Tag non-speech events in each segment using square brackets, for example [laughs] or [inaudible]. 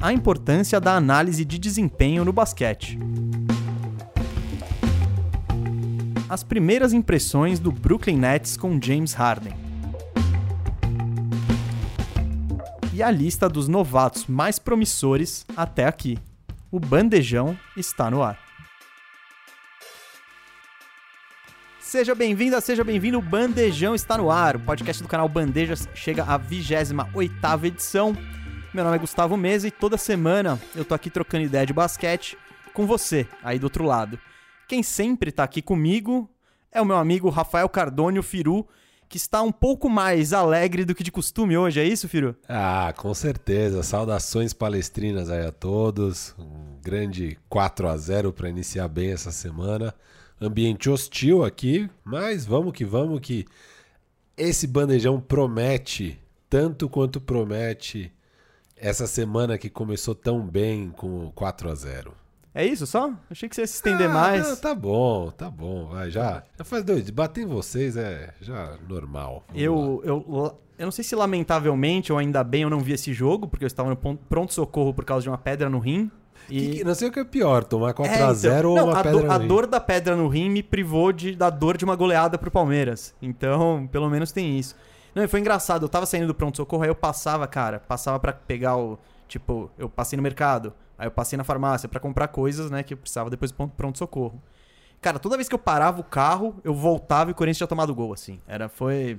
a importância da análise de desempenho no basquete. As primeiras impressões do Brooklyn Nets com James Harden. E a lista dos novatos mais promissores até aqui. O bandejão está no ar. Seja bem-vinda, seja bem-vindo. O Bandejão está no ar. O podcast do canal Bandejas chega à 28 edição. Meu nome é Gustavo Mesa e toda semana eu tô aqui trocando ideia de basquete com você, aí do outro lado. Quem sempre tá aqui comigo é o meu amigo Rafael Cardone, o Firu, que está um pouco mais alegre do que de costume hoje, é isso, Firu? Ah, com certeza. Saudações palestrinas aí a todos. Um grande 4 a 0 para iniciar bem essa semana. Ambiente hostil aqui, mas vamos que vamos que esse bandejão promete tanto quanto promete essa semana que começou tão bem com o 4 a 0 É isso só? Achei que você ia se estender ah, mais. Não, tá bom, tá bom. Vai, já, já faz dois. Bater em vocês é já normal. Vamos Eu, eu, eu não sei se lamentavelmente ou ainda bem eu não vi esse jogo, porque eu estava no pronto-socorro por causa de uma pedra no rim. Que- que- não sei o que é pior, tomar 4 É, então, a 0 não, ou uma a, pedra do- a no rim. dor da pedra no rim me privou de, da dor de uma goleada pro Palmeiras. Então, pelo menos tem isso. Não, e foi engraçado. Eu tava saindo do pronto-socorro, aí eu passava, cara, passava pra pegar o. Tipo, eu passei no mercado, aí eu passei na farmácia pra comprar coisas, né, que eu precisava depois do pron- pronto-socorro. Cara, toda vez que eu parava o carro, eu voltava e o Corinthians tinha tomado gol, assim. Era, foi.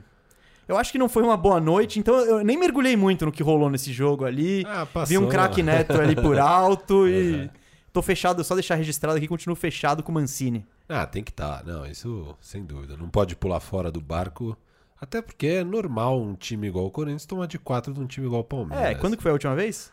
Eu acho que não foi uma boa noite, então eu nem mergulhei muito no que rolou nesse jogo ali. Ah. Vi um craque neto ali por [laughs] alto e. Uhum. Tô fechado, só deixar registrado aqui, continuo fechado com o Mancini. Ah, tem que estar. Não, isso sem dúvida. Não pode pular fora do barco. Até porque é normal um time igual o Corinthians tomar de 4 de um time igual o Palmeiras. É, quando que foi a última vez?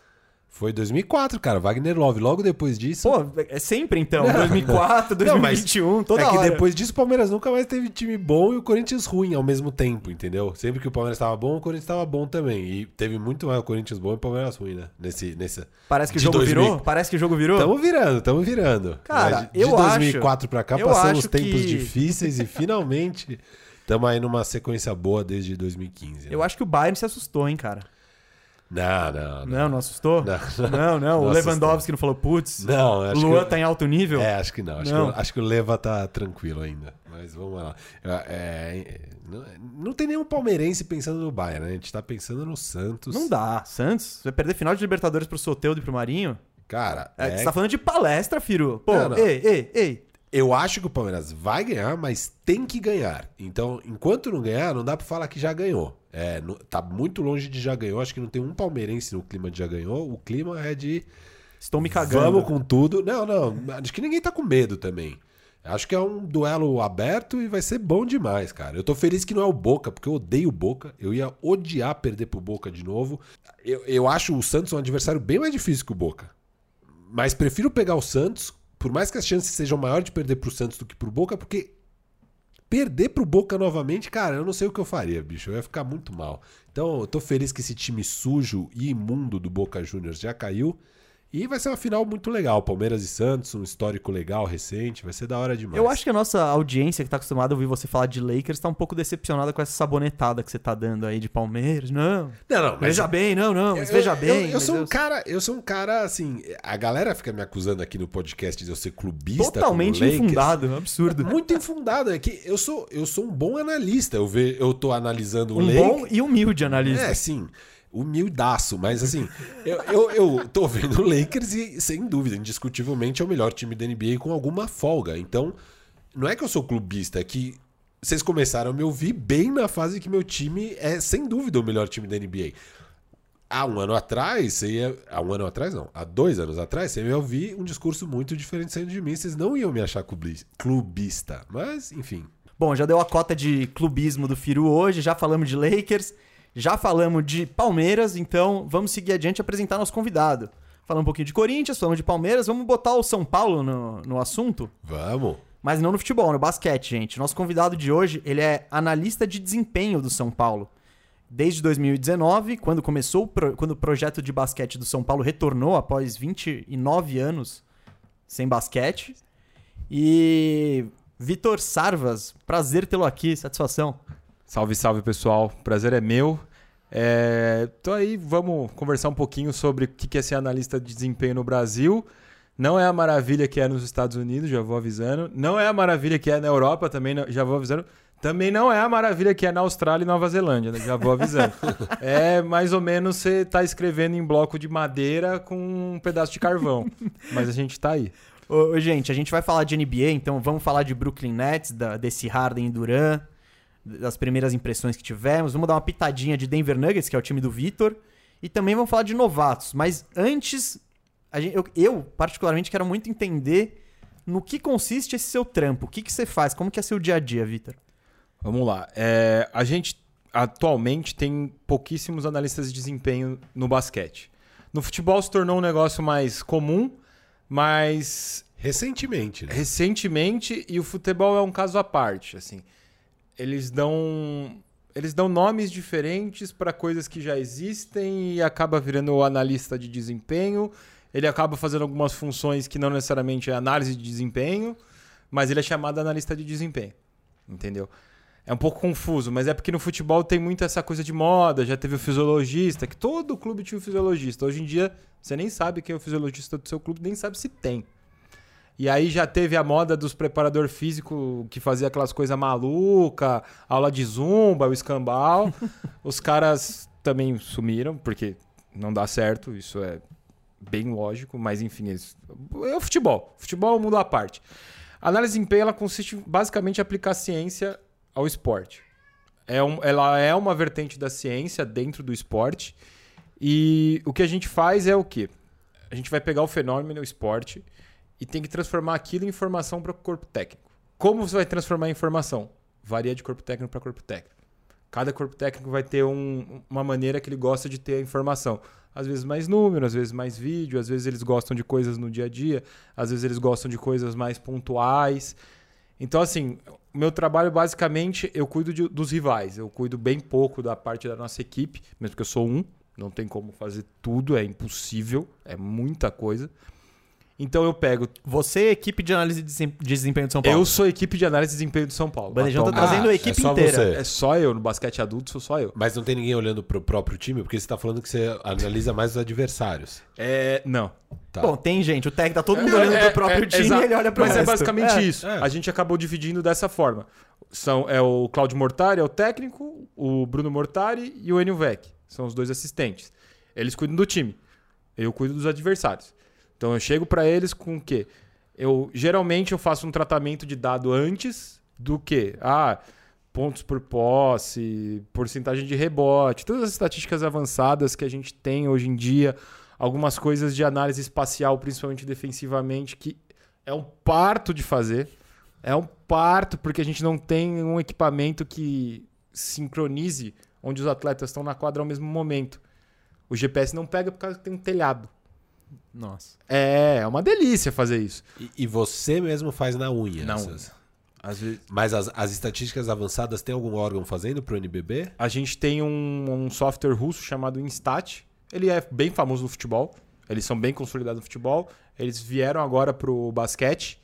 Foi 2004, cara. Wagner Love. Logo depois disso. Pô, é sempre então. 2004, [laughs] Não, mas 2021, toda é que hora. depois disso o Palmeiras nunca mais teve time bom e o Corinthians ruim ao mesmo tempo, entendeu? Sempre que o Palmeiras estava bom, o Corinthians estava bom também. E teve muito mais o Corinthians bom e o Palmeiras ruim, né? Nesse, nesse... Parece que o jogo 2000. virou? Parece que o jogo virou? Tamo virando, tamo virando. Cara, Mas de, eu de 2004 pra cá eu passamos acho tempos que- difíceis e [laughs] finalmente estamos aí numa sequência boa desde 2015. né? Eu acho que o Bayern se assustou, hein, cara. Não, não, não. Não, não assustou? Não, Não, não. O Não Lewandowski não falou, putz, Não, o acho Luan que... tá em alto nível? É, acho que não. Acho, Não. Que, acho que o Leva tá tranquilo ainda. Mas vamos lá. É, não, não tem nenhum palmeirense pensando no Bayern, né? A gente tá pensando no Santos. Não dá. Santos, vai perder final de Libertadores pro Soteldo e pro Marinho? Cara, É, é- Você tá falando de palestra, Firu. Pô, não. ei, ei, ei. Eu acho que o Palmeiras vai ganhar, mas tem que ganhar. Então, enquanto não ganhar, não dá pra falar que já ganhou. É, tá muito longe de já ganhou. Acho que não tem um palmeirense no clima de já ganhou. O clima é de Estou me cagando. vamos com tudo. Não, não. Acho que ninguém tá com medo também. Acho que é um duelo aberto e vai ser bom demais, cara. Eu tô feliz que não é o Boca, porque eu odeio o Boca. Eu ia odiar perder pro Boca de novo. Eu, eu acho o Santos um adversário bem mais difícil que o Boca. Mas prefiro pegar o Santos, por mais que as chances sejam maiores de perder pro Santos do que pro Boca, porque perder pro Boca novamente, cara, eu não sei o que eu faria, bicho. Eu ia ficar muito mal. Então, eu tô feliz que esse time sujo e imundo do Boca Juniors já caiu. E vai ser uma final muito legal. Palmeiras e Santos, um histórico legal, recente. Vai ser da hora demais. Eu acho que a nossa audiência que tá acostumada a ouvir você falar de Lakers tá um pouco decepcionada com essa sabonetada que você tá dando aí de Palmeiras. Não. Não, não, mas Veja bem, não, não, mas Eu- veja eu- bem. Eu, sou um cara, eu sou um cara assim. A galera fica me acusando aqui no podcast de eu ser clubista. totalmente como Lakers. infundado, absurdo. Muito infundado. É que eu sou, eu sou um bom analista. Eu, ve, eu tô analisando o Um Lakers. bom e humilde analista. É, sim. Humildaço, mas assim, eu, eu, eu tô vendo o Lakers e, sem dúvida, indiscutivelmente é o melhor time da NBA com alguma folga. Então, não é que eu sou clubista, é que vocês começaram a me ouvir bem na fase que meu time é, sem dúvida, o melhor time da NBA. Há um ano atrás, você ia. Há um ano atrás, não. Há dois anos atrás, você ia ouvir um discurso muito diferente saindo de mim. Vocês não iam me achar clubi- clubista. Mas, enfim. Bom, já deu a cota de clubismo do Firu hoje, já falamos de Lakers, já falamos de Palmeiras, então vamos seguir adiante e apresentar nosso convidado. Falamos um pouquinho de Corinthians, falamos de Palmeiras, vamos botar o São Paulo no, no assunto, Vamos. mas não no futebol, no basquete, gente. Nosso convidado de hoje, ele é analista de desempenho do São Paulo. Desde 2019, quando começou pro- quando o projeto de basquete do São Paulo retornou após 29 anos sem basquete. E Vitor Sarvas, prazer tê-lo aqui, satisfação. Salve, salve pessoal, prazer é meu. É, então aí vamos conversar um pouquinho sobre o que é ser analista de desempenho no Brasil. Não é a maravilha que é nos Estados Unidos, já vou avisando. Não é a maravilha que é na Europa, também já vou avisando. Também não é a maravilha que é na Austrália e Nova Zelândia, né? já vou avisando. [laughs] é mais ou menos você tá escrevendo em bloco de madeira com um pedaço de carvão. Mas a gente tá aí. Ô, gente, a gente vai falar de NBA, então vamos falar de Brooklyn Nets, da, desse Harden e Duran, das primeiras impressões que tivemos. Vamos dar uma pitadinha de Denver Nuggets, que é o time do Vitor. E também vamos falar de novatos. Mas antes, gente, eu, eu, particularmente quero muito entender no que consiste esse seu trampo. O que, que você faz? Como que é seu dia a dia, Vitor? Vamos lá. É, a gente atualmente tem pouquíssimos analistas de desempenho no basquete. No futebol se tornou um negócio mais comum, mas recentemente, né? recentemente e o futebol é um caso à parte, assim. Eles dão eles dão nomes diferentes para coisas que já existem e acaba virando o analista de desempenho. Ele acaba fazendo algumas funções que não necessariamente é análise de desempenho, mas ele é chamado analista de desempenho. Entendeu? é um pouco confuso, mas é porque no futebol tem muito essa coisa de moda, já teve o fisiologista, que todo clube tinha um fisiologista. Hoje em dia, você nem sabe quem é o fisiologista do seu clube, nem sabe se tem. E aí já teve a moda dos preparador físico que fazia aquelas coisas maluca, aula de zumba, o escambau. [laughs] Os caras também sumiram, porque não dá certo, isso é bem lógico, mas enfim, eles... é o futebol. Futebol é um mundo à parte. A análise de desempenho ela consiste basicamente em aplicar ciência ao esporte. É um, ela é uma vertente da ciência dentro do esporte. E o que a gente faz é o quê? A gente vai pegar o fenômeno, o esporte, e tem que transformar aquilo em informação para o corpo técnico. Como você vai transformar em informação? Varia de corpo técnico para corpo técnico. Cada corpo técnico vai ter um, uma maneira que ele gosta de ter a informação. Às vezes mais número, às vezes mais vídeo, às vezes eles gostam de coisas no dia a dia, às vezes eles gostam de coisas mais pontuais. Então, assim, meu trabalho, basicamente, eu cuido de, dos rivais. Eu cuido bem pouco da parte da nossa equipe, mesmo que eu sou um. Não tem como fazer tudo, é impossível, é muita coisa. Então eu pego. Você é equipe de análise de desempenho de São Paulo? Eu sou equipe de análise de desempenho de São Paulo. O Bandejão tá trazendo a equipe é inteira. Você. É só eu, no basquete adulto sou só eu. Mas não tem ninguém olhando pro próprio time, porque você tá falando que você analisa mais os adversários. É. Não. Tá. Bom, tem gente, o técnico tá todo mundo é, olhando é, pro próprio é, time e ele olha pro Mas resto. é basicamente é, isso. A gente acabou dividindo dessa forma. São, é o Claudio Mortari, é o técnico, o Bruno Mortari e o Enio Vec. São os dois assistentes. Eles cuidam do time. Eu cuido dos adversários. Então eu chego para eles com o quê? Eu geralmente eu faço um tratamento de dado antes do que ah, pontos por posse, porcentagem de rebote, todas as estatísticas avançadas que a gente tem hoje em dia, algumas coisas de análise espacial, principalmente defensivamente, que é um parto de fazer. É um parto porque a gente não tem um equipamento que sincronize onde os atletas estão na quadra ao mesmo momento. O GPS não pega por causa que tem um telhado. Nossa. É, é uma delícia fazer isso. E, e você mesmo faz na unha? Na unha. Às vezes... Mas as, as estatísticas avançadas tem algum órgão fazendo para o NBB? A gente tem um, um software russo chamado Instat. Ele é bem famoso no futebol. Eles são bem consolidados no futebol. Eles vieram agora para o basquete.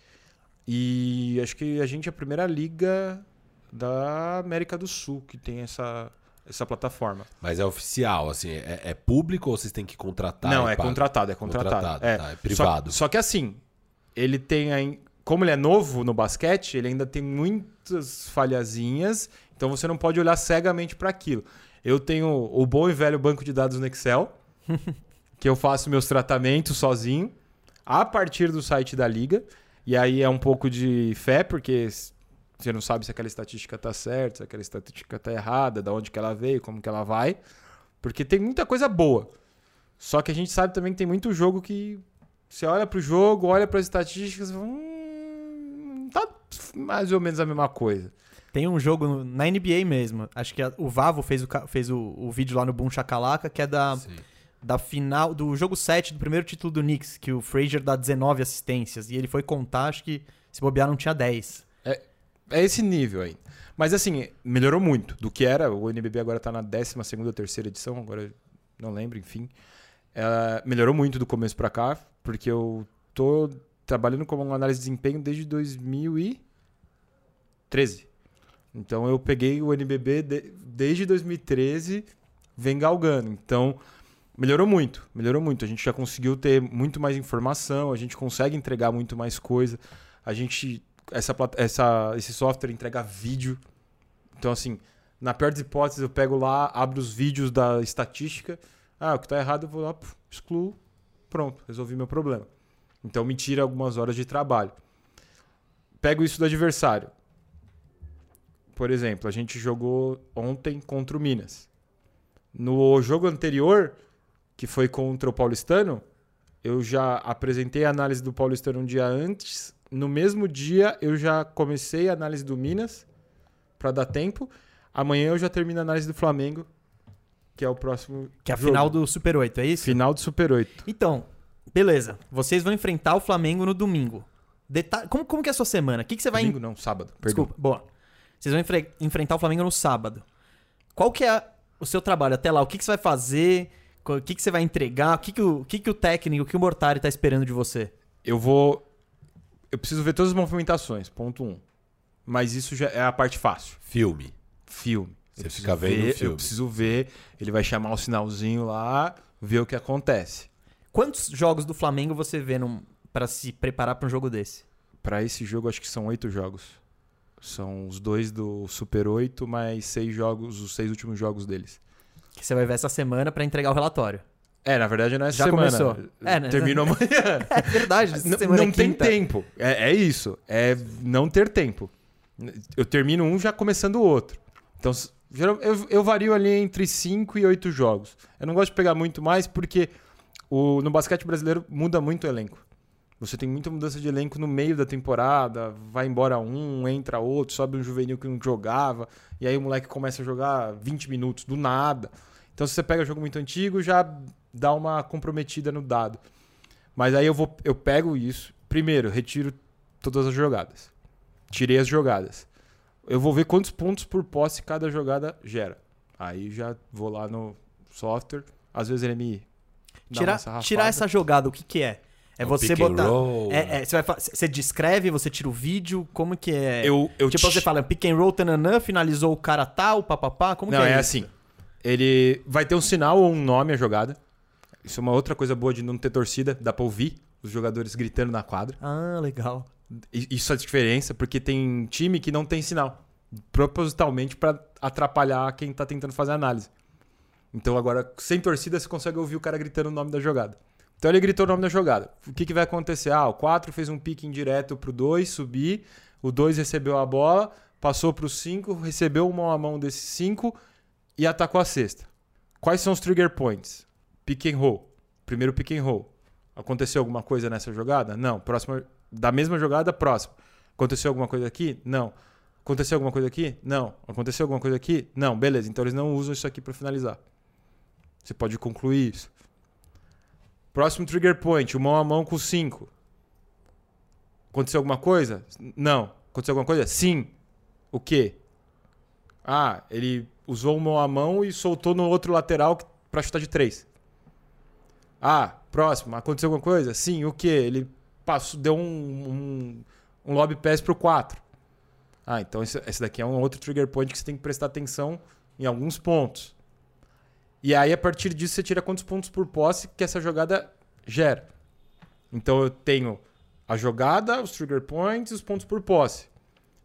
E acho que a gente é a primeira liga da América do Sul que tem essa, essa plataforma. Mas é oficial, assim, é, é público ou vocês têm que contratar? Não, é contratado, é contratado. contratado é. Tá, é privado. Só, só, que assim, ele tem como ele é novo no basquete, ele ainda tem muitas falhazinhas, então você não pode olhar cegamente para aquilo. Eu tenho o bom e velho banco de dados no Excel, [laughs] que eu faço meus tratamentos sozinho, a partir do site da liga, e aí é um pouco de fé, porque você não sabe se aquela estatística está certa, se aquela estatística está errada, de onde que ela veio, como que ela vai. Porque tem muita coisa boa. Só que a gente sabe também que tem muito jogo que você olha para o jogo, olha para as estatísticas, hum, tá mais ou menos a mesma coisa. Tem um jogo na NBA mesmo. Acho que o Vavo fez o, fez o, o vídeo lá no Boom Chacalaca, que é da, da final do jogo 7 do primeiro título do Knicks, que o Frazier dá 19 assistências. E ele foi contar, acho que se bobear não tinha 10. É, esse nível aí. Mas assim, melhorou muito do que era. O NBB agora está na 12 ou terceira edição, agora não lembro, enfim. É, melhorou muito do começo para cá, porque eu tô trabalhando como análise de desempenho desde 2013. Então eu peguei o NBB de, desde 2013 vem galgando. Então, melhorou muito, melhorou muito. A gente já conseguiu ter muito mais informação, a gente consegue entregar muito mais coisa. A gente essa, essa esse software entrega vídeo. Então, assim, na pior das hipóteses, eu pego lá, abro os vídeos da estatística. Ah, o que tá errado, eu vou lá, excluo. Pronto, resolvi meu problema. Então me tira algumas horas de trabalho. Pego isso do adversário. Por exemplo, a gente jogou ontem contra o Minas. No jogo anterior, que foi contra o Paulistano, eu já apresentei a análise do Paulistano um dia antes. No mesmo dia, eu já comecei a análise do Minas, para dar tempo. Amanhã eu já termino a análise do Flamengo, que é o próximo. Que é a jogo. final do Super 8, é isso? Final do Super 8. Então, beleza. Vocês vão enfrentar o Flamengo no domingo. Deta- Como, como que é a sua semana? O que, que você vai... Domingo, não, sábado. Perdão. Desculpa. Boa. Vocês vão enfre- enfrentar o Flamengo no sábado. Qual que é o seu trabalho até lá? O que, que você vai fazer? O que, que você vai entregar? O que, que, o, o que, que o técnico, o que o Mortari tá esperando de você? Eu vou. Eu preciso ver todas as movimentações, ponto um. Mas isso já é a parte fácil. Filme. Filme. Você fica vendo ver, o filme. Eu preciso ver. Ele vai chamar o sinalzinho lá, ver o que acontece. Quantos jogos do Flamengo você vê num, pra se preparar pra um jogo desse? Pra esse jogo, acho que são oito jogos. São os dois do Super 8, mais seis jogos, os seis últimos jogos deles. Que você vai ver essa semana pra entregar o relatório. É, na verdade não é essa Já semana. começou. É, né? Termina [laughs] amanhã. É verdade, essa não semana não é tem quinta. tempo. É, é isso. É não ter tempo. Eu termino um já começando o outro. Então, eu, eu vario ali entre 5 e 8 jogos. Eu não gosto de pegar muito mais porque o, no basquete brasileiro muda muito o elenco. Você tem muita mudança de elenco no meio da temporada, vai embora um, entra outro, sobe um juvenil que não jogava, e aí o moleque começa a jogar 20 minutos do nada. Então, se você pega jogo muito antigo, já dá uma comprometida no dado. Mas aí eu vou, eu pego isso. Primeiro, retiro todas as jogadas. Tirei as jogadas. Eu vou ver quantos pontos por posse cada jogada gera. Aí já vou lá no software. Às vezes ele me dá Tirar, uma sarrafada. tirar essa jogada, o que que é? É o você botar... É, é, você, vai, você descreve, você tira o vídeo, como que é? Eu, eu tipo, ti- você fala pick and roll, tananã, finalizou o cara tal, papapá, como Não, que é, é isso? assim. Ele vai ter um sinal ou um nome a jogada. Isso é uma outra coisa boa de não ter torcida. Dá pra ouvir os jogadores gritando na quadra. Ah, legal. Isso é a diferença, porque tem time que não tem sinal. Propositalmente pra atrapalhar quem tá tentando fazer a análise. Então agora, sem torcida, você consegue ouvir o cara gritando o nome da jogada. Então ele gritou o nome da jogada. O que, que vai acontecer? Ah, o 4 fez um pique indireto pro 2, subir. O 2 recebeu a bola, passou pro 5, recebeu um mão a mão desse 5 e atacou a sexta. Quais são os trigger points? Pick and roll. Primeiro pick and roll. Aconteceu alguma coisa nessa jogada? Não. Próxima, da mesma jogada, próxima. Aconteceu alguma coisa aqui? Não. Aconteceu alguma coisa aqui? Não. Aconteceu alguma coisa aqui? Não. Beleza. Então eles não usam isso aqui para finalizar. Você pode concluir isso. Próximo trigger point, o mão a mão com 5. Aconteceu alguma coisa? Não. Aconteceu alguma coisa? Sim. O quê? Ah, ele usou mão a mão e soltou no outro lateral para chutar de 3. Ah, próximo. Aconteceu alguma coisa? Sim. O quê? Ele passou, deu um, um, um lob pass pro 4. Ah, então esse, esse daqui é um outro trigger point que você tem que prestar atenção em alguns pontos. E aí, a partir disso, você tira quantos pontos por posse que essa jogada gera. Então eu tenho a jogada, os trigger points e os pontos por posse.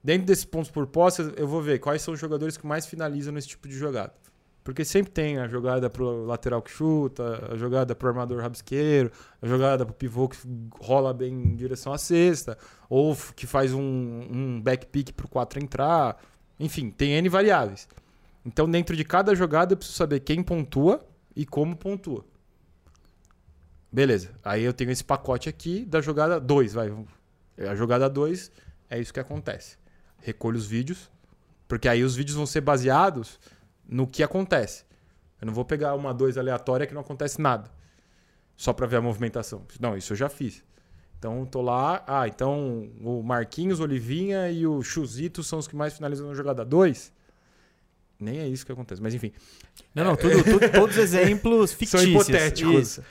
Dentro desses pontos por posse, eu vou ver quais são os jogadores que mais finalizam nesse tipo de jogada. Porque sempre tem a jogada pro lateral que chuta, a jogada pro armador rabisqueiro, a jogada pro pivô que rola bem em direção à cesta, ou que faz um, um back pick pro 4 entrar. Enfim, tem N variáveis. Então, dentro de cada jogada, eu preciso saber quem pontua e como pontua. Beleza. Aí eu tenho esse pacote aqui da jogada 2, vai. A jogada 2 é isso que acontece. Recolho os vídeos, porque aí os vídeos vão ser baseados no que acontece. Eu não vou pegar uma 2 aleatória que não acontece nada. Só para ver a movimentação. Não, isso eu já fiz. Então tô lá, ah, então o Marquinhos, o Olivinha e o Chuzito são os que mais finalizam na jogada 2. Nem é isso que acontece, mas enfim. Não, não, tudo, tudo- todos exemplos [laughs] fictícios. São hipotéticos. Isso.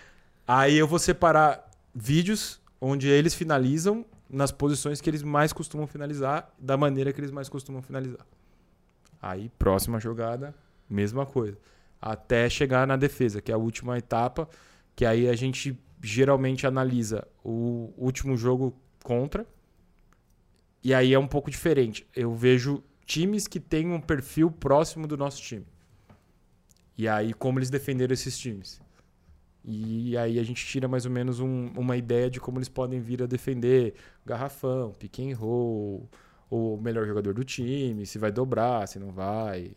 Aí eu vou separar vídeos onde eles finalizam nas posições que eles mais costumam finalizar, da maneira que eles mais costumam finalizar. Aí, próxima jogada, mesma coisa. até chegar na defesa, que é a última etapa, que aí a gente geralmente analisa o último jogo contra. E aí é um pouco diferente. Eu vejo times que têm um perfil próximo do nosso time. E aí como eles defenderam esses times. E aí a gente tira mais ou menos um- uma ideia de como eles podem vir a defender garrafão, and roll, o melhor jogador do time, se vai dobrar, se não vai,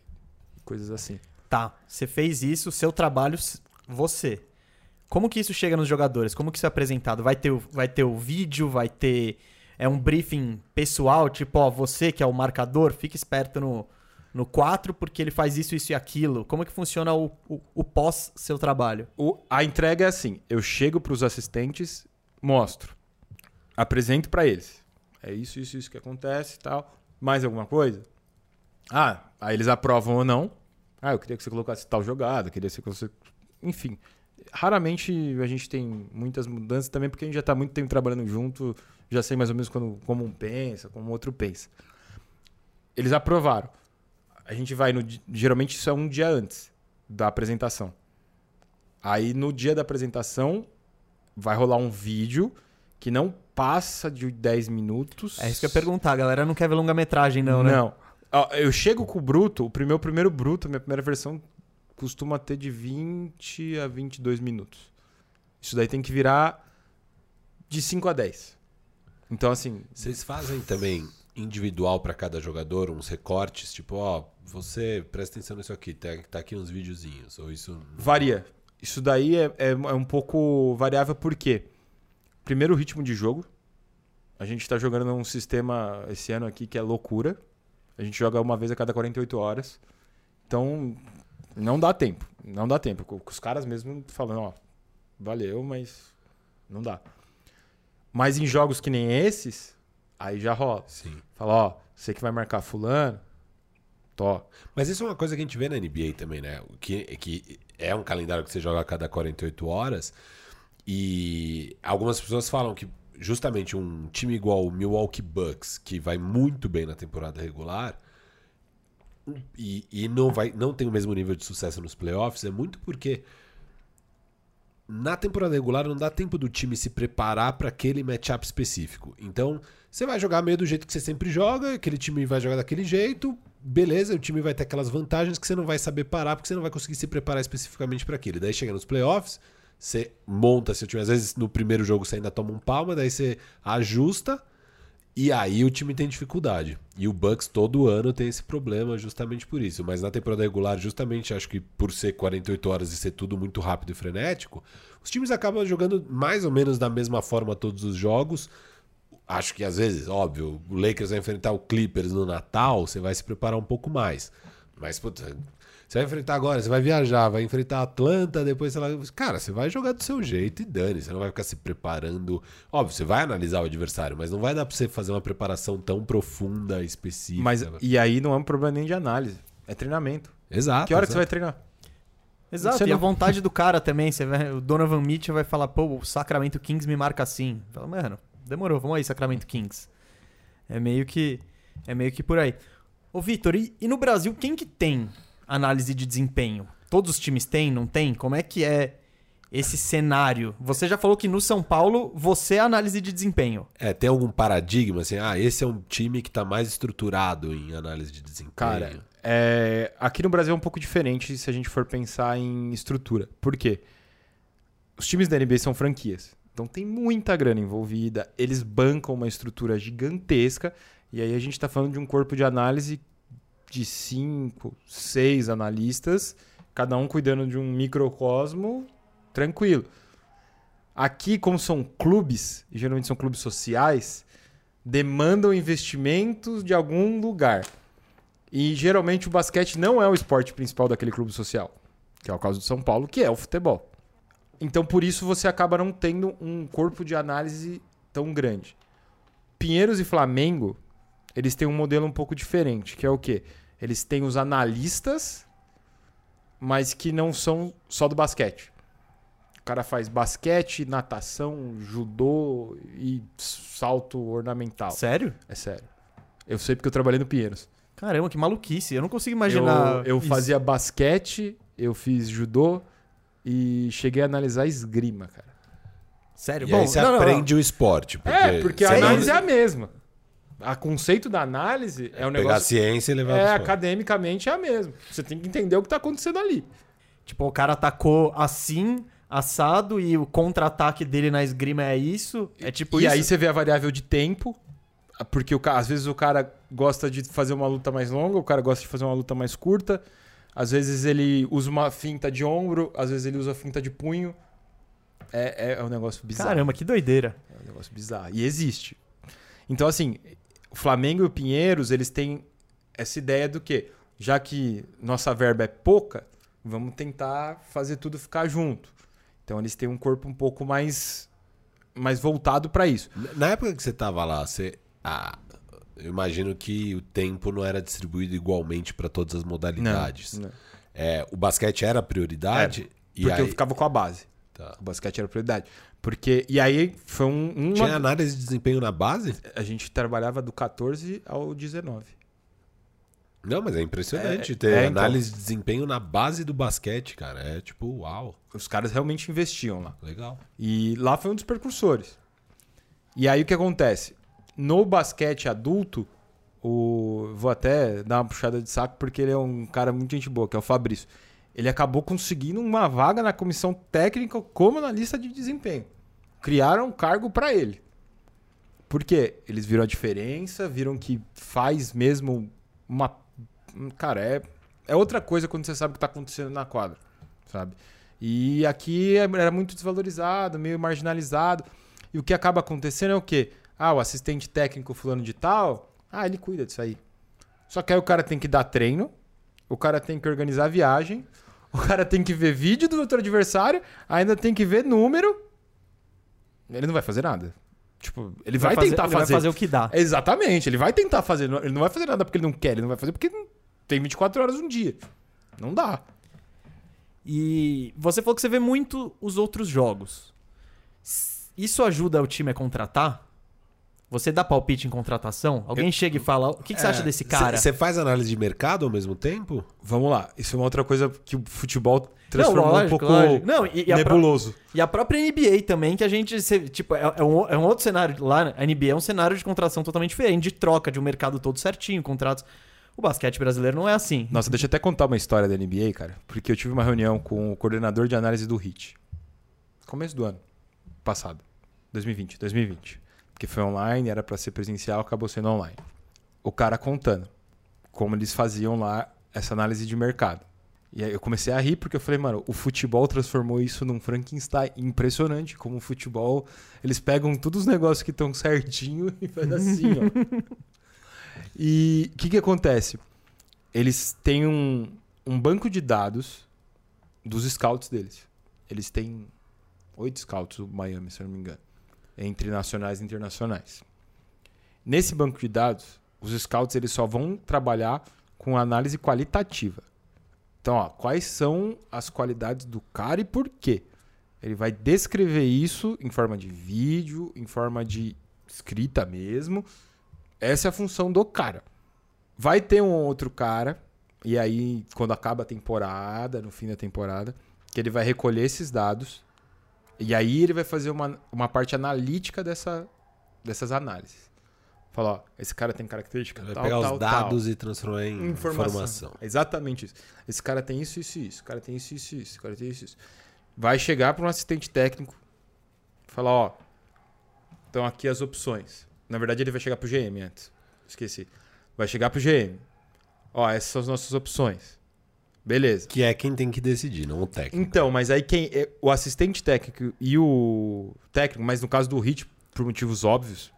coisas assim. Tá, você fez isso, seu trabalho, você. Como que isso chega nos jogadores? Como que isso é apresentado? Vai ter, o- vai ter o vídeo, vai ter. É um briefing pessoal, tipo, ó, você que é o marcador, fica esperto no, no 4 porque ele faz isso, isso e aquilo. Como que funciona o, o, o pós seu trabalho? O- a entrega é assim: eu chego para os assistentes, mostro, apresento para eles. É isso, isso, isso que acontece e tal. Mais alguma coisa? Ah, aí eles aprovam ou não. Ah, eu queria que você colocasse tal jogada, queria que você. Enfim. Raramente a gente tem muitas mudanças também, porque a gente já está muito tempo trabalhando junto, já sei mais ou menos quando, como um pensa, como o outro pensa. Eles aprovaram. A gente vai no. Geralmente isso é um dia antes da apresentação. Aí no dia da apresentação vai rolar um vídeo que não passa de 10 minutos. É isso que eu ia perguntar, a galera não quer ver longa-metragem, não, né? Não. Ó, eu chego com o bruto, o meu primeiro bruto, minha primeira versão costuma ter de 20 a 22 minutos. Isso daí tem que virar de 5 a 10. Então assim, Vocês fazem também individual pra cada jogador, uns recortes, tipo, ó, você presta atenção nisso aqui, tá, tá aqui uns videozinhos, ou isso... Varia. Isso daí é, é, é um pouco variável porque, primeiro, o ritmo de jogo. A gente tá jogando num sistema esse ano aqui que é loucura. A gente joga uma vez a cada 48 horas. Então, não dá tempo. Não dá tempo. Os caras mesmo falando, ó, valeu, mas não dá. Mas em jogos que nem esses, aí já rola. Sim. Fala, ó, você que vai marcar fulano, tó. Mas isso é uma coisa que a gente vê na NBA também, né? Que, que é um calendário que você joga a cada 48 horas. E algumas pessoas falam que justamente um time igual o Milwaukee Bucks, que vai muito bem na temporada regular, e, e não, vai, não tem o mesmo nível de sucesso nos playoffs, é muito porque na temporada regular não dá tempo do time se preparar para aquele matchup específico. Então, você vai jogar meio do jeito que você sempre joga, aquele time vai jogar daquele jeito, beleza, o time vai ter aquelas vantagens que você não vai saber parar porque você não vai conseguir se preparar especificamente para aquilo. Daí chega nos playoffs, você monta seu time, às vezes no primeiro jogo você ainda toma um palma, daí você ajusta e aí o time tem dificuldade. E o Bucks todo ano tem esse problema justamente por isso. Mas na temporada regular, justamente acho que por ser 48 horas e ser tudo muito rápido e frenético, os times acabam jogando mais ou menos da mesma forma todos os jogos. Acho que às vezes, óbvio, o Lakers vai enfrentar o Clippers no Natal, você vai se preparar um pouco mais. Mas, puta, você vai enfrentar agora, você vai viajar, vai enfrentar Atlanta, depois você vai. Cara, você vai jogar do seu jeito e dane. Você não vai ficar se preparando. Óbvio, você vai analisar o adversário, mas não vai dar pra você fazer uma preparação tão profunda, específica. Mas, e aí não é um problema nem de análise, é treinamento. Exato. que hora que você vai exato. treinar? Exato, Você e a não- vontade [laughs] do cara também. Você vai, o Donovan Mitchell vai falar, pô, o Sacramento Kings me marca assim. Fala, mano, demorou, vamos aí, Sacramento Kings. É meio que, é meio que por aí. Ô, Vitor, e, e no Brasil, quem que tem análise de desempenho? Todos os times têm, não tem? Como é que é esse cenário? Você já falou que no São Paulo você é análise de desempenho. É, tem algum paradigma assim? Ah, esse é um time que tá mais estruturado em análise de desempenho. Cara, é, aqui no Brasil é um pouco diferente se a gente for pensar em estrutura. Por quê? Os times da NBA são franquias. Então tem muita grana envolvida, eles bancam uma estrutura gigantesca, e aí a gente está falando de um corpo de análise de cinco, seis analistas, cada um cuidando de um microcosmo tranquilo. Aqui, como são clubes, e geralmente são clubes sociais, demandam investimentos de algum lugar. E geralmente o basquete não é o esporte principal daquele clube social, que é o caso do São Paulo, que é o futebol. Então por isso você acaba não tendo um corpo de análise tão grande. Pinheiros e Flamengo, eles têm um modelo um pouco diferente, que é o quê? Eles têm os analistas, mas que não são só do basquete. O cara faz basquete, natação, judô e salto ornamental. Sério? É sério. Eu sei porque eu trabalhei no Pinheiros. Caramba, que maluquice. Eu não consigo imaginar. Eu, eu isso. fazia basquete, eu fiz judô e cheguei a analisar esgrima, cara. Sério? E aí você não, não, não. aprende o esporte. Porque É, porque a análise é não- a mesma. O conceito da análise é um Pegar a negócio. ciência e levar É, academicamente é a mesma. Você tem que entender o que tá acontecendo ali. Tipo, o cara atacou assim, assado, e o contra-ataque dele na esgrima é isso. É tipo e isso. aí você vê a variável de tempo, porque o, às vezes o cara gosta de fazer uma luta mais longa, o cara gosta de fazer uma luta mais curta. Às vezes ele usa uma finta de ombro, às vezes ele usa finta de punho. É, é, é um negócio bizarro. Caramba, que doideira. É um negócio bizarro. E existe. Então, assim, o Flamengo e o Pinheiros, eles têm essa ideia do quê? Já que nossa verba é pouca, vamos tentar fazer tudo ficar junto. Então, eles têm um corpo um pouco mais, mais voltado para isso. Na época que você tava lá, você. Ah, eu imagino que o tempo não era distribuído igualmente para todas as modalidades. Não, não. É, o basquete era a prioridade. e Porque aí, eu ficava com a base. Tá. O basquete era prioridade. Porque, e aí foi um, uma- Tinha análise de desempenho na base? A gente trabalhava do 14 ao 19. Não, mas é impressionante É, ter é, então. análise de desempenho na base do basquete, cara. É tipo, uau, Os caras realmente investiam lá. legal. E lá foi um dos precursores. E aí o que acontece? No basquete adulto, o vou até dar uma puxada de saco porque ele é um cara muito gente boa, que é o Fabrício. Ele acabou conseguindo uma vaga na comissão técnica como analista de desempenho. Criaram um cargo para ele. Por quê? Eles viram a diferença, viram que faz mesmo uma cara, é é outra coisa quando você sabe o que tá acontecendo na quadra, sabe? E aqui é- era muito desvalorizado, meio marginalizado. E o que acaba acontecendo é o quê? Ah, o assistente técnico fulano de tal, ah, ele cuida disso aí. Só que aí o cara tem que dar treino, o cara tem que organizar a viagem, o cara tem que ver vídeo do outro adversário, ainda tem que ver número. Ele não vai fazer nada. Tipo, ele vai, fazer- tentar ele fazer. Vai fazer o que dá. Exatamente, ele vai tentar fazer. Ele não vai fazer nada porque ele não quer, ele não vai fazer porque tem 24 horas um dia. Não dá. E você falou que você vê muito os outros jogos. Isso ajuda o time a contratar? Você dá palpite em contratação? Alguém chega e fala: o que, que você acha desse cara? Você faz análise de mercado ao mesmo tempo? Vamos lá. Isso é uma outra coisa que o futebol transformou Não, lógico, um pouco lógico. Não, e, e a nebuloso. E a própria NBA também, que a gente. Tipo, é, é um, é um outro cenário. Lá, a NBA é um cenário de contratação totalmente diferente, de troca de um mercado todo certinho, contratos. O basquete brasileiro não é assim. Nossa, deixa eu até contar uma história da NBA, cara. Porque eu tive uma reunião com o coordenador de análise do HIT. Começo do ano passado. 2020, 2020. Porque foi online, era pra ser presencial, acabou sendo online. O cara contando como eles faziam lá essa análise de mercado. E aí eu comecei a rir porque eu falei, mano, o futebol transformou isso num Frankenstein impressionante. Como o futebol, eles pegam todos os negócios que estão certinho e faz assim, ó. [laughs] E o que, que acontece? Eles têm um, um banco de dados dos scouts deles. Eles têm oito scouts do Miami, se eu não me engano, entre nacionais e internacionais. Nesse banco de dados, os scouts eles só vão trabalhar com análise qualitativa. Então, ó, quais são as qualidades do cara e por quê? Ele vai descrever isso em forma de vídeo, em forma de escrita mesmo. Essa é a função do cara. Vai ter um outro cara, e aí, quando acaba a temporada, no fim da temporada, que ele vai recolher esses dados, e aí ele vai fazer uma, uma parte analítica dessa, dessas análises. Falar, ó, esse cara tem característica Vai tal, pegar tal, os tal. dados e transformar em informação. Exatamente isso. Esse cara tem isso, isso, isso. Esse cara tem isso, isso, isso. Esse cara tem isso, isso. Vai chegar para um assistente técnico, falar, ó, estão aqui as opções. Na verdade, ele vai chegar pro GM antes. Esqueci. Vai chegar pro GM. Ó, essas são as nossas opções. Beleza. Que é quem tem que decidir, não o técnico. Então, mas aí quem é- o assistente técnico e o técnico, mas no caso do Hit, por motivos óbvios,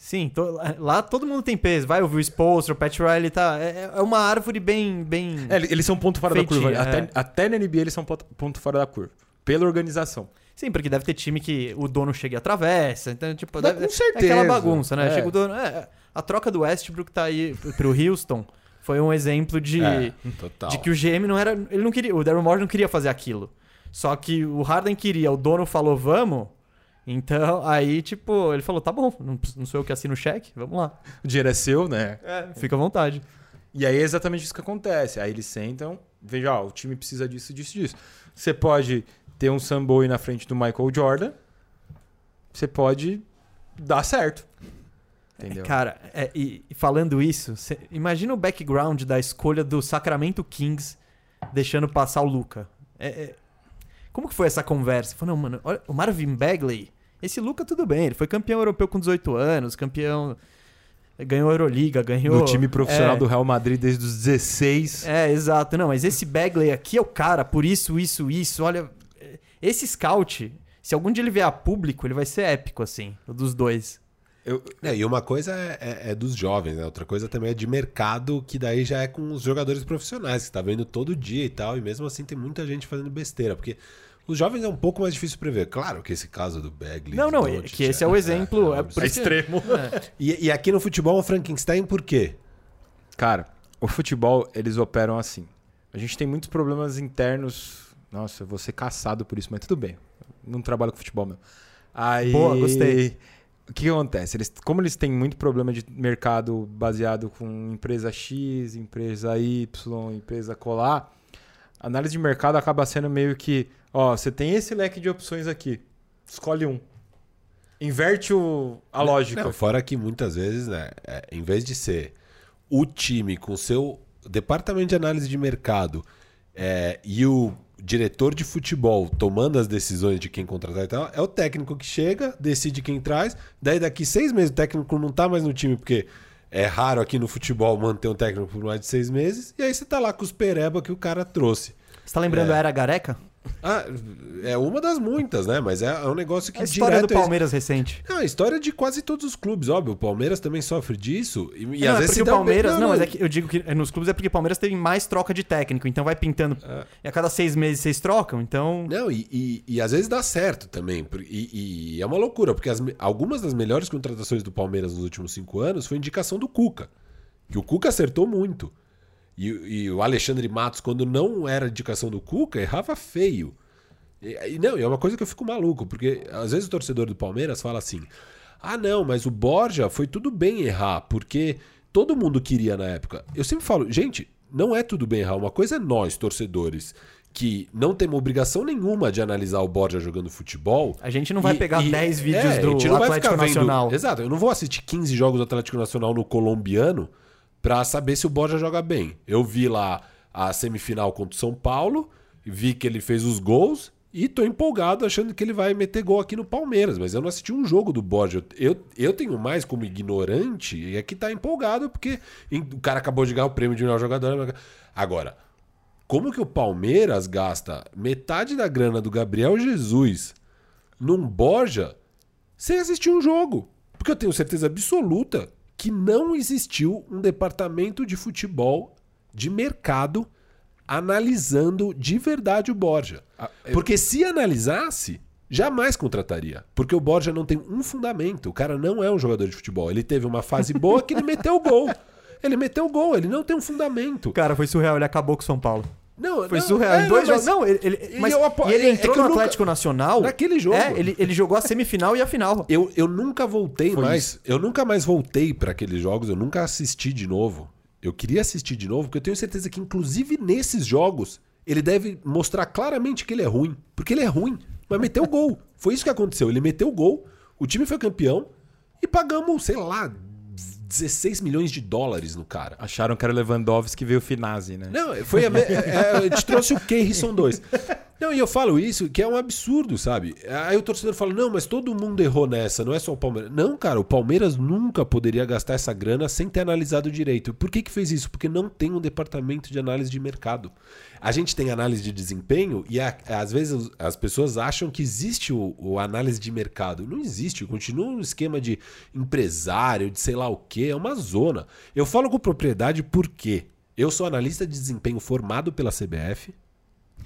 Sim, to- lá todo mundo tem peso. Vai ouvir o Spolster, o Pat Riley, tá? É, é uma árvore bem. bem... É, eles são ponto fora Feitinho, da curva. é. Até, até na NBA eles são ponto, ponto fora da curva. Pela organização. Sim, porque deve ter time que o dono chega e atravessa. Então, tipo, Mas deve, com certeza. É aquela bagunça, né? É. Chega o dono. é, a troca do Westbrook tá aí pro Houston foi um exemplo de, É, total. de que o GM não era. Ele não queria. O Daryl Morey não queria fazer aquilo. Só que o Harden queria, o dono falou, vamos. Então, aí, tipo, ele falou, tá bom, não, não sou eu que assino o cheque, vamos lá. O dinheiro é seu, né? Fica à vontade. E aí é exatamente isso que acontece. Aí eles sentam, veja, ó, o time precisa disso, disso, disso. Você pode ter um Samboy na frente do Michael Jordan, você pode dar certo. Entendeu? Cara, é, e, falando isso, cê- imagina o background da escolha do Sacramento Kings deixando passar o Luca. É, é, como que foi essa conversa? Falou, não, mano, olha, o Marvin Bagley, esse Luca tudo bem, ele foi campeão europeu com 18 anos, campeão. Ganhou a Euroliga, ganhou. no time profissional é, do Real Madrid desde os 16. É, exato. Não, mas esse Bagley aqui é o cara, por isso, isso, isso. Olha, esse scout, se algum dia ele vier a público, ele vai ser épico, assim, o dos dois. Eu, É, e uma coisa é, é- é dos jovens, né? Outra coisa também é de mercado, que daí já é com os jogadores profissionais, que tá vendo todo dia e tal, e mesmo assim tem muita gente fazendo besteira, porque os jovens é um pouco mais difícil prever. Claro que esse caso do Bagley... Não, não, é que esse é o exemplo, é é É. [laughs] extremo. E, e aqui no futebol é um Frankenstein por quê? Cara, o futebol, eles operam assim. A gente tem muitos problemas internos. Nossa, eu vou ser caçado por isso, mas tudo bem. Eu Não trabalho com futebol mesmo. Aí, Boa, gostei. O que acontece? Eles, como eles têm muito problema de mercado baseado com empresa X, empresa Y, empresa colar, a análise de mercado acaba sendo meio que, ó, você tem esse leque de opções aqui, escolhe um. Inverte o, a lógica. Não, fora que muitas vezes, né, é, em vez de ser o time com seu departamento de análise de mercado é, e o diretor de futebol tomando as decisões de quem contratar e tal, é o técnico que chega, decide quem traz, daí daqui seis meses o técnico não tá mais no time, porque é raro aqui no futebol manter um técnico por mais de seis meses, e aí você tá lá com os pereba que o cara trouxe. Você tá lembrando É. a Era Gareca? Ah, é uma das muitas, né? Mas é, é um negócio que A história do é- Palmeiras recente. não, a história de quase todos os clubes, óbvio. O Palmeiras também sofre disso. E, e não, às é vezes porque o um- Palmeiras. Não, mas é que eu digo que nos clubes é porque o Palmeiras tem mais troca de técnico, então vai pintando. É. E a cada seis meses vocês trocam, então. Não, e, e- e às vezes dá certo também. E, e é uma loucura, porque as algumas das melhores contratações do Palmeiras nos últimos cinco anos foi indicação do Cuca. Que o Cuca acertou muito. E, e o Alexandre Matos, quando não era indicação do Cuca, errava feio. E, e não, é uma coisa que eu fico maluco, porque às vezes o torcedor do Palmeiras fala assim: ah, não, mas o Borja foi tudo bem errar, porque todo mundo queria na época. Eu sempre falo, gente, não é tudo bem errar. Uma coisa é nós, torcedores, que não temos obrigação nenhuma de analisar o Borja jogando futebol. A gente não vai E- pegar e- 10 vídeos é, do Atlético ficar vendo- Nacional. Exato, eu não vou assistir 15 jogos do Atlético Nacional no colombiano pra saber se o Borja joga bem. Eu vi lá a semifinal contra o São Paulo, vi que ele fez os gols e tô empolgado achando que ele vai meter gol aqui no Palmeiras, mas eu não assisti um jogo do Borja. Eu, eu tenho mais como ignorante e aqui tá empolgado porque o cara acabou de ganhar o prêmio de melhor jogador. Agora, como que o Palmeiras gasta metade da grana do Gabriel Jesus num Borja sem assistir um jogo? Porque eu tenho certeza absoluta que não existiu um departamento de futebol de mercado analisando de verdade o Borja. Ah, eu- Porque se analisasse, jamais contrataria. Porque o Borja não tem um fundamento. O cara não é um jogador de futebol. Ele teve uma fase boa que ele meteu o gol. [laughs] Ele meteu o gol, ele não tem um fundamento. Cara, foi surreal, ele acabou com o São Paulo. Não, Foi não, surreal. é, em dois não, mas- jogos. Não, ele, ele- E mas, eu e ele é- é entrou que eu no nunca- Atlético Nacional. Naquele jogo. É, ele, ele jogou a semifinal e a final. Eu, eu nunca voltei Foi mais. isso. Eu nunca mais voltei para aqueles jogos. Eu nunca assisti de novo. Eu queria assistir de novo, porque eu tenho certeza que, inclusive nesses jogos, ele deve mostrar claramente que ele é ruim. Porque ele é ruim. Mas meteu o gol. Foi isso que aconteceu. Ele meteu o gol, o time foi campeão e pagamos, sei lá, 16 milhões de dólares no cara. Acharam que era o Lewandowski que veio o Finazzi, né? Não, foi a, me- é, [laughs] é, a gente trouxe o Keirson 2. Não, e eu falo isso que é um absurdo, sabe? Aí o torcedor fala: "Não, mas todo mundo errou nessa, não é só o Palmeiras". Não, cara, o Palmeiras nunca poderia gastar essa grana sem ter analisado direito. Por que que fez isso? Porque não tem um departamento de análise de mercado. A gente tem análise de desempenho e a- às vezes as pessoas acham que existe o, o análise de mercado. Não existe, continua um esquema de empresário, de sei lá o quê, é uma zona. Eu falo com propriedade porque eu sou analista de desempenho formado pela CBF.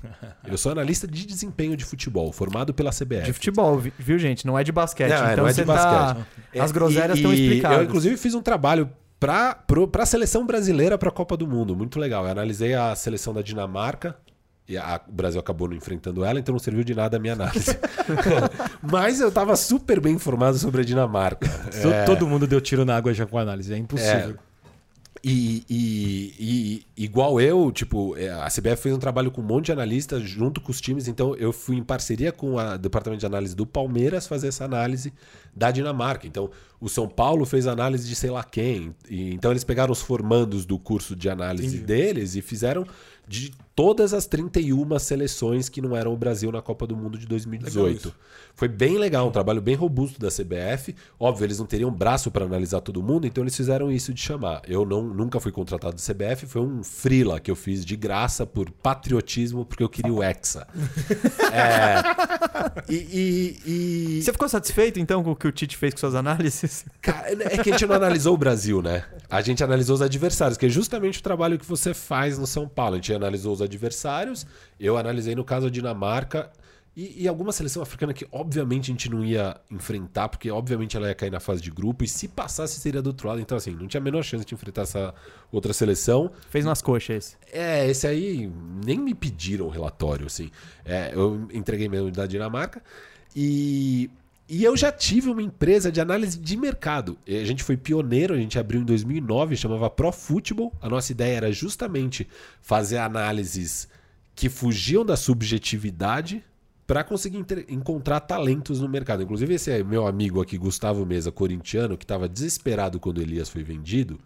[laughs] Eu sou analista de desempenho de futebol, formado pela CBF. De futebol, vi- viu, gente? Não é de basquete. Não, é, então não é de você tá. basquete. As É, groselhas estão explicadas. Eu, inclusive, fiz um trabalho para a seleção brasileira para a Copa do Mundo. Muito legal. Eu analisei a seleção da Dinamarca. E a- o Brasil acabou não enfrentando ela, então não serviu de nada a minha análise. [laughs] [laughs] Mas eu estava super bem informado sobre a Dinamarca. É, Todo mundo deu tiro na água já com a análise, é impossível. E, e- e- igual eu, tipo, é, a CBF fez um trabalho com um monte de analistas junto com os times, então eu fui em parceria com o departamento de análise do Palmeiras fazer essa análise da Dinamarca. Então, o São Paulo fez análise de sei lá quem. E, então, eles pegaram os formandos do curso de análise deles e fizeram de todas as 31 seleções que não eram o Brasil na Copa do Mundo de 2018. Foi bem legal, um trabalho bem robusto da CBF. Óbvio, eles não teriam braço para analisar todo mundo, então eles fizeram isso de chamar. Eu não, nunca fui contratado da CBF, foi um freela que eu fiz de graça por patriotismo, porque eu queria o Hexa. [laughs] É, e, e- e- Você ficou satisfeito, então, com o que o Tite fez com suas análises? Cara, é que a gente não analisou o Brasil, né? A gente analisou os adversários, que é justamente o trabalho que você faz no São Paulo. A gente analisou os adversários, eu analisei no caso a Dinamarca e, e alguma seleção africana que obviamente a gente não ia enfrentar, porque obviamente ela ia cair na fase de grupo, e se passasse seria do outro lado. Então, assim, não tinha a menor chance de enfrentar essa outra seleção. Fez nas coxas esse. É, esse aí nem me pediram o relatório, assim. É, eu entreguei mesmo da Dinamarca e, e eu já tive uma empresa de análise de mercado. A gente foi pioneiro, a gente abriu em 2009, chamava Pro Football. A nossa ideia era justamente fazer análises que fugiam da subjetividade para conseguir encontrar talentos no mercado. Inclusive esse é meu amigo aqui, Gustavo Mesa, corintiano, que estava desesperado quando o Elias foi vendido.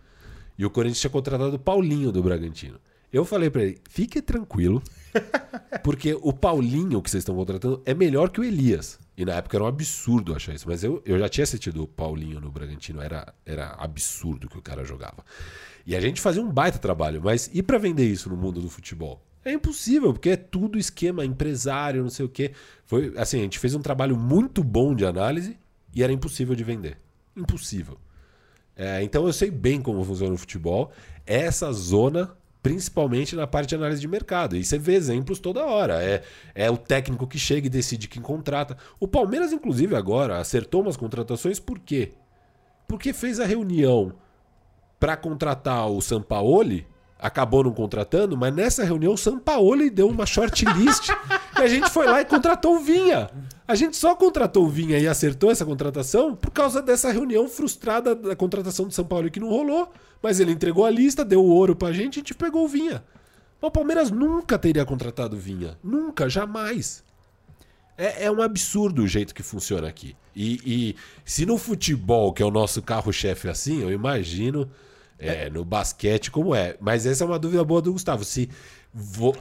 E o Corinthians tinha contratado o Paulinho do Bragantino. Eu falei pra ele, fique tranquilo, porque o Paulinho que vocês estão contratando é melhor que o Elias. E na época era um absurdo achar isso. Mas eu, eu já tinha assistido o Paulinho no Bragantino, era, era absurdo que o cara jogava. E a gente fazia um baita trabalho, mas e pra vender isso no mundo do futebol? É impossível, porque é tudo esquema empresário, não sei o quê. Foi assim, a gente fez um trabalho muito bom de análise e era impossível de vender. Impossível. É, então eu sei bem como funciona o futebol. Essa zona, principalmente na parte de análise de mercado. E você vê exemplos toda hora. É, é o técnico que chega e decide quem contrata. O Palmeiras, inclusive, agora acertou umas contratações, por quê? Porque fez a reunião para contratar o Sampaoli, acabou não contratando, mas nessa reunião o Sampaoli deu uma shortlist [laughs] e a gente foi lá e contratou o Vinha. A gente só contratou o Vinha e acertou essa contratação por causa dessa reunião frustrada da contratação do Sampaoli que não rolou, mas ele entregou a lista, deu o ouro pra gente e a gente pegou o Vinha. O Palmeiras nunca teria contratado o Vinha. Nunca, jamais. É, é um absurdo o jeito que funciona aqui. E, e se no futebol, que é o nosso carro-chefe assim, eu imagino é, no basquete como é. Mas essa é uma dúvida boa do Gustavo. Se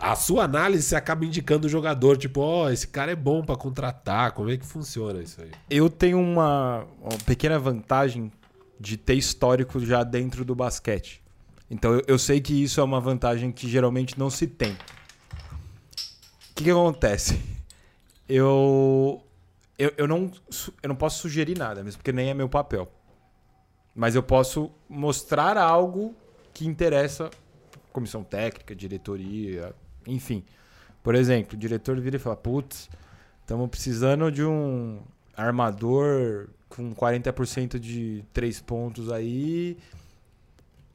a sua análise se acaba indicando o jogador, tipo, ó, esse cara é bom pra contratar, como é que funciona isso aí? Eu tenho uma, uma pequena vantagem de ter histórico já dentro do basquete. Então eu, eu sei que isso é uma vantagem que geralmente não se tem. O que, que acontece? Eu, eu, eu, não, eu não posso sugerir nada, mesmo porque nem é meu papel. Mas eu posso mostrar algo que interessa comissão técnica, diretoria, enfim. Por exemplo, o diretor vira e fala: Putz, estamos precisando de um armador com 40% de três pontos aí,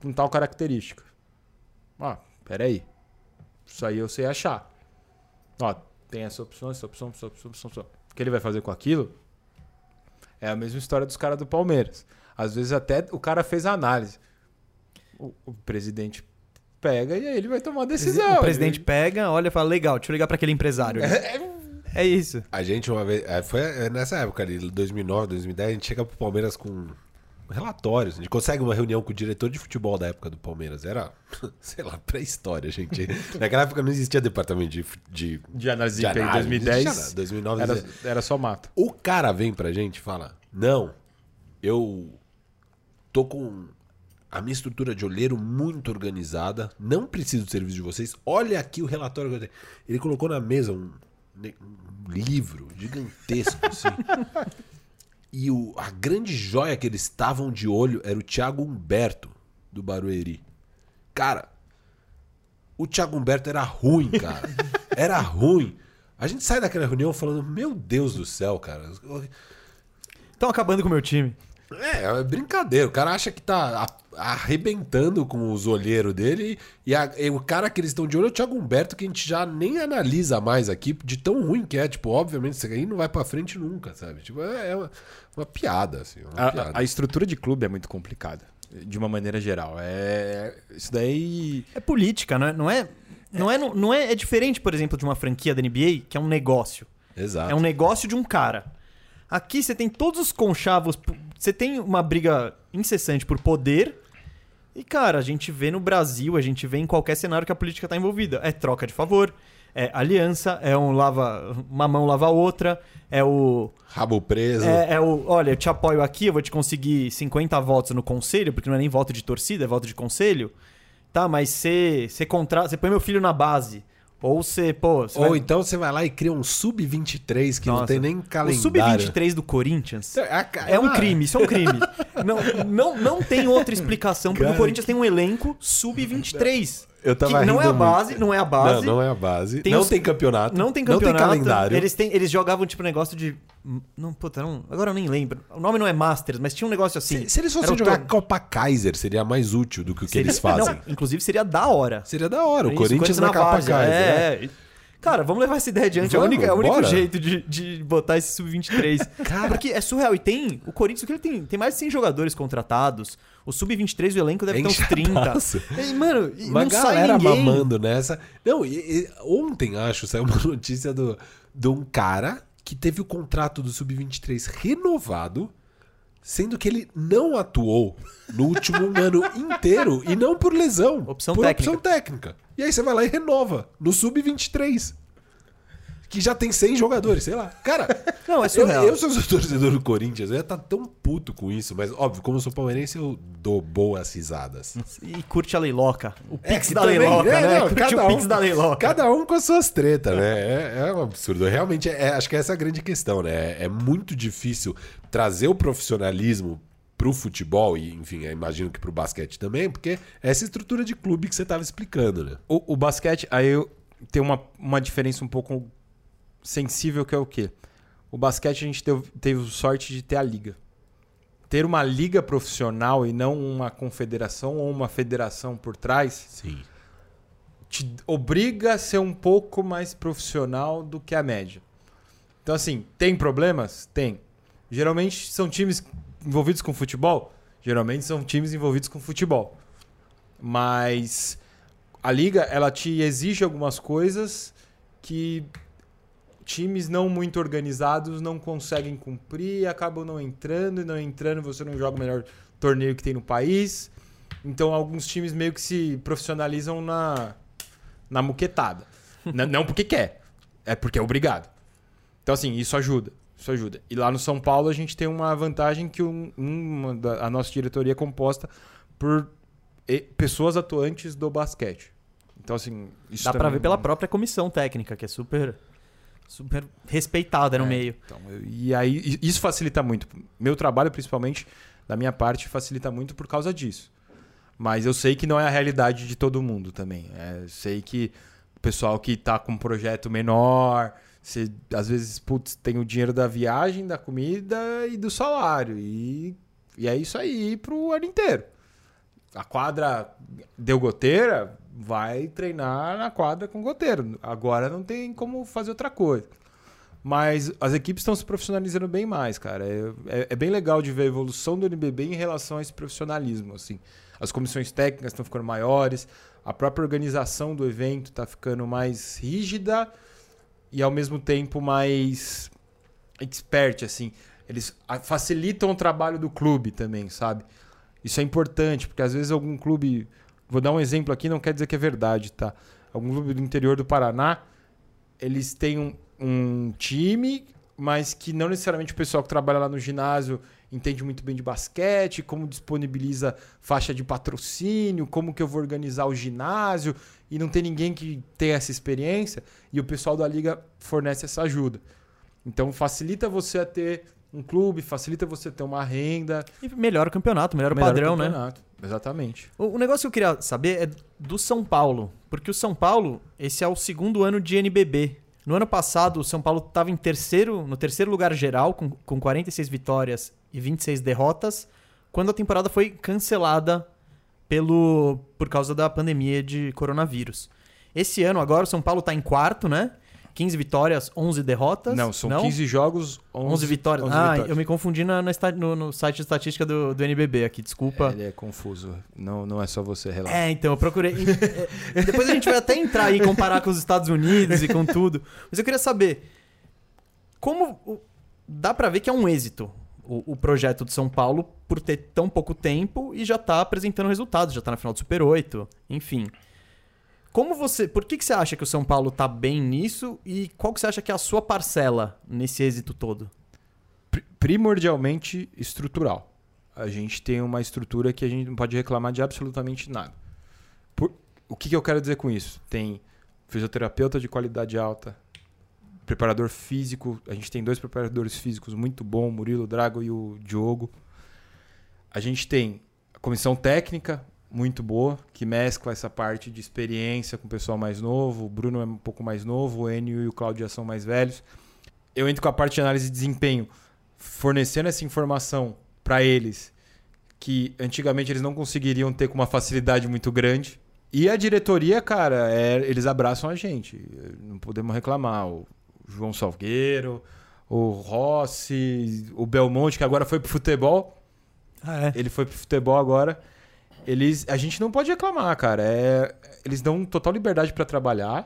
com tal característica. Ó, peraí. Isso aí eu sei achar. Ó, tem essa opção, essa opção, essa opção, essa opção. O que ele vai fazer com aquilo é a mesma história dos caras do Palmeiras. Às vezes até o cara fez a análise. O, o presidente pega e aí ele vai tomar a decisão. O presidente pega, olha e fala, legal, deixa eu ligar pra aquele empresário. ali." [laughs] É isso. A gente uma vez. é, Foi nessa época ali, 2009, 2010, a gente chega pro Palmeiras com relatórios. A gente consegue uma reunião com o diretor de futebol da época do Palmeiras. Era, [laughs] sei lá, pré-história, gente. [laughs] Naquela época não existia departamento de. de De análise de de desempenho em análise, não existia 2010. nada. 2009 Era, era só mato. O cara vem pra gente e fala: Não, eu tô com a minha estrutura de olheiro muito organizada, não preciso do serviço de vocês. Olha aqui o relatório que eu tenho. Ele colocou na mesa um, um livro gigantesco, assim. [laughs] E o, a grande joia que eles estavam de olho era o Thiago Humberto, do Barueri. Cara, o Thiago Humberto era ruim, cara. [laughs] Era ruim. A gente sai daquela reunião falando, meu Deus do céu, cara. Estão acabando com o meu time. É, é brincadeira. O cara acha que tá arrebentando com os olheiros dele. E, a- e o cara que eles estão de olho é o Thiago Humberto, que a gente já nem analisa mais aqui, de tão ruim que é. Tipo, obviamente, isso aí não vai pra frente nunca, sabe? Tipo, é, é uma, uma piada, assim. Uma A, piada. a- a estrutura de clube é muito complicada. de uma maneira geral. É isso daí. É política, não é? Não é, não é, não é, é diferente, por exemplo, de uma franquia da NBA, que é um negócio. Exato. É um negócio de um cara. Aqui você tem todos os conchavos. Você tem uma briga incessante por poder. E, cara, a gente vê no Brasil, a gente vê em qualquer cenário que a política tá envolvida. É troca de favor, é aliança, é um lava. Uma mão lava a outra, é o. Rabo preso. É, é o. Olha, eu te apoio aqui, eu vou te conseguir 50 votos no conselho, porque não é nem voto de torcida, é voto de conselho. Tá, mas você. Você põe meu filho na base. Ou você, pô. Você Ou vai- então você vai lá e cria um sub-23 que não Nossa. tem nem O calendário. sub-23 do Corinthians. É um crime, isso é um crime. [laughs] não, não, não tem outra explicação, porque Cara, o Corinthians tem um elenco sub-23. Eu tava que não é a base, muito. não é a base. Não, não é a base. Tem não os- tem campeonato. Não tem campeonato. Não tem calendário. Eles, têm, eles jogavam tipo um negócio de. Não, puta, não, agora eu nem lembro. O nome não é Masters, mas tinha um negócio assim. Se, se eles fossem jogar Copa Kaiser, seria mais útil do que o que seria- eles [laughs] fazem. Não, inclusive seria da hora. Seria da hora. O Isso, Corinthians na Copa várzea, Kaiser. É, é. Cara, vamos levar essa ideia adiante. é o Vamos, único, é o único bora. jeito de, de botar esse sub-23. [laughs] Porque é surreal. E tem. O Corinthians, o que ele tem? Tem mais de 100 jogadores contratados. O sub-23, o elenco deve ter uns 30. Enxadaço. [laughs] E, mano, e Uma não sai galera ninguém. mamando nessa. Não, e- e ontem, acho, saiu uma [laughs] notícia do, de um cara que teve o contrato do Sub-23 renovado, sendo que ele não atuou no último [laughs] ano inteiro e não por lesão. Opção por técnica. opção técnica. E aí você vai lá e renova no Sub-23. Que já tem 100 jogadores, sei lá. Cara, [laughs] Não, é eu, surreal. eu sou [laughs] torcedor do Corinthians, eu ia estar tão puto com isso, mas óbvio, como eu sou palmeirense, eu dou boas risadas. E curte a leiloca. O Pix que da também- leiloca, é, né? não, curte cada o um- Pix da leiloca. Cada um com as suas tretas, né? É, é um absurdo. Realmente, é, acho que essa é a grande questão, né? É muito difícil trazer o profissionalismo pro futebol e, enfim, eu imagino que pro basquete também, porque é essa estrutura de clube que você tava explicando, né? O, o basquete, aí eu, tem uma, uma diferença um pouco sensível que é o quê? O basquete a gente teve, teve sorte de ter a liga. Ter uma liga profissional e não uma confederação ou uma federação por trás Sim. te obriga a ser um pouco mais profissional do que a média. Então, assim, tem problemas? Tem. Geralmente são times envolvidos com futebol? Geralmente são times envolvidos com futebol. Mas a liga, ela te exige algumas coisas que times não muito organizados não conseguem cumprir, acabam não entrando, e não entrando você não joga o melhor torneio que tem no país. Então alguns times meio que se profissionalizam na, na muquetada. [laughs] Não porque quer, é porque é obrigado. Então assim, isso ajuda. Isso ajuda. E lá no São Paulo a gente tem uma vantagem que um- uma da- a nossa diretoria é composta por pessoas atuantes do basquete. Então assim, isso Dá pra também- ver pela própria comissão técnica, que é super, super respeitada no É, meio. Então, eu- e aí isso facilita muito. Meu trabalho, principalmente, da minha parte, facilita muito por causa disso. Mas eu sei que não é a realidade de todo mundo também. É, sei que o pessoal que tá com um projeto menor, você, às vezes, putz, tem o dinheiro da viagem, da comida e do salário. E, e é isso aí pro ano inteiro. A quadra deu goteira, vai treinar na quadra com goteiro. Agora não tem como fazer outra coisa. Mas as equipes estão se profissionalizando bem mais, cara. É, é- é bem legal de ver a evolução do NBB em relação a esse profissionalismo. Assim. As comissões técnicas estão ficando maiores, a própria organização do evento está ficando mais rígida e ao mesmo tempo mais expert, assim. Eles facilitam o trabalho do clube também, sabe? Isso é importante, porque às vezes algum clube. Vou dar um exemplo aqui, não quer dizer que é verdade, tá? Algum clube do interior do Paraná, eles têm um, um time, mas que não necessariamente o pessoal que trabalha lá no ginásio entende muito bem de basquete, como disponibiliza faixa de patrocínio, como que eu vou organizar o ginásio, e não tem ninguém que tenha essa experiência, e o pessoal da liga fornece essa ajuda. Então facilita você a ter um clube, facilita você ter uma renda, E melhora o campeonato, melhora o melhora padrão, né? Exatamente. O, o negócio que eu queria saber é do São Paulo. Porque o São Paulo, esse é o segundo ano de NBB. No ano passado, o São Paulo estava em terceiro, no terceiro lugar geral, com, com 46 vitórias e 26 derrotas, quando a temporada foi cancelada pelo por causa da pandemia de coronavírus. Esse ano, agora, o São Paulo está em quarto, né? 15 vitórias, 11 derrotas? Não, são 15 jogos, 11, 11 vitórias. 11 ah, vitórias. eu me confundi na, na no, no site de estatística do, do NBB aqui, desculpa. Ele é confuso. Não, não é só você, relaxa. É, então, eu procurei. É, Depois a gente vai até entrar aí e comparar com os Estados Unidos e com tudo. Mas eu queria saber. Como. Dá pra ver que é um êxito o, o projeto de São Paulo por ter tão pouco tempo e já tá apresentando resultados, já tá na final do Super 8, enfim. Como você. Por que, que você acha que o São Paulo tá bem nisso e qual que você acha que é a sua parcela nesse êxito todo? Pri- primordialmente estrutural. A gente tem uma estrutura que a gente não pode reclamar de absolutamente nada. Por- o que, que eu quero dizer com isso? Tem fisioterapeuta de qualidade alta, preparador físico. A gente tem dois preparadores físicos muito bons, Murilo Drago e o Diogo. A gente tem a comissão técnica muito boa, que mescla essa parte de experiência com o pessoal mais novo. O Bruno é um pouco mais novo, o Enio e o Claudio já são mais velhos. Eu entro com a parte de análise de desempenho, fornecendo essa informação para eles, que antigamente eles não conseguiriam ter com uma facilidade muito grande. E a diretoria, cara, é- eles abraçam a gente. Não podemos reclamar. O João Salgueiro, o Rossi, o Belmonte, que agora foi pro futebol. Ah, é. Ele foi pro futebol agora. Eles, a gente não pode reclamar, cara. É, eles dão total liberdade para trabalhar.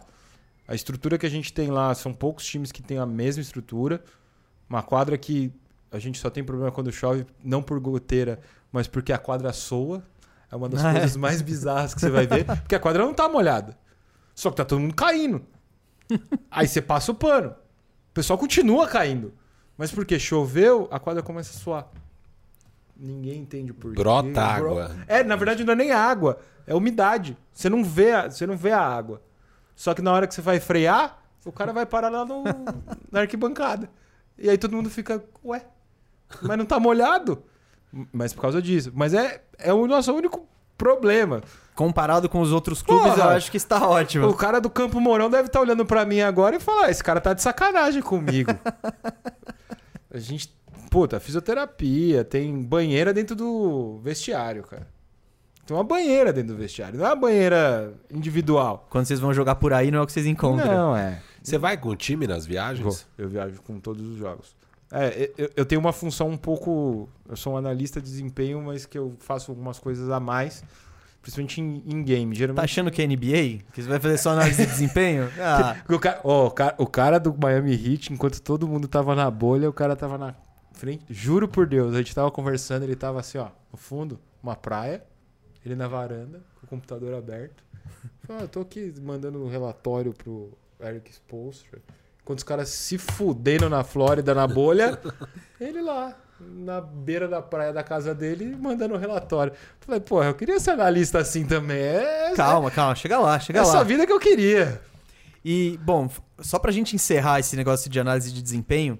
A estrutura que a gente tem lá são poucos times que têm a mesma estrutura. Uma quadra que a gente só tem problema quando chove, não por goteira, mas porque a quadra soa. É uma das Ah, [laughs] é? coisas mais bizarras que você vai ver, porque a quadra não tá molhada. Só que tá todo mundo caindo. Aí você passa o pano. O pessoal continua caindo. Mas porque choveu, a quadra começa a suar. Ninguém entende o porquê. Brota Bro- água. É, na verdade não é nem água, é umidade. Você não vê a, você não vê a água. Só que na hora que você vai frear, o cara vai parar lá no, [laughs] na arquibancada. E aí todo mundo fica, ué, mas não tá molhado? Mas por causa disso. Mas é, é o nosso único problema. Comparado com os outros clubes, Porra! eu acho que está ótimo. O cara do Campo Mourão deve estar olhando pra mim agora e falar: esse cara tá de sacanagem comigo. [laughs] a gente, puta, fisioterapia, tem banheira dentro do vestiário, cara. Tem uma banheira dentro do vestiário, não é uma banheira individual. Quando vocês vão jogar por aí, não é o que vocês encontram. Não, é. Você vai com o time nas Vou. viagens? Eu viajo com todos os jogos. É, eu, eu tenho uma função um pouco. Eu sou um analista de desempenho, mas que eu faço algumas coisas a mais, principalmente em, em game. Tá Geralmente. achando que é NBA? Que você vai fazer só análise de desempenho? [laughs] Ah, O cara, ó, o, cara, o cara do Miami Heat, enquanto todo mundo tava na bolha, o cara tava na frente. Juro por Deus, a gente tava conversando, ele tava assim, ó, no fundo, uma praia, ele na varanda, com o computador aberto. Falei, ah, eu tô aqui mandando um relatório pro Eric Spoelstra. Enquanto os caras se fuderam na Flórida, na bolha, [laughs] ele lá, na beira da praia da casa dele, mandando um relatório. Falei, porra, eu queria ser analista assim também. É, calma, calma, chega lá, chega essa lá. vida que eu queria. E, bom, só pra gente encerrar esse negócio de análise de desempenho,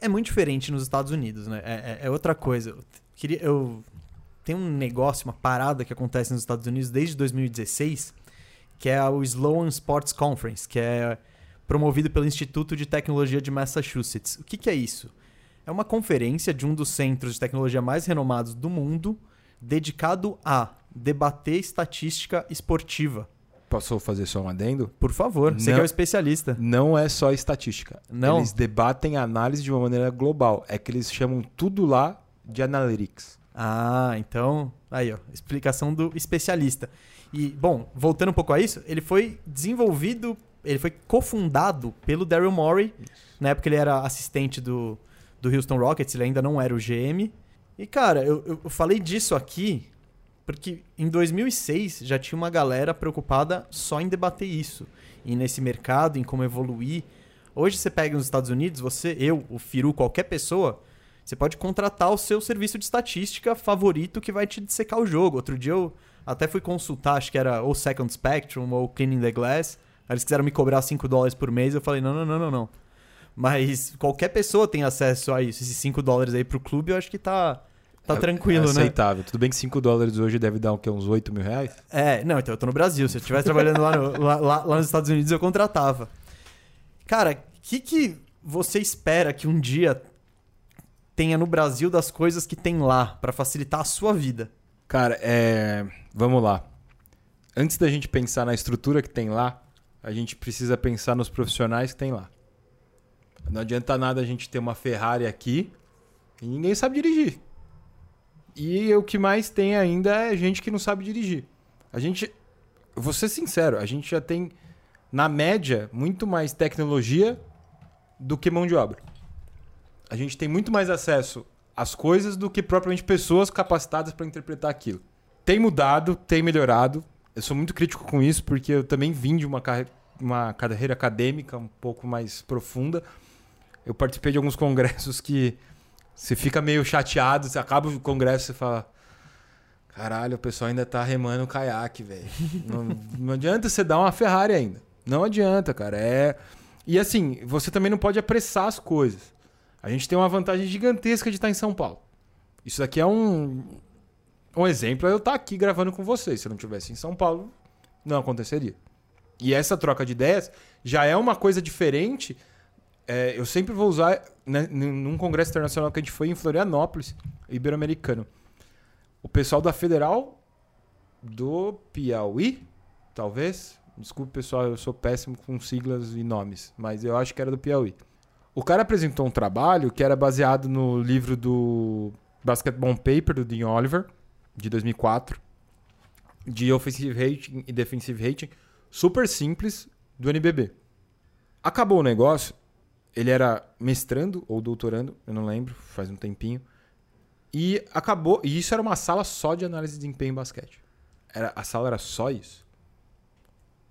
é muito diferente nos Estados Unidos, né? É, é- é outra coisa. Eu queria, eu tem um negócio, uma parada que acontece nos Estados Unidos desde 2016, que é o Sloan Sports Conference, que é promovido pelo Instituto de Tecnologia de Massachusetts. O que, que é isso? É uma conferência de um dos centros de tecnologia mais renomados do mundo, dedicado a debater estatística esportiva. Posso fazer só um adendo? Por favor, você Não. que é o especialista. Não é só estatística. Não? Eles debatem a análise de uma maneira global. É que eles chamam tudo lá de analytics. Ah, então. Aí, ó. Explicação do especialista. E, bom, voltando um pouco a isso, ele foi desenvolvido, ele foi cofundado pelo Daryl Morey. Na época ele era assistente do, do Houston Rockets, ele ainda não era o GM. E, cara, eu, eu falei disso aqui porque em 2006 já tinha uma galera preocupada só em debater isso. E nesse mercado, em como evoluir. Hoje você pega nos Estados Unidos, você, eu, o Firu, qualquer pessoa, você pode contratar o seu serviço de estatística favorito que vai te dissecar o jogo. Outro dia eu até fui consultar, acho que era ou Second Spectrum ou Cleaning the Glass. Aí eles quiseram me cobrar 5 dólares por mês. Eu falei, não, não, não, não, não. Mas qualquer pessoa tem acesso a isso. Esses 5 dólares aí pro clube, eu acho que tá, tá É- tranquilo, é né? aceitável. Tudo bem que 5 dólares hoje deve dar o quê? uns 8 mil reais? É, não, então eu tô no Brasil. Se eu estivesse trabalhando lá, no- lá, lá- lá nos Estados Unidos, eu contratava. Cara, o que, que você espera que um dia tenha no Brasil das coisas que tem lá pra facilitar a sua vida? Cara, é... vamos lá. Antes da gente pensar na estrutura que tem lá, a gente precisa pensar nos profissionais que tem lá. Não adianta nada a gente ter uma Ferrari aqui e ninguém sabe dirigir. E o que mais tem ainda é gente que não sabe dirigir. A gente, vou ser sincero, a gente já tem, na média, muito mais tecnologia do que mão de obra. A gente tem muito mais acesso às coisas do que propriamente pessoas capacitadas para interpretar aquilo. Tem mudado, tem melhorado. Eu sou muito crítico com isso porque eu também vim de uma, carre- uma carreira acadêmica um pouco mais profunda. Eu participei de alguns [laughs] congressos que você fica meio chateado, você acaba o congresso e fala: Caralho, o pessoal ainda tá remando o caiaque, velho. [laughs] não, não adianta você dar uma Ferrari ainda. Não adianta, cara. É. E assim, você também não pode apressar as coisas. A gente tem uma vantagem gigantesca de estar em São Paulo. Isso daqui é um. Um exemplo eu estar aqui gravando com vocês. Se eu não estivesse em São Paulo, não aconteceria. E essa troca de ideias já é uma coisa diferente. É, eu sempre vou usar né, num congresso internacional que a gente foi em Florianópolis, Ibero-Americano. O pessoal da Federal do Piauí, talvez. Desculpe, pessoal, eu sou péssimo com siglas e nomes, mas eu acho que era do Piauí. O cara apresentou um trabalho que era baseado no livro do Basketball Paper, do Dean Oliver, de 2004, de Offensive Rating e Defensive Rating, super simples, do NBB. Acabou o negócio, ele era mestrando ou doutorando, eu não lembro, faz um tempinho. E acabou, e isso era uma sala só de análise de desempenho em basquete. Era, a sala era só isso.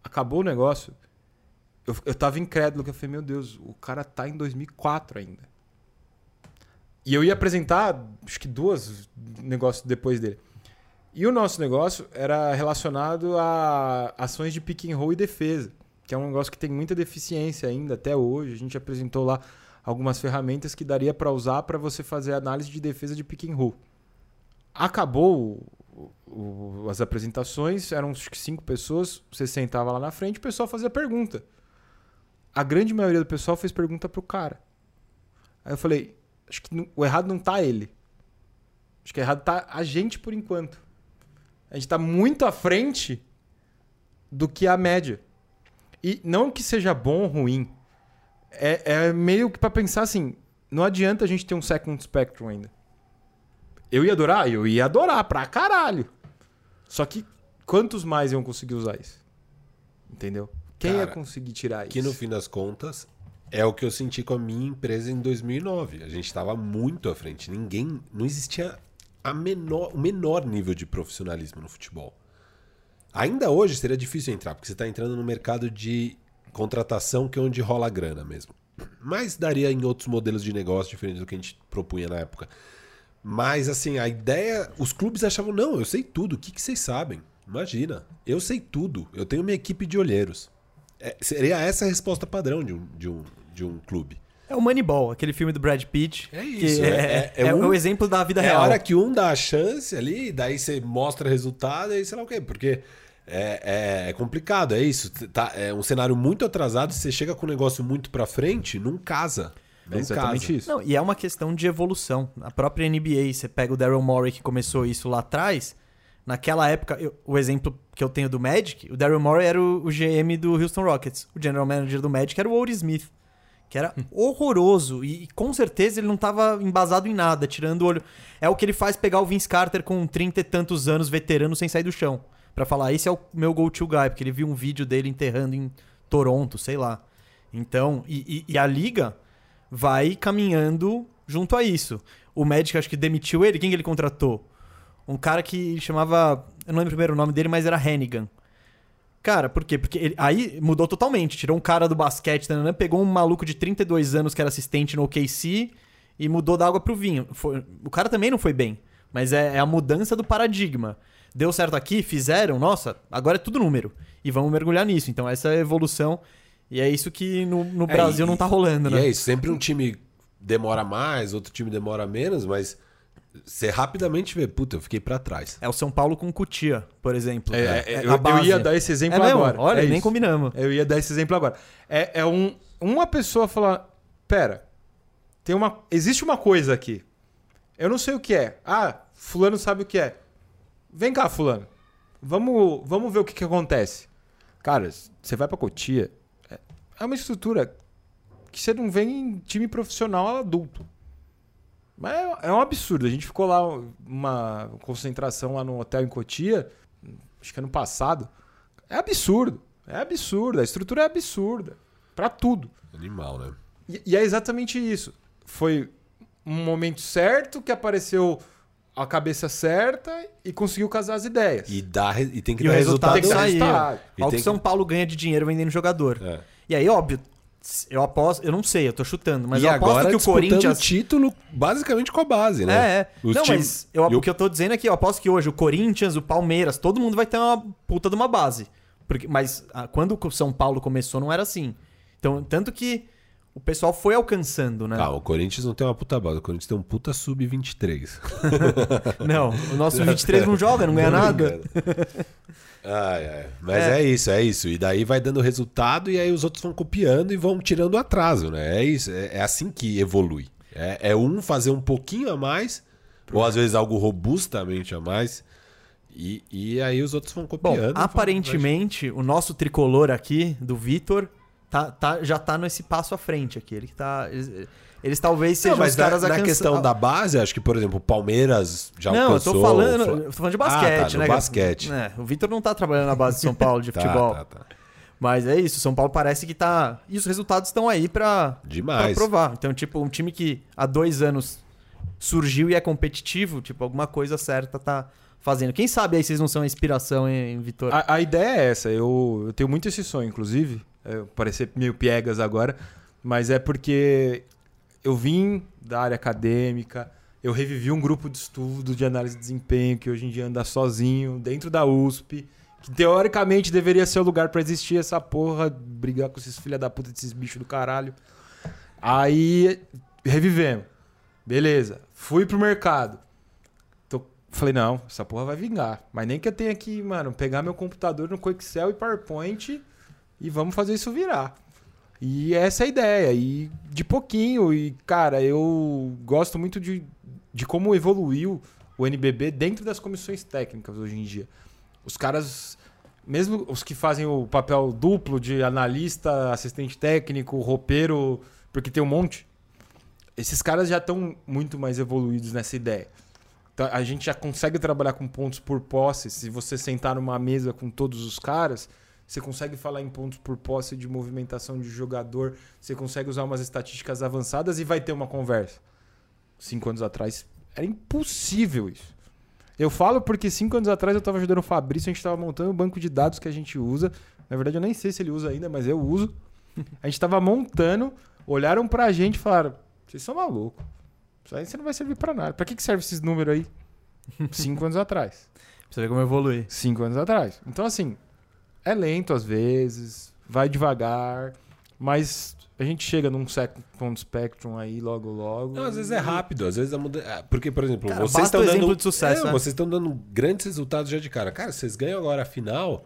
Acabou o negócio, eu, eu tava incrédulo, que eu falei, meu Deus, o cara tá em 2004 ainda. E eu ia apresentar, acho que duas negócios depois dele. E o nosso negócio era relacionado a ações de pick and roll e defesa, que é um negócio que tem muita deficiência ainda até hoje. A gente apresentou lá algumas ferramentas que daria para usar para você fazer análise de defesa de pick and roll. Acabou o- o- as apresentações, eram cinco pessoas, você sentava lá na frente, o pessoal fazia pergunta. A grande maioria do pessoal fez pergunta pro cara. Aí eu falei, acho que o errado não tá ele. Acho que o errado tá a gente por enquanto. A gente tá muito à frente do que a média. E não que seja bom ou ruim. É, é meio que pra pensar assim, não adianta a gente ter um second spectrum ainda. Eu ia adorar? Eu ia adorar pra caralho. Só que quantos mais iam conseguir usar isso? Entendeu? Quem ia Cara, conseguir tirar Que isso? no fim das contas é o que eu senti com a minha empresa em 2009. A gente estava muito à frente. Ninguém, não existia a menor, o menor nível de profissionalismo no futebol. Ainda hoje seria difícil entrar, porque você está entrando no mercado de contratação que é onde rola a grana mesmo. Mas daria em outros modelos de negócio diferentes do que a gente propunha na época. Mas assim, a ideia. Os clubes achavam, não, eu sei tudo, o que, que vocês sabem? Imagina, eu sei tudo, eu tenho minha equipe de olheiros. É, seria essa a resposta padrão de um, de um, de um clube. É o Moneyball, aquele filme do Brad Pitt. É isso, é, é- é, é um- o exemplo da vida É a real. hora que um dá a chance ali, daí você mostra resultado e sei lá o quê. Porque é, é- é complicado, é isso. Tá, é um cenário muito atrasado, você chega com um negócio muito pra frente, não casa. Não É exatamente casa. isso. Não, e é uma questão de evolução. A própria NBA, você pega o Daryl Morey que começou isso lá atrás. Naquela época, eu- o exemplo que eu tenho do Magic, o Daryl Morey era o, o GM do Houston Rockets. O general manager do Magic era o Ori Smith, que era horroroso e, e com certeza ele não estava embasado em nada, tirando o olho. É o que ele faz pegar o Vince Carter com 30 e tantos anos, veterano, sem sair do chão. Pra falar, esse é o meu go-to guy, porque ele viu um vídeo dele enterrando em Toronto, sei lá. Então, e, e- e a liga vai caminhando junto a isso. O Magic acho que demitiu ele. Quem que ele contratou? Um cara que chamava. Eu não lembro o primeiro nome dele, mas era Hennigan. Cara, por quê? Porque ele, aí mudou totalmente. Tirou um cara do basquete, tanana, pegou um maluco de 32 anos que era assistente no OKC e mudou da água pro vinho. Foi- o cara também não foi bem, mas é, é a mudança do paradigma. Deu certo aqui, fizeram, nossa, agora é tudo número. E vamos mergulhar nisso. Então, essa é a evolução. E é isso que no, no É, Brasil e- não tá rolando, E né? é isso, sempre um time demora mais, outro time demora menos, mas você rapidamente vê, puta, eu fiquei pra trás. É o São Paulo com Cutia, por exemplo. É, é, É eu, a eu base. ia dar esse exemplo É mesmo? agora. Olha, É nem isso. combinamos. Eu ia dar esse exemplo agora. É, é um, uma pessoa falar: pera, tem uma, existe uma coisa aqui. Eu não sei o que é. Ah, Fulano sabe o que é. Vem cá, Fulano. Vamos, vamos ver o que, que acontece. Cara, você vai pra Cotia, é- é uma estrutura que você não vê em time profissional adulto. Mas é, é um absurdo. A gente ficou lá uma concentração lá no hotel em Cotia, acho que ano passado. É absurdo. É absurdo. A estrutura é absurda. Pra tudo. Animal, né? E, e é exatamente isso. Foi um momento certo que apareceu a cabeça certa e conseguiu casar as ideias. E, dá, e tem que E o dar resultado resultado. Tem que dar resultado. O que São Paulo ganha de dinheiro vendendo jogador. É. E aí, óbvio, eu aposto, eu não sei, eu tô chutando, mas e eu aposto agora que o Corinthians. o título basicamente com a base, né? É, é. Os não, times- mas eu, e o- o que eu tô dizendo é que eu aposto que hoje o Corinthians, o Palmeiras, todo mundo vai ter uma puta de uma base. Porque, mas ah, quando o São Paulo começou, não era assim. Então, tanto que o pessoal foi alcançando, né? Ah, o Corinthians não tem uma puta base, o Corinthians tem um puta sub-23. [laughs] Não, o nosso 23 não joga, não ganha nada. Ai, ai. Mas É. é. isso, é isso. E daí vai dando resultado e aí os outros vão copiando e vão tirando o atraso, né? É isso. É, é assim que evolui. É, é um fazer um pouquinho a mais, ou às vezes algo robustamente a mais, e, e aí os outros vão Bom, copiando. vão- aparentemente, o nosso tricolor aqui, do Vitor, tá, tá, já tá nesse passo à frente aqui. Ele que tá. Eles, eles talvez sejam Não, mas os caras na, a na questão da base, acho que, por exemplo, o Palmeiras já Não, eu alcançou... tô falando, o Fla- eu tô falando de Ah, basquete, tá, no né? basquete. É, o Vitor não tá trabalhando na base de São Paulo de [laughs] Tá, futebol. tá, tá. Mas é isso, o São Paulo parece que tá. E os resultados estão aí pra, pra Demais. provar. Então, tipo, um time que há dois anos surgiu e é competitivo, tipo, alguma coisa certa tá fazendo. Quem sabe aí vocês não são a inspiração, hein, Vitor? A, a ideia é essa. Eu, eu tenho muito esse sonho, inclusive. Parecer meio piegas agora. Mas é porque eu vim da área acadêmica. Eu revivi um grupo de estudo de análise de desempenho que hoje em dia anda sozinho dentro da USP. Que teoricamente deveria ser o lugar pra existir essa porra, brigar com esses filha da puta desses bichos do caralho. Aí revivemos. Beleza. Fui pro mercado. Tô- Falei, não, essa porra vai vingar. Mas nem que eu tenha que, mano, pegar meu computador no Excel e PowerPoint e vamos fazer isso virar. E essa é a ideia. E de pouquinho. E, cara, eu gosto muito de, de como evoluiu o NBB dentro das comissões técnicas hoje em dia. Os caras, mesmo os que fazem o papel duplo de analista, assistente técnico, roupeiro, porque tem um monte, esses caras já estão muito mais evoluídos nessa ideia. Então, a gente já consegue trabalhar com pontos por posse. Se você sentar numa mesa com todos os caras, você consegue falar em pontos por posse de movimentação de jogador. Você consegue usar umas estatísticas avançadas e vai ter uma conversa. Cinco anos atrás era impossível isso. Eu falo porque cinco anos atrás eu estava ajudando o Fabrício, a gente estava montando o banco de dados que a gente usa. Na verdade, eu nem sei se ele usa ainda, mas eu uso. [laughs] A gente estava montando, olharam pra gente e falaram: vocês são malucos. Isso aí você não vai servir pra nada. Pra que, que serve esses números aí? [laughs] Cinco anos atrás. Pra você ver como evolui. Cinco anos atrás. Então, assim, é lento às vezes, vai devagar, mas a gente chega num second spectrum aí logo, logo. Não, às vezes é rápido, às vezes a muda... é, Porque, por exemplo, Cara, vocês estão dando... sucesso, É, né? Vocês estão dando grandes resultados já de cara. Cara, vocês ganham agora a final,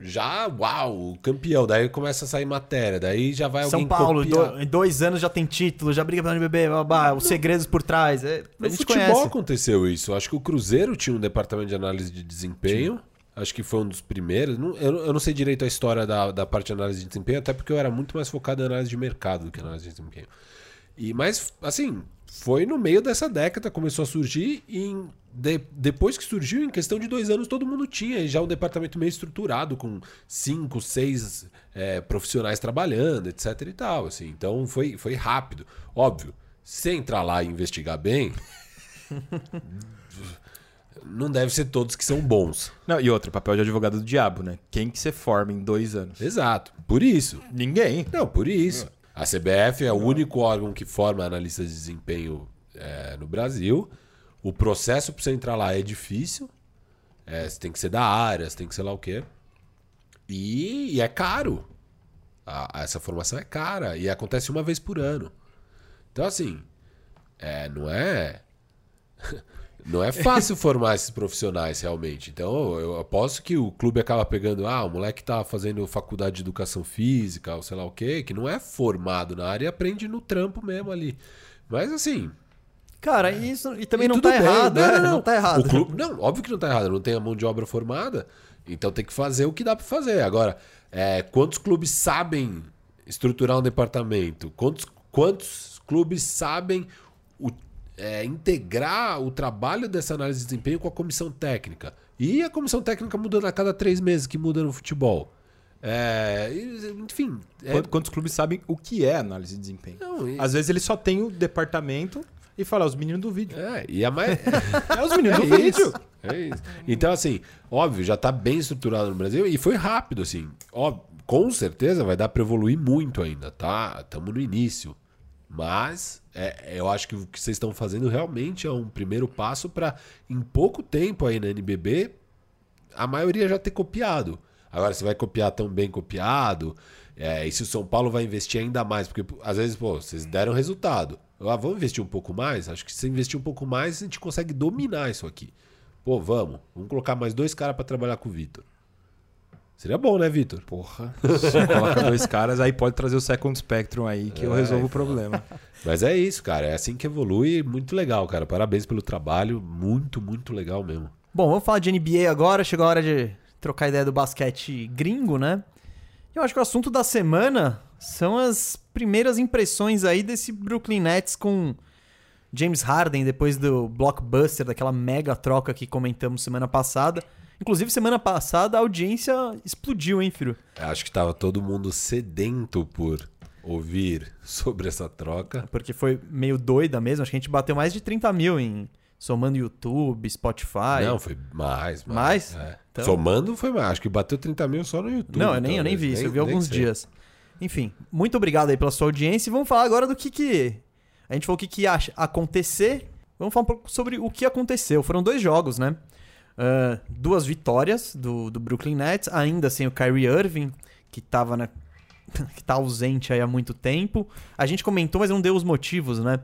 já, uau, campeão. Daí começa a sair matéria, daí já vai São alguém Paulo, copiar. do- em dois anos já tem título, já briga pelo NBB, blá, blá, os segredos por trás. é, a No gente futebol conhece. aconteceu isso. Acho que o Cruzeiro tinha um departamento de análise de desempenho. Acho que foi um dos primeiros. Não- eu, eu não sei direito a história da, da parte de análise de desempenho, até porque eu era muito mais focado em análise de mercado do que análise de desempenho. E, mas, assim, foi no meio dessa década, começou a surgir e em- de- depois que surgiu, em questão de dois anos, todo mundo tinha já um departamento meio estruturado, com cinco, seis é, profissionais trabalhando, etc e tal. Assim. Então foi, foi rápido. Óbvio, se entrar lá e investigar bem, [laughs] não deve ser todos que são bons. Não, e outro, papel de advogado do diabo, né? Quem que você forma em dois anos? Exato. Por isso. Ninguém. Não, por isso. A CBF é o único órgão que forma analistas de desempenho é, no Brasil. O processo para você entrar lá é difícil. É, você tem que ser da área, você tem que ser lá o quê. E, e é caro. A- a- essa formação é cara. E acontece uma vez por ano. Então, assim, é, não é. [laughs] Não é fácil formar esses profissionais realmente. Então, eu aposto que o clube acaba pegando, ah, o moleque tá fazendo faculdade de educação física, ou sei lá o quê, que não é formado na área e aprende no trampo mesmo ali. Mas assim. Cara, isso e também e não tá bem. errado, né? Não, tá errado. O clube, não, óbvio que não tá errado, não tem a mão de obra formada. Então tem que fazer o que dá pra fazer. Agora, é, quantos clubes sabem estruturar um departamento? Quantos, quantos clubes sabem o- é, integrar o trabalho dessa análise de desempenho com a comissão técnica? E a comissão técnica mudando a cada três meses que muda no futebol. É, enfim. é- Quantos, clubes sabem o que é análise de desempenho? não, e- Às vezes ele só tem o departamento e fala, "Ah, os meninos do vídeo. é, e a mais. [laughs] É os meninos do É vídeo. isso, é isso. Então, assim, óbvio, já tá bem estruturado no Brasil e foi rápido, assim. Ó, com certeza vai dar pra evoluir muito ainda, tá? Estamos no início. Mas é, eu acho que o que vocês estão fazendo realmente é um primeiro passo para, em pouco tempo aí na NBB, a maioria já ter copiado. Agora, se vai copiar tão bem copiado, é, e se o São Paulo vai investir ainda mais, porque às vezes, pô, vocês deram resultado. Ah, vamos investir um pouco mais? Acho que se investir um pouco mais, a gente consegue dominar isso aqui. Pô, vamos. Vamos colocar mais dois caras para trabalhar com o Vitor. Seria bom, né, Vitor? Porra, coloca dois caras, aí pode trazer o Second Spectrum aí que eu É, resolvo o problema. Mas é isso, cara. É assim que evolui. Muito legal, cara. Parabéns pelo trabalho. Muito, muito legal mesmo. Bom, vamos falar de NBA agora. Chegou a hora de trocar ideia do basquete gringo, né? Eu acho que o assunto da semana são as primeiras impressões aí desse Brooklyn Nets com James Harden depois do blockbuster, daquela mega troca que comentamos semana passada. Inclusive, semana passada a audiência explodiu, hein, filho? Acho que tava todo mundo sedento por ouvir [laughs] sobre essa troca. Porque foi meio doida mesmo. Acho que a gente bateu mais de 30 mil em somando YouTube, Spotify. Não, foi mais. Mais? é. Então- Somando foi mais. Acho que bateu 30 mil só no YouTube. Não, eu nem, eu nem vi isso, eu vi alguns sei. dias. Enfim, muito obrigado aí pela sua audiência e vamos falar agora do que que... A gente falou o que que ia acontecer, vamos falar um pouco sobre o que aconteceu. Foram dois jogos, né? Ah, duas vitórias do, do Brooklyn Nets, ainda sem o Kyrie Irving, que tava na... [laughs] que tá ausente há muito tempo. A gente comentou, mas não deu os motivos, né?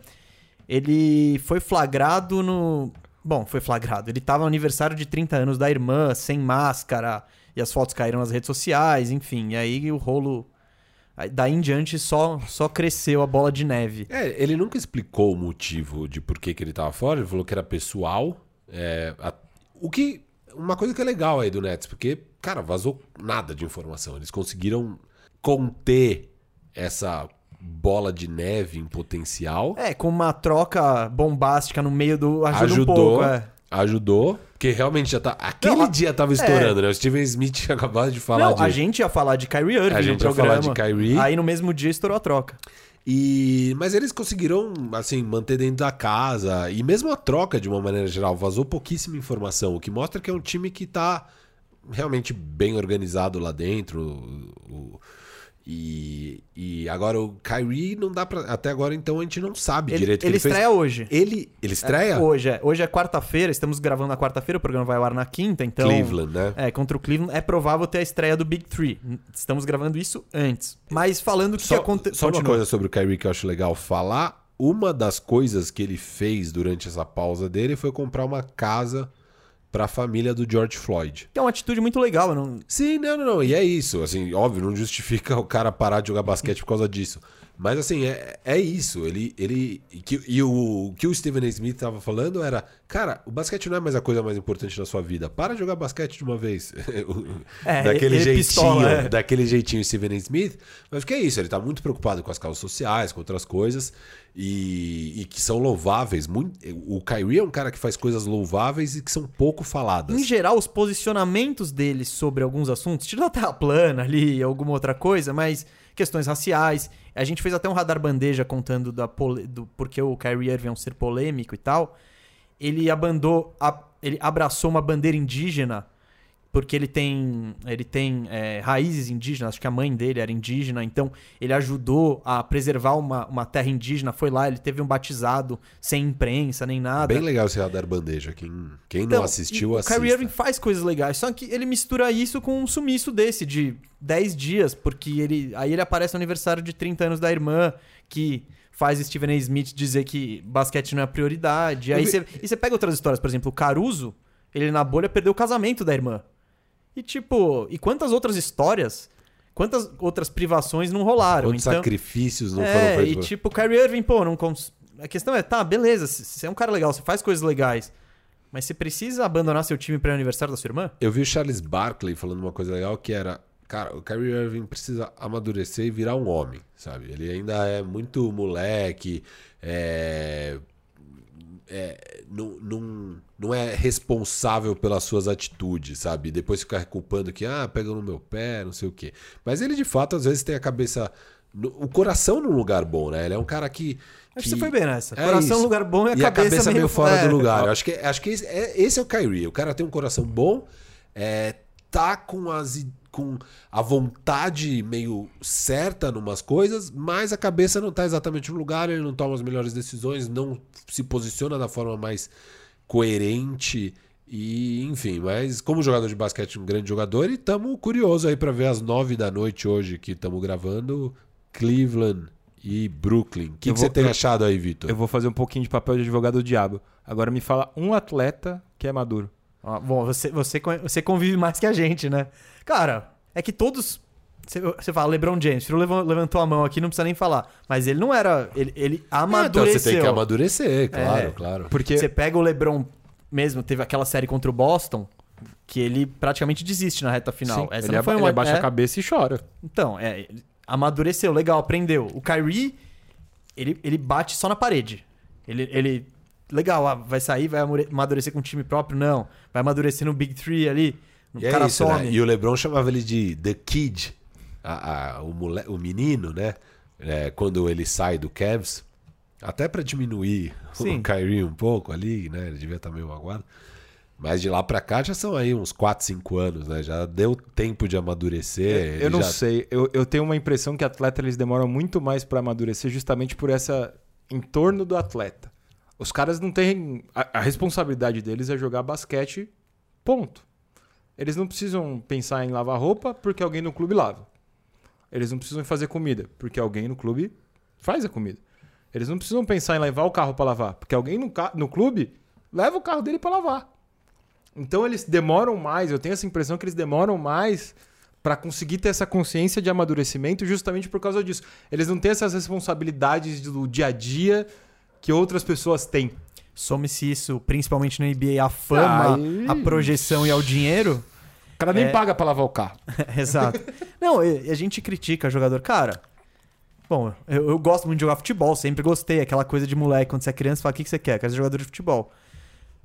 Ele foi flagrado no... Bom, foi flagrado. Ele tava no aniversário de 30 anos da irmã, sem máscara, e as fotos caíram nas redes sociais, enfim. E aí o rolo. aí Daí em diante só, só cresceu a bola de neve. É, ele nunca explicou o motivo de por que, que ele tava fora. Ele falou que era pessoal. É, a- o que. Uma coisa que é legal aí do Nets, porque, cara, vazou nada de informação. Eles conseguiram conter essa bola de neve em potencial. É, com uma troca bombástica no meio do. Ajuda ajudou, um pouco, é. ajudou, porque realmente já tá. Aquele Não, dia tava estourando, né? O Steven Smith [laughs] acabado de falar Não, de. a gente ia falar de Kyrie Irving A gente ia falar programa. de Kyrie. Aí no mesmo dia estourou a troca. E mas eles conseguiram assim manter dentro da casa e mesmo a troca de uma maneira geral vazou pouquíssima informação, o que mostra que é um time que tá realmente bem organizado lá dentro. o- o- e, e agora o Kyrie não dá para até agora então a gente não sabe Ele, direito o que ele ele fez. estreia hoje. Ele ele estreia Hoje é, hoje é quarta-feira, estamos gravando na quarta-feira, o programa vai ao ar na quinta, então. Cleveland, né? É, contra o Cleveland é provável ter a estreia do Big Three. Estamos gravando isso antes. Mas falando que, Só, que aconteceu. só uma coisa sobre o Kyrie que eu acho legal falar. Uma das coisas que ele fez durante essa pausa dele foi comprar uma casa para a família do George Floyd. Que é uma atitude muito legal. Não... Sim, não, não, não. E é isso. Assim, óbvio, não justifica [laughs] o cara parar de jogar basquete por causa disso. Mas assim, é, é isso. Ele. ele e, que, e o, o que o Stephen A. Smith tava falando era: Cara, o basquete não é mais a coisa mais importante da sua vida. Para de jogar basquete de uma vez. [laughs] É, daquele ele jeitinho. pistola, é. Daquele jeitinho Stephen A. Smith. Mas o que é isso? Ele tá muito preocupado com as causas sociais, com outras coisas. E, e que são louváveis. Muito, o Kyrie é um cara que faz coisas louváveis e que são pouco faladas. Em geral, os posicionamentos dele sobre alguns assuntos, tirando a terra plana ali, alguma outra coisa, mas questões raciais. A gente fez até um radar bandeja contando da pole... do porque o Kyrie Irving é um ser polêmico e tal. Ele ele abraçou uma bandeira indígena porque ele tem, ele tem é, raízes indígenas, acho que a mãe dele era indígena, então ele ajudou a preservar uma, uma terra indígena, foi lá, ele teve um batizado sem imprensa nem nada. Bem legal esse radar bandeja. Quem, quem Então, não assistiu, e o assista. Kyrie Irving faz coisas legais, só que ele mistura isso com um sumiço desse, de 10 dias, porque ele aí ele aparece no aniversário de 30 anos da irmã, que faz Steven A. Smith dizer que basquete não é prioridade. Aí você, e você pega outras histórias, por exemplo, o Caruso, ele na bolha perdeu o casamento da irmã. E tipo, e quantas outras histórias, quantas outras privações não rolaram? Quantos então, sacrifícios não é, foram e feitos? tipo, o Kyrie Irving, pô, não cons... A questão é, tá, beleza, você é um cara legal, você faz coisas legais. Mas você precisa abandonar seu time para o aniversário da sua irmã? Eu vi o Charles Barkley falando uma coisa legal que era, cara, o Kyrie Irving precisa amadurecer e virar um homem, sabe? Ele ainda é muito moleque, é, é, não, não, não é responsável pelas suas atitudes, sabe? Depois ficar culpando que, ah, pega no meu pé, não sei o quê. Mas ele, de fato, às vezes tem a cabeça. o coração num lugar bom, né? Ele é um cara que. Acho que você foi bem nessa. É Coração isso. no lugar bom e a, e a cabeça, meio, fora é. do lugar. Eu acho que, acho que esse é, esse é o Kyrie. O cara tem um coração bom, é, tá com, as, com a vontade meio certa numas coisas, mas a cabeça não tá exatamente no lugar, ele não toma as melhores decisões, não se posiciona da forma mais coerente. E, enfim, mas como jogador de basquete, um grande jogador, e estamos curiosos aí para ver às nove da noite hoje que estamos gravando Cleveland e Brooklyn. O que, você tem eu- achado aí, Vitor? Eu vou fazer um pouquinho de papel de advogado do diabo. Agora me fala um atleta que é maduro. Bom, você, você, você convive mais que a gente, né? Cara, é que todos. Você, você fala, LeBron James, o Firo levan- levantou a mão aqui, não precisa nem falar. Mas ele não era. Ele, ele Ah, então amadureceu. você tem que amadurecer, claro, É. claro. Porque Você pega o LeBron mesmo, teve aquela série contra o Boston, que ele praticamente desiste na reta final. sim, Essa ele, não foi ele uma. abaixa é, a cabeça e chora. Então, é, ele amadureceu, legal, aprendeu. O Kyrie, ele, ele bate só na parede. Ele, ele legal, ah, vai sair, vai amadurecer com o time próprio? Não. Vai amadurecer no Big Three ali. O E é cara isso, some. né? E o LeBron chamava ele de The Kid, a- a- o, mole- o menino, né? É, quando ele sai do Cavs, até pra diminuir Sim. o Kyrie um pouco ali, né? Ele devia estar meio magoado. Mas de lá pra cá já são aí uns 4, 5 anos, né? Já deu tempo de amadurecer. eu ele não já- sei. Eu, eu tenho uma impressão que atletas eles demoram muito mais pra amadurecer justamente por essa em torno do atleta. Os caras não têm. A, a responsabilidade deles é jogar basquete, ponto. Eles não precisam pensar em lavar roupa porque alguém no clube lava. Eles não precisam fazer comida porque alguém no clube faz a comida. Eles não precisam pensar em levar o carro pra lavar porque alguém no, no clube leva o carro dele pra lavar. Então eles demoram mais, eu tenho essa impressão que eles demoram mais pra conseguir ter essa consciência de amadurecimento justamente por causa disso. Eles não têm essas responsabilidades do dia a dia que outras pessoas têm. Some-se isso, principalmente na NBA, a fama, Ai. a projeção e ao dinheiro. O cara nem É. paga pra lavar o carro. [laughs] Exato. Não, a gente critica jogador. Cara, bom, eu, eu gosto muito de jogar futebol, sempre gostei. Aquela coisa de moleque, quando você é criança, fala: o que, que você quer? Quero ser jogador de futebol.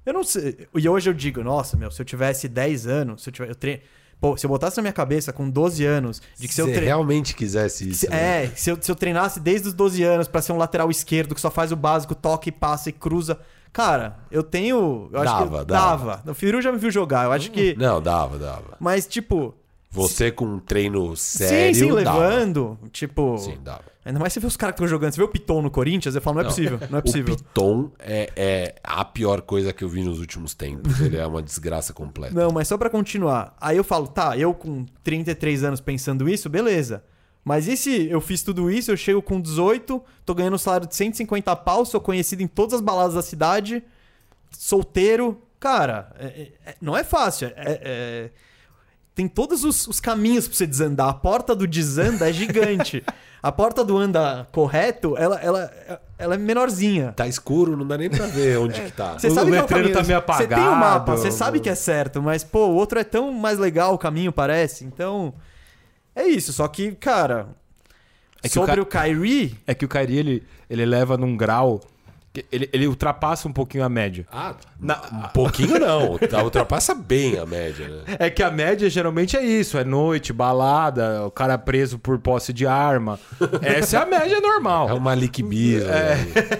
Eu não sei. E hoje eu digo: nossa, meu, se eu tivesse 10 anos, se eu tivesse. Eu tre... Pô, se eu botasse na minha cabeça com 12 anos, de que se eu você tre... realmente quisesse isso. Se- né? É, se eu, se eu treinasse desde os 12 anos pra ser um lateral esquerdo que só faz o básico, toca e passa e cruza. Cara, eu tenho. Eu Dava, dava. dava. O Firu já me viu jogar. Eu acho que. Não, dava, dava. Mas, tipo. Você com um treino sério. sim, sim, dava. levando. Tipo. Sim, dava. Ainda mais você vê os caras que estão jogando. Você vê o Piton no Corinthians, eu falo, não é Não. possível. Não é possível. O Piton é, é a pior coisa que eu vi nos últimos tempos. Ele é uma desgraça completa. Não, mas só pra continuar. Aí eu falo, tá, eu com 33 anos pensando isso, beleza. Mas e se eu fiz tudo isso, eu chego com 18, tô ganhando um salário de 150 pau, sou conhecido em todas as baladas da cidade, solteiro. Cara, é- é- é- não é fácil. é- é- Tem todos os, os caminhos pra você desandar. A porta do desanda é gigante. [laughs] A porta do anda correto, ela, ela, ela é menorzinha. Tá escuro, não dá nem pra ver onde que tá. Você O sabe que é o letreiro caminho. tá meio Você tem o apagado. mapa, você sabe que é certo, mas, pô, o outro é tão mais legal, o caminho parece. Então, é isso. Só que, cara, É que o sobre ca- o, Kyrie, É que o Kyrie, ele, ele leva num grau... que Ele, ele ultrapassa um pouquinho a média. Ah, Na- um pouquinho não. Tá, ultrapassa bem a média, né? [laughs] É que a média geralmente é isso: é noite, balada, o cara preso por posse de arma. [laughs] Essa é a média normal. É Malik Beasley. né?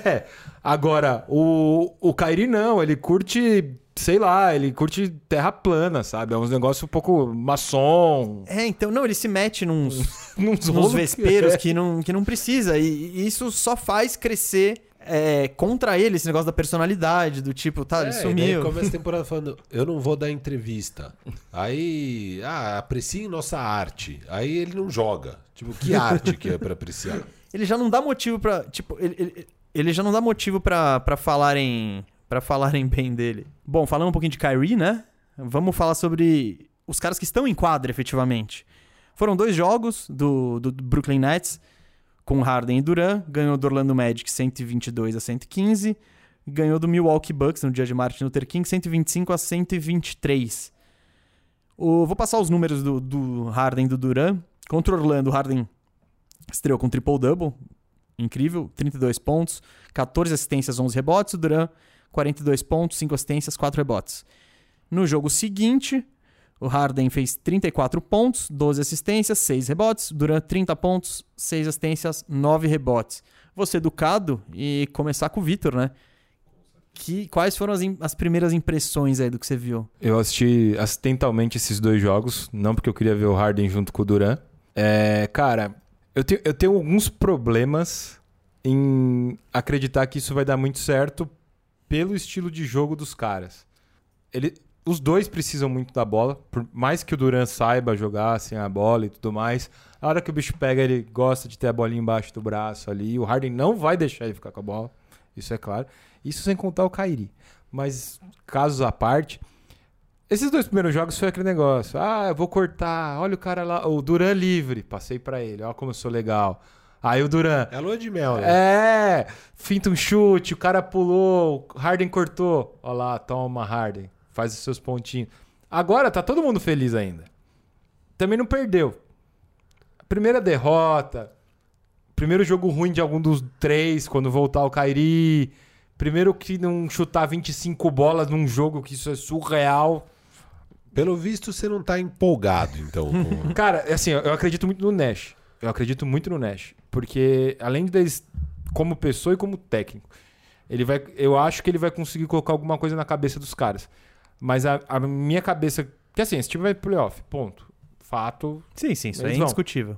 É. [laughs] Agora, o, o Kairi não, ele curte, sei lá, ele curte terra plana, sabe? É uns negócios um pouco maçom. é, então, não, ele se mete nos, Nos, nos rolos- vesperos É. que não, que não precisa. E, e isso só faz crescer é, contra ele esse negócio da personalidade, do tipo, tá, ele É, sumiu. começa a [laughs] temporada falando, eu não vou dar entrevista. Aí, ah, apreciem nossa arte. Aí ele não joga. Tipo, que arte que é pra apreciar? [laughs] ele já não dá motivo pra. Tipo, ele, ele, ele já não dá motivo pra, pra falarem. para falarem [laughs] bem dele. Bom, falando um pouquinho de Kyrie, né? Vamos falar sobre os caras que estão em quadra, efetivamente. Foram dois jogos do, do Brooklyn Nets com Harden e Duran. Ganhou do Orlando Magic 122 a 115. ganhou do Milwaukee Bucks no dia de Martin Luther King, 125 a 123. O, vou passar os números do, do Harden e do Duran. Contra o Orlando, o Harden estreou com triple-double, incrível, 32 pontos, 14 assistências, 11 rebotes. O Duran, 42 pontos, 5 assistências, 4 rebotes. No jogo seguinte, o Harden fez 34 pontos, 12 assistências, 6 rebotes. Durant 30 pontos, 6 assistências, 9 rebotes. Ser educado e começar com o Vitor, né? Que, quais foram as, as, primeiras impressões aí do que você viu? Eu assisti acidentalmente esses dois jogos, não porque eu queria ver o Harden junto com o Duran. É, cara, eu tenho, eu tenho alguns problemas em acreditar que isso vai dar muito certo pelo estilo de jogo dos caras. Ele, os dois precisam muito da bola, por mais que o Duran saiba jogar sem a bola e tudo mais. A hora que o bicho pega, ele gosta de ter a bolinha embaixo do braço ali. O Harden não vai deixar ele ficar com a bola, isso é claro. Isso sem contar o Kairi. Mas, casos à parte, esses dois primeiros jogos foi aquele negócio. Ah, eu vou cortar. Olha o cara lá, o Duran livre. Passei para ele. Olha como eu sou legal. Aí o Duran. É lua de mel, né? É, finta um chute, o cara pulou, Harden cortou. Olha lá, toma, Harden faz os seus pontinhos. Agora tá todo mundo feliz ainda. Também não perdeu. Primeira derrota, primeiro jogo ruim de algum dos três quando voltar o Kairi, primeiro que não chutar 25 bolas num jogo que isso é surreal. Pelo visto, você não tá empolgado, então. Com... [laughs] Cara, assim, eu acredito muito no Nash. Eu acredito muito no Nash. Porque, além de deles, como pessoa e como técnico, ele vai, eu acho que ele vai conseguir colocar alguma coisa na cabeça dos caras. Mas a, a minha cabeça. Que assim, esse time vai pro playoff, ponto. Fato. Sim, sim, isso é indiscutível.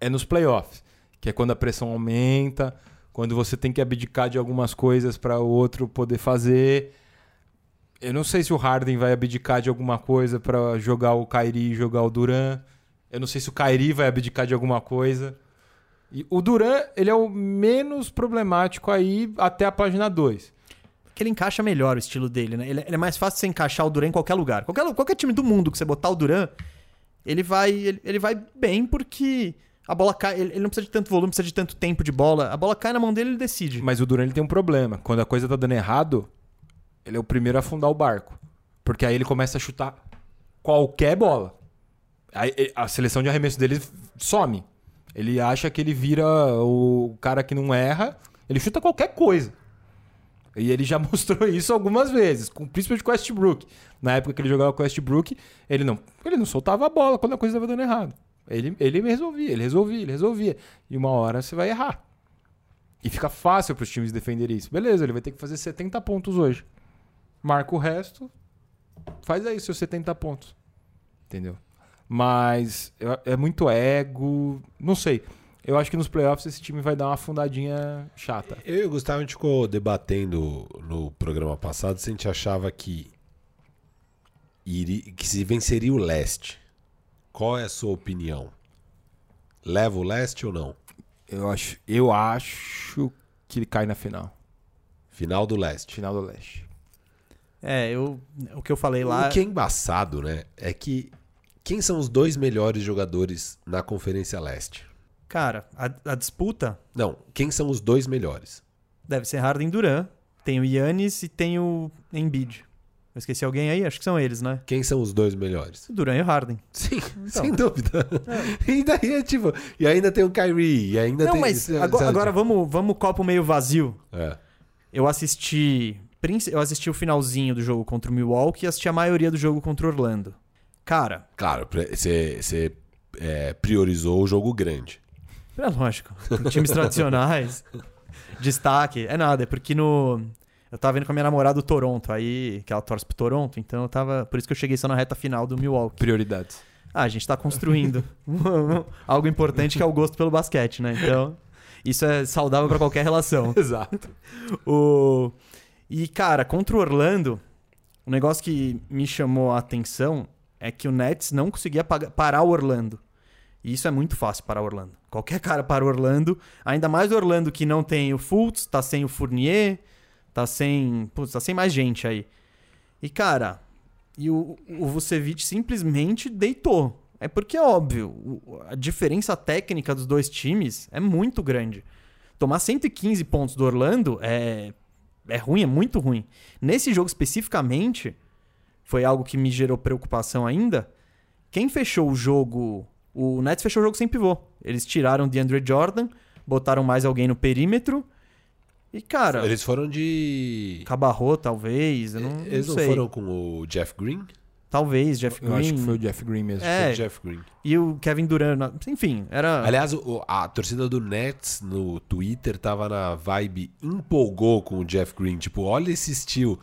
É nos playoffs, que é quando a pressão aumenta, quando você tem que abdicar de algumas coisas para o outro poder fazer. Eu não sei se o Harden vai abdicar de alguma coisa para jogar o Kyrie e jogar o Duran. Eu não sei se o Kyrie vai abdicar de alguma coisa. E o Duran, ele é o menos problemático aí até a página 2 que ele encaixa melhor o estilo dele, né? Ele, ele, é mais fácil você encaixar o Duran em qualquer lugar. Qualquer, qualquer time do mundo que você botar o Duran, ele vai, ele, ele vai bem porque a bola cai. Ele, ele, não precisa de tanto volume, precisa de tanto tempo de bola. A bola cai na mão dele ele decide. Mas o Duran ele tem um problema. Quando a coisa tá dando errado, ele é o primeiro a afundar o barco. Porque aí ele começa a chutar qualquer bola. A seleção de arremesso dele some. Ele acha que ele vira o cara que não erra. Ele chuta qualquer coisa. E ele já [laughs] mostrou isso algumas vezes, com, principalmente com o Westbrook. Na época que ele jogava com o Westbrook, ele não, ele não soltava a bola quando a coisa estava dando errado. Ele, ele resolvia, ele resolvia, ele resolvia. E uma hora você vai errar. E fica fácil para os times defenderem isso. Beleza, ele vai ter que fazer 70 pontos hoje. Marca o resto, faz aí seus 70 pontos. Entendeu? Mas é muito ego, não sei. Eu acho que nos playoffs esse time vai dar uma afundadinha chata. Eu e o Gustavo a gente ficou debatendo no programa passado se a gente achava que, iria, que se venceria o leste. Qual é a sua opinião? Leva o leste ou não? Eu acho, eu acho que ele cai na final. Final do leste. Final do leste. É, eu, o que eu falei lá. O que é embaçado, né? É que quem são os dois melhores jogadores na Conferência Leste? Cara, a, a disputa. Não, quem são os dois melhores? Deve ser Harden e Duran. Tem o Yannis e tem o Embiid. Eu esqueci alguém aí? Acho que são eles, né? Quem são os dois melhores? O Duran e o Harden. Sim, então. sem dúvida. É. [laughs] E daí é tipo. E ainda tem o Kyrie, e ainda Não, tem. mas agora, agora, vamos, vamos copo meio vazio. É. Eu assisti. Eu assisti o finalzinho do jogo contra o Milwaukee e assisti a maioria do jogo contra o Orlando. Cara. Claro, você é, priorizou o jogo grande. É lógico. Times tradicionais. [laughs] Destaque. É nada, é porque no. Eu tava vendo com a minha namorada o Toronto, aí. Que ela torce pro Toronto, então eu tava. Por isso que eu cheguei só na reta final do Milwaukee. Prioridades. Ah, a gente tá construindo [laughs] algo importante que é o gosto pelo basquete, né? Então. Isso é saudável para qualquer relação. [laughs] Exato. O... E, cara, contra o Orlando, o negócio que me chamou a atenção é que o Nets não conseguia parar o Orlando. E isso é muito fácil para Orlando. Qualquer cara para Orlando, ainda mais Orlando que não tem o Fultz, tá sem o Fournier, tá sem, putz, tá sem mais gente aí. E cara, e o, o Vucevic simplesmente deitou. É porque é óbvio, a diferença técnica dos dois times é muito grande. Tomar 115 pontos do Orlando é é ruim, é muito ruim. Nesse jogo especificamente, foi algo que me gerou preocupação ainda. Quem fechou o jogo. O Nets fechou o jogo sem pivô. Eles tiraram de Andre Jordan, botaram mais alguém no perímetro. E, cara, Eles foram de. Cabarro, talvez. Eu não, Eles não sei. foram com o Jeff Green? Talvez, Jeff Eu Green. acho que foi o Jeff Green mesmo. É. Foi o Jeff Green. E o Kevin Durant. Enfim, era. Aliás, a torcida do Nets no Twitter tava na vibe empolgou com o Jeff Green. Tipo, olha esse estilo.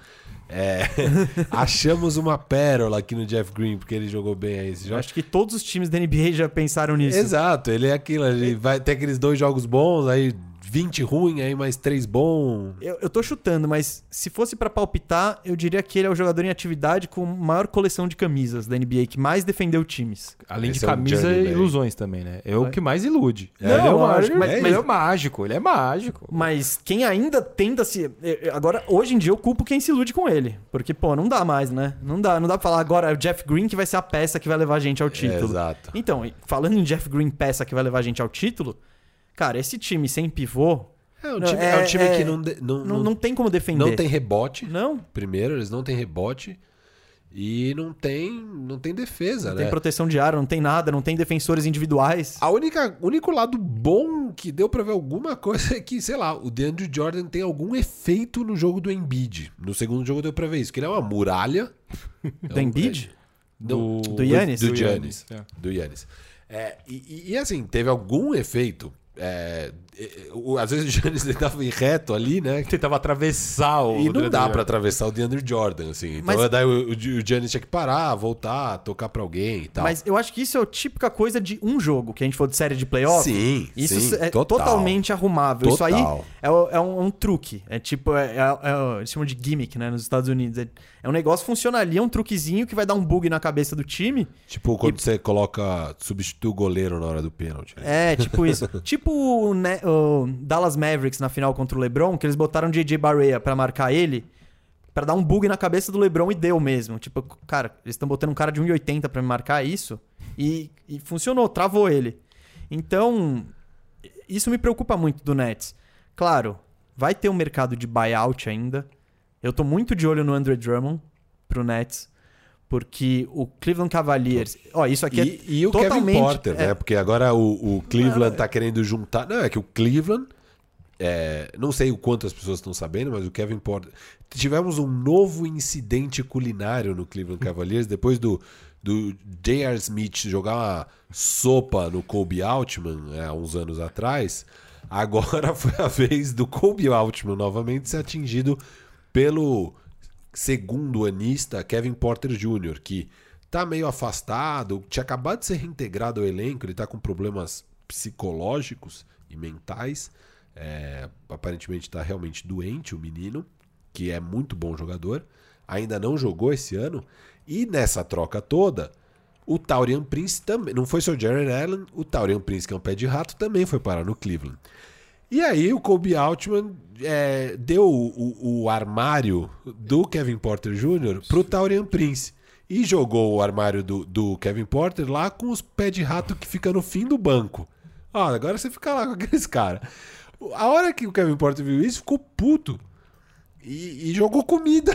É, [laughs] achamos uma pérola aqui no Jeff Green, porque ele jogou bem aí esse jogo. acho que todos os times da NBA já pensaram nisso. Exato, ele é aquilo, ele vai ter aqueles dois jogos bons, aí 20 ruim, aí mais 3 bom. Eu, eu tô chutando, mas se fosse pra palpitar, eu diria que ele é o jogador em atividade com maior coleção de camisas da NBA, que mais defendeu times. Além Esse de é camisa e ilusões também, né? É o que mais ilude. Não, ele é o lógico, mágico, mas- ele é o mágico, ele é mágico. Mas quem ainda tenta se. eu- eu- Agora, hoje em dia, eu culpo quem se ilude com ele. Porque, pô, não dá mais, né? Não dá, não dá pra falar agora é o Jeff Green que vai ser a peça que vai levar a gente ao título. exato. Então, falando em Jeff Green, peça que vai levar a gente ao título, cara, esse time sem pivô É um time, é- é um time é- que não, de- não, não, não, não tem como defender. não tem rebote. Não, Primeiro, eles não têm rebote. E não tem, não tem defesa, não né? tem proteção de ar, não tem nada, não tem defensores individuais. A única, o único lado bom que deu pra ver alguma coisa é que, sei lá, o DeAndre Jordan tem algum efeito no jogo do Embiid. No segundo jogo deu pra ver isso, que ele é uma muralha. [laughs] Do Embiid? Não, Do Giannis? Do, Do Giannis. Giannis, é. Do Giannis. É, e, e- e, assim, teve algum efeito. É, é, o- às vezes o Giannis [laughs] ele tava reto ali, né? Tentava atravessar o. E não dá pra atravessar o DeAndre Jordan, assim. Então Mas- daí o, o, o Giannis tinha que parar, voltar, tocar pra alguém e tal. Mas eu acho que isso é a típica coisa de um jogo, que a gente for de série de playoff. Sim, Isso sim, é total. totalmente arrumável. Isso aí Total. é, é um, é um truque. É tipo, é, é- é- eles chamam de gimmick, né, nos Estados Unidos. É, é um negócio que funciona ali, é um truquezinho que vai dar um bug na cabeça do time. Tipo, quando você coloca, substitui o goleiro na hora do pênalti. né? É, tipo isso. [laughs] tipo o, Ne- o Dallas Mavericks na final contra o LeBron, que eles botaram JJ Barea pra marcar ele, pra dar um bug na cabeça do LeBron e deu mesmo. Tipo, cara, eles estão botando um cara de 1,80 pra me marcar isso e, e funcionou, travou ele. Então, isso me preocupa muito do Nets. Claro, vai ter um mercado de buyout ainda. Eu tô muito de olho no Andre Drummond pro Nets. Porque o Cleveland Cavaliers. Ó, isso aqui é E, e o totalmente- Kevin Porter, é- né? Porque agora o, o Cleveland tá querendo juntar. Não, é que o Cleveland. é, não sei o quanto as pessoas estão sabendo, mas o Kevin Porter. Tivemos um novo incidente culinário no Cleveland Cavaliers depois do, do J.R. Smith jogar uma sopa no Kobe Altman é, há uns anos atrás. Agora [laughs] foi a vez do Kobe Altman novamente ser atingido pelo segundo anista Kevin Porter Jr., que tá meio afastado, tinha acabado de ser reintegrado ao elenco, ele tá com problemas psicológicos e mentais. É, aparentemente tá realmente doente o menino, que é muito bom jogador. Ainda não jogou esse ano. E nessa troca toda, o Taurian Prince também. Não foi só o Jared Allen, o Taurian Prince, que é um pé de rato, também foi parar no Cleveland. E aí o Kobe Altman é, deu o, o- armário do Kevin Porter Jr. pro Taurian Prince. E jogou o armário do, do Kevin Porter lá com os pés de rato que fica no fim do banco. Ó, agora você fica lá com [laughs] aqueles caras. A hora que o Kevin Porter viu isso, ficou puto. E, e jogou comida.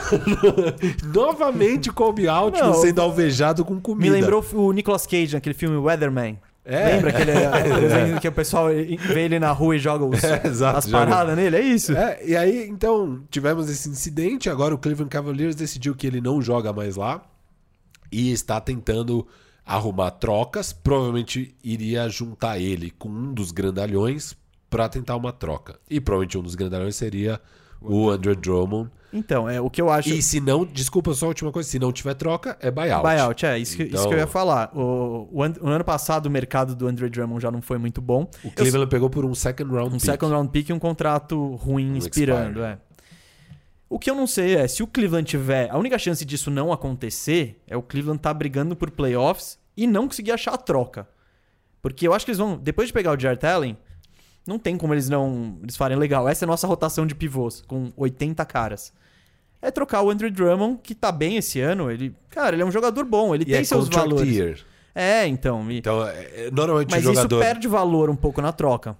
[laughs] Novamente o Kobe Altman Não, sendo alvejado com comida. Me lembrou o Nicolas Cage naquele filme Weatherman. É. Lembra aquele desenho [laughs] que o pessoal vê ele na rua e joga os, [laughs] É, exato, as joga. paradas nele? É isso? É, e aí, então, tivemos esse incidente. Agora o Cleveland Cavaliers decidiu que ele não joga mais lá e está tentando arrumar trocas. Provavelmente iria juntar ele com um dos grandalhões para tentar uma troca. E provavelmente um dos grandalhões seria o Andrew Drummond. Então, é o que eu acho. E se não, desculpa só a última coisa, se não tiver troca, é buyout. Buyout, é, isso que, isso Então- que eu ia falar. O, o, o ano passado o mercado do Andre Drummond já não foi muito bom. O Cleveland pegou por um second round Um pick. second round pick e um contrato ruim Um expirando, expire. é. O que eu não sei é, se o Cleveland tiver... A única chance disso não acontecer é o Cleveland tá brigando por playoffs e não conseguir achar a troca. Porque eu acho que eles vão... Depois de pegar o Jarrett Allen, não tem como eles não... Eles farem legal. Essa é a nossa rotação de pivôs, com 80 caras. É trocar o Andrew Drummond, que tá bem esse ano. Ele... Cara, ele é um jogador bom. Ele E tem é seus valores. year. É, então... e- Então, é- é- normalmente Mas o jogador... isso perde valor um pouco na troca.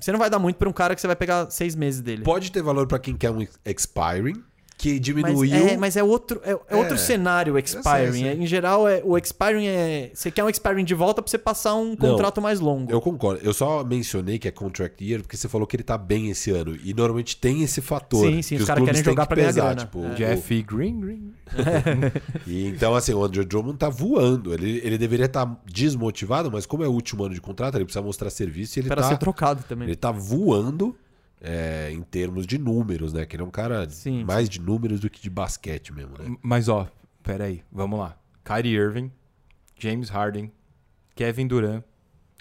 Você não vai dar muito pra um cara que você vai pegar seis meses dele. Pode ter valor pra quem quer um expiring, que Mas diminuiu. é, mas é outro, é, é outro É. cenário o expiring. Em geral, é, o expiring é. Você quer um expiring de volta pra você passar um contrato mais longo. Eu concordo. Eu só mencionei que é contract year porque você falou que ele tá bem esse ano. E normalmente tem esse fator. Sim, sim, que os caras clubes querem jogar que pra pesar, grana. Tipo, É. o- Jeff Green, Green. [laughs] [laughs] E então, assim, o Andrew Drummond tá voando. Ele, ele deveria estar desmotivado, mas como é o último ano de contrato, ele precisa mostrar serviço e ele Pra tá, ser trocado também. ele tá voando é, em termos de números, né? Que ele é um cara Sim, mais de números do que de basquete mesmo, né? Mas ó, pera aí, vamos lá. Kyrie Irving, James Harden, Kevin Durant,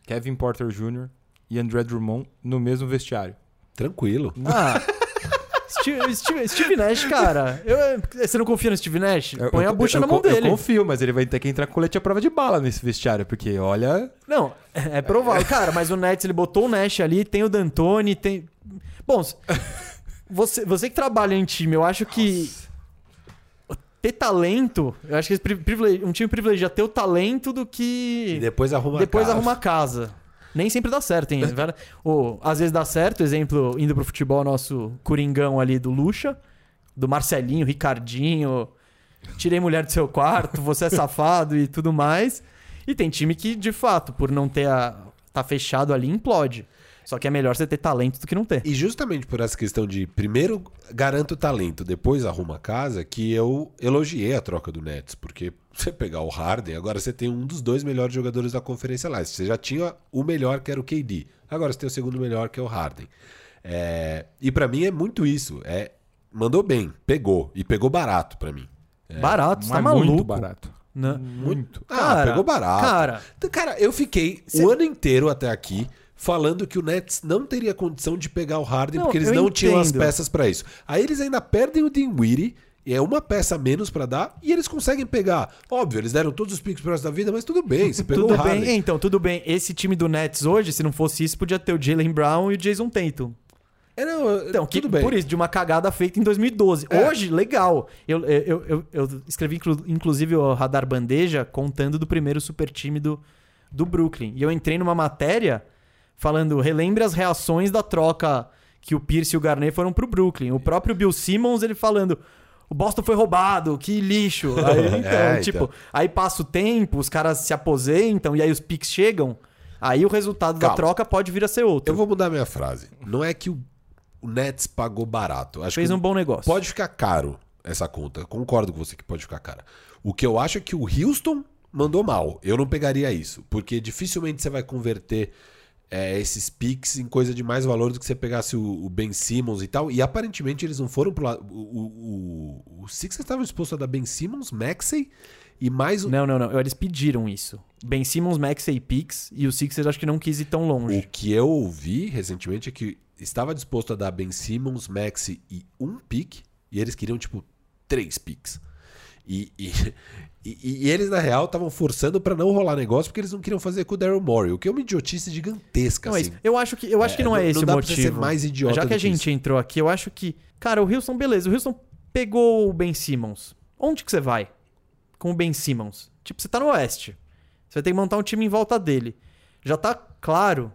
Kevin Porter Jr. e André Drummond no mesmo vestiário. Tranquilo. Ah. Steve, Steve- Steve Nash, cara. eu- você não confia no Steve Nash? Põe eu- a bucha eu- na mão eu, dele. Eu confio, mas ele vai ter que entrar com colete à prova de bala nesse vestiário, porque olha. Não, é provável. Cara, mas o Nets, ele botou o Nash ali, tem o D'Antoni, tem... Bom, você, você que trabalha em time, eu acho que ter talento, eu acho que um time privilegia ter o talento do E que depois arruma depois a casa. arruma a casa. Nem sempre dá certo, hein? [laughs] Ou, às vezes dá certo, exemplo, indo pro futebol, nosso coringão ali do Lucha, do Marcelinho, Ricardinho, tirei mulher do seu quarto, você é [laughs] safado e tudo mais. E tem time que, de fato, por não ter a. tá fechado ali, implode. Só que é melhor você ter talento do que não ter. E justamente por essa questão de primeiro garanto o talento, depois arruma a casa, que eu elogiei a troca do Nets, porque [laughs] você pegar o Harden, agora você tem um dos dois melhores jogadores da Conferência Leste. Você já tinha o melhor, que era o KD. Agora você tem o segundo melhor, que é o Harden. É, E pra mim é muito isso. É mandou bem, pegou e pegou barato pra mim. Barato, você tá é maluco. muito barato. Né? Muito. Ah, Cara, pegou barato. cara. Cara, eu fiquei o ano inteiro até aqui falando que o Nets não teria condição de pegar o Harden Não, porque eles não tinham as entendo. peças pra isso. Aí eles ainda perdem o Dinwiddie, e é uma peça menos pra dar, e eles conseguem pegar. Óbvio, eles deram todos os picks pro resto da vida, mas tudo bem, você [laughs] pegou Tudo o Harden. bem, então, tudo bem. Esse time do Nets hoje, se não fosse isso, podia ter o Jalen Brown e o Jason Tatum. É, não, Então, que, tudo bem. por isso, de uma cagada feita em 2012. É. Hoje, legal. Eu, eu, eu, eu escrevi, inclu- inclusive, o Radar Bandeja contando do primeiro super time do, do Brooklyn. E eu entrei numa matéria falando, relembre as reações da troca que o Pierce e o Garnett foram pro Brooklyn. O próprio Bill Simmons, ele falando... O Boston foi roubado, que lixo. [laughs] Aí, então, É, tipo, então. aí passa o tempo, os caras se aposentam e aí os picks chegam. Aí o resultado da Calma. troca pode vir a ser outro. Eu vou mudar minha frase. Não é que o, Nets pagou barato. Acho Fez um bom negócio. Pode ficar caro essa conta. Concordo com você que pode ficar cara. O que eu acho é que o Houston mandou mal. Eu não pegaria isso. Porque dificilmente você vai converter é, esses picks em coisa de mais valor do que você pegasse o, o Ben Simmons e tal. E aparentemente eles não foram pro lado. O, o, o, Sixers estava disposto a dar Ben Simmons, Maxey e mais um. Não, não, não. Eles pediram isso. Ben Simmons, Maxey e Pix. E o Sixers acho que não quis ir tão longe. O que eu ouvi recentemente é que estava disposto a dar Ben Simmons, Maxi e um pick, e eles queriam, tipo, três picks. E, e, e- e eles, na real, estavam forçando pra não rolar negócio porque eles não queriam fazer com o Daryl Morey, o que é uma idiotice gigantesca, Não é assim. isso. Eu acho que, eu acho É, que não é não- esse não o dá pra motivo. ser mais idiota Já que a gente isso. entrou aqui, eu acho que. Cara, o Houston, beleza. O Houston pegou o Ben Simmons. Onde que você vai com o Ben Simmons? Tipo, você tá no Oeste. Você vai ter que montar um time em volta dele. Já tá claro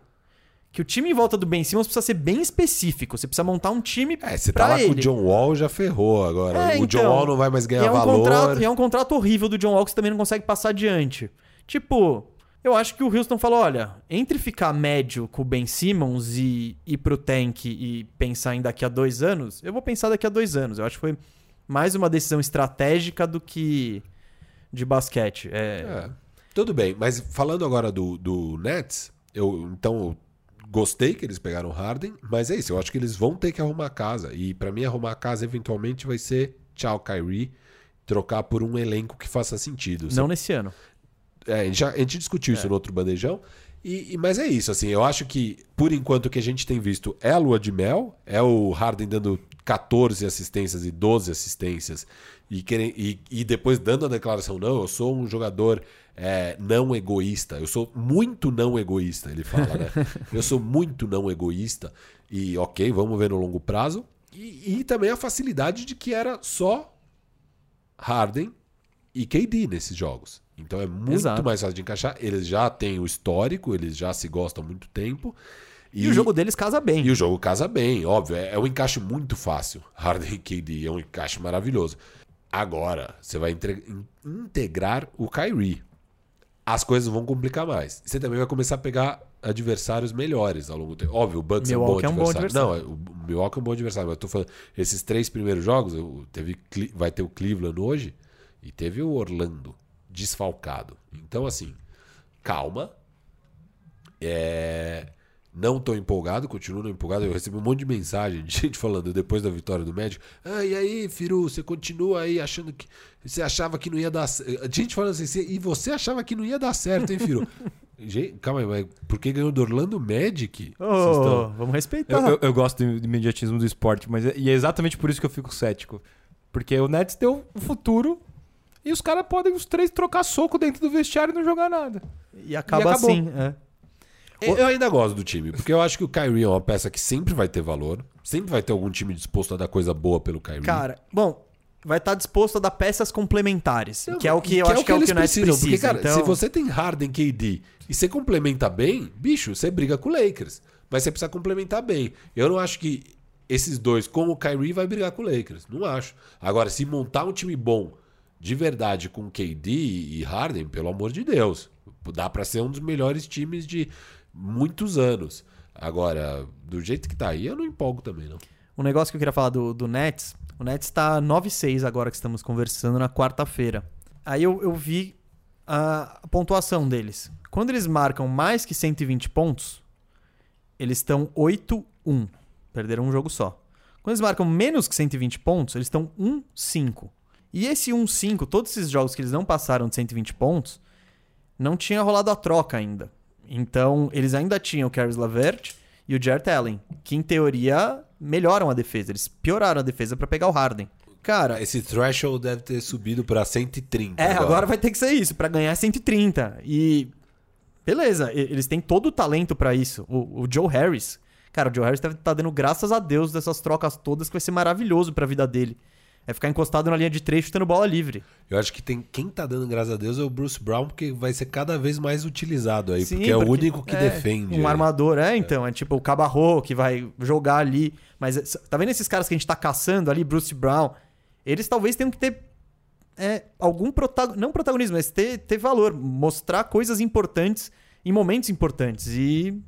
que o time em volta do Ben Simmons precisa ser bem específico. Você precisa montar um time É, você tá lá ele. com o John Wall, já ferrou agora. É, o John então. Wall não vai mais E ganhar é, um valor. contrato, e é um contrato horrível do John Wall que você também não consegue passar adiante. Tipo, eu acho que o Houston falou: olha, entre ficar médio com o Ben Simmons e ir pro tank e pensar em daqui a dois anos, eu vou pensar daqui a dois anos. Eu acho que foi mais uma decisão estratégica do que de basquete. É, É, tudo bem, mas falando agora do, do Nets, eu então gostei que eles pegaram o Harden, mas é isso, eu acho que eles vão ter que arrumar a casa. E pra mim arrumar a casa eventualmente vai ser tchau Kyrie, trocar por um elenco que faça sentido. não nesse ano. É, a, gente já, a gente discutiu isso no outro bandejão. E, e- mas é isso, assim, eu acho que por enquanto o que a gente tem visto é a lua de mel, é o Harden dando 14 assistências e 12 assistências e, querem, e, e depois dando a declaração: não, eu sou um jogador é, não egoísta, eu sou muito não egoísta, ele fala, né? [laughs] eu sou muito não egoísta e ok, vamos ver no longo prazo. E, e também a facilidade de que era só Harden e KD nesses jogos. Então é muito Exato. mais fácil de encaixar. Eles já têm o histórico, eles já se gostam há muito tempo. E, o jogo deles casa bem. E o jogo casa bem, óbvio. É, é um encaixe muito fácil. Harden e KD é um encaixe maravilhoso. Agora, você vai integrar o Kyrie. As coisas vão complicar mais. Você também vai começar a pegar adversários melhores ao longo do tempo. Óbvio, o Bucks Milwaukee é é um um bom bom adversário. Não, é- o Milwaukee é um bom adversário. Mas eu tô falando, esses três primeiros jogos, teve, vai ter o Cleveland hoje e teve o Orlando desfalcado. Então, assim, calma. É, Não tô empolgado, continuo não empolgado. Eu recebi um monte de mensagem de [laughs] gente falando depois da vitória do médico. Ah, e aí, Firu, você continua aí achando que. Você achava que não ia dar certo. Gente falando assim, "Você- e você achava que não ia dar certo, hein, Firu? [laughs] gente, calma aí, mas por que ganhou do Orlando Magic? Ô, Vocês estão- Vamos respeitar. Eu, eu- eu gosto do imediatismo do esporte, mas é, e é exatamente por isso que eu fico cético. Porque o Nets deu o futuro e os caras podem os três trocar soco dentro do vestiário e não jogar nada. E acaba E assim. é. Eu ainda gosto do time, porque eu acho que o Kyrie é uma peça que sempre vai ter valor. Sempre vai ter algum time disposto a dar coisa boa pelo Kyrie. Cara, bom, vai estar disposto a dar peças complementares. Não, que é o que e eu acho que é o que eles o Nets precisam, precisa. Porque, cara, então... se você tem Harden, KD e você complementa bem, bicho, você briga com o Lakers. Mas você precisa complementar bem. Eu não acho que esses dois, com o Kyrie, vai brigar com o Lakers. Não acho. Agora, se montar um time bom de verdade com KD e Harden, pelo amor de Deus, dá pra ser um dos melhores times de muitos anos. Agora, do jeito que tá aí, eu não empolgo também, não. Um negócio que eu queria falar do, do Nets. O Nets tá 9-6 agora que estamos conversando na quarta-feira. Aí eu, eu vi a, pontuação deles. Quando eles marcam mais que 120 pontos, eles estão 8-1. Perderam um jogo só. Quando eles marcam menos que 120 pontos, eles estão 1-5. E esse 1-5, todos esses jogos que eles não passaram de 120 pontos, não tinha rolado a troca ainda. Então, eles ainda tinham o Caris Lavert e o Jarrett Allen, que em teoria melhoram a defesa. Eles pioraram a defesa pra pegar o Harden. Cara, Esse threshold deve ter subido pra 130. é, agora vai ter que ser isso, pra ganhar 130. E beleza, eles têm todo o talento pra isso. O, o Joe Harris, cara, o Joe Harris deve estar dando graças a Deus dessas trocas todas, que vai ser maravilhoso pra vida dele. É ficar encostado na linha de três chutando bola livre. Eu acho que tem quem tá dando graças a Deus é o Bruce Brown, porque vai ser cada vez mais utilizado aí, Sim, porque é o único que é, defende. Um aí. armador, é, então. É tipo o Cabarro que vai jogar ali. Mas é, tá vendo esses caras que a gente tá caçando ali, Bruce Brown? Eles talvez tenham que ter é, algum protagonismo. Não protagonismo, mas ter, ter valor. Mostrar coisas importantes em momentos importantes. E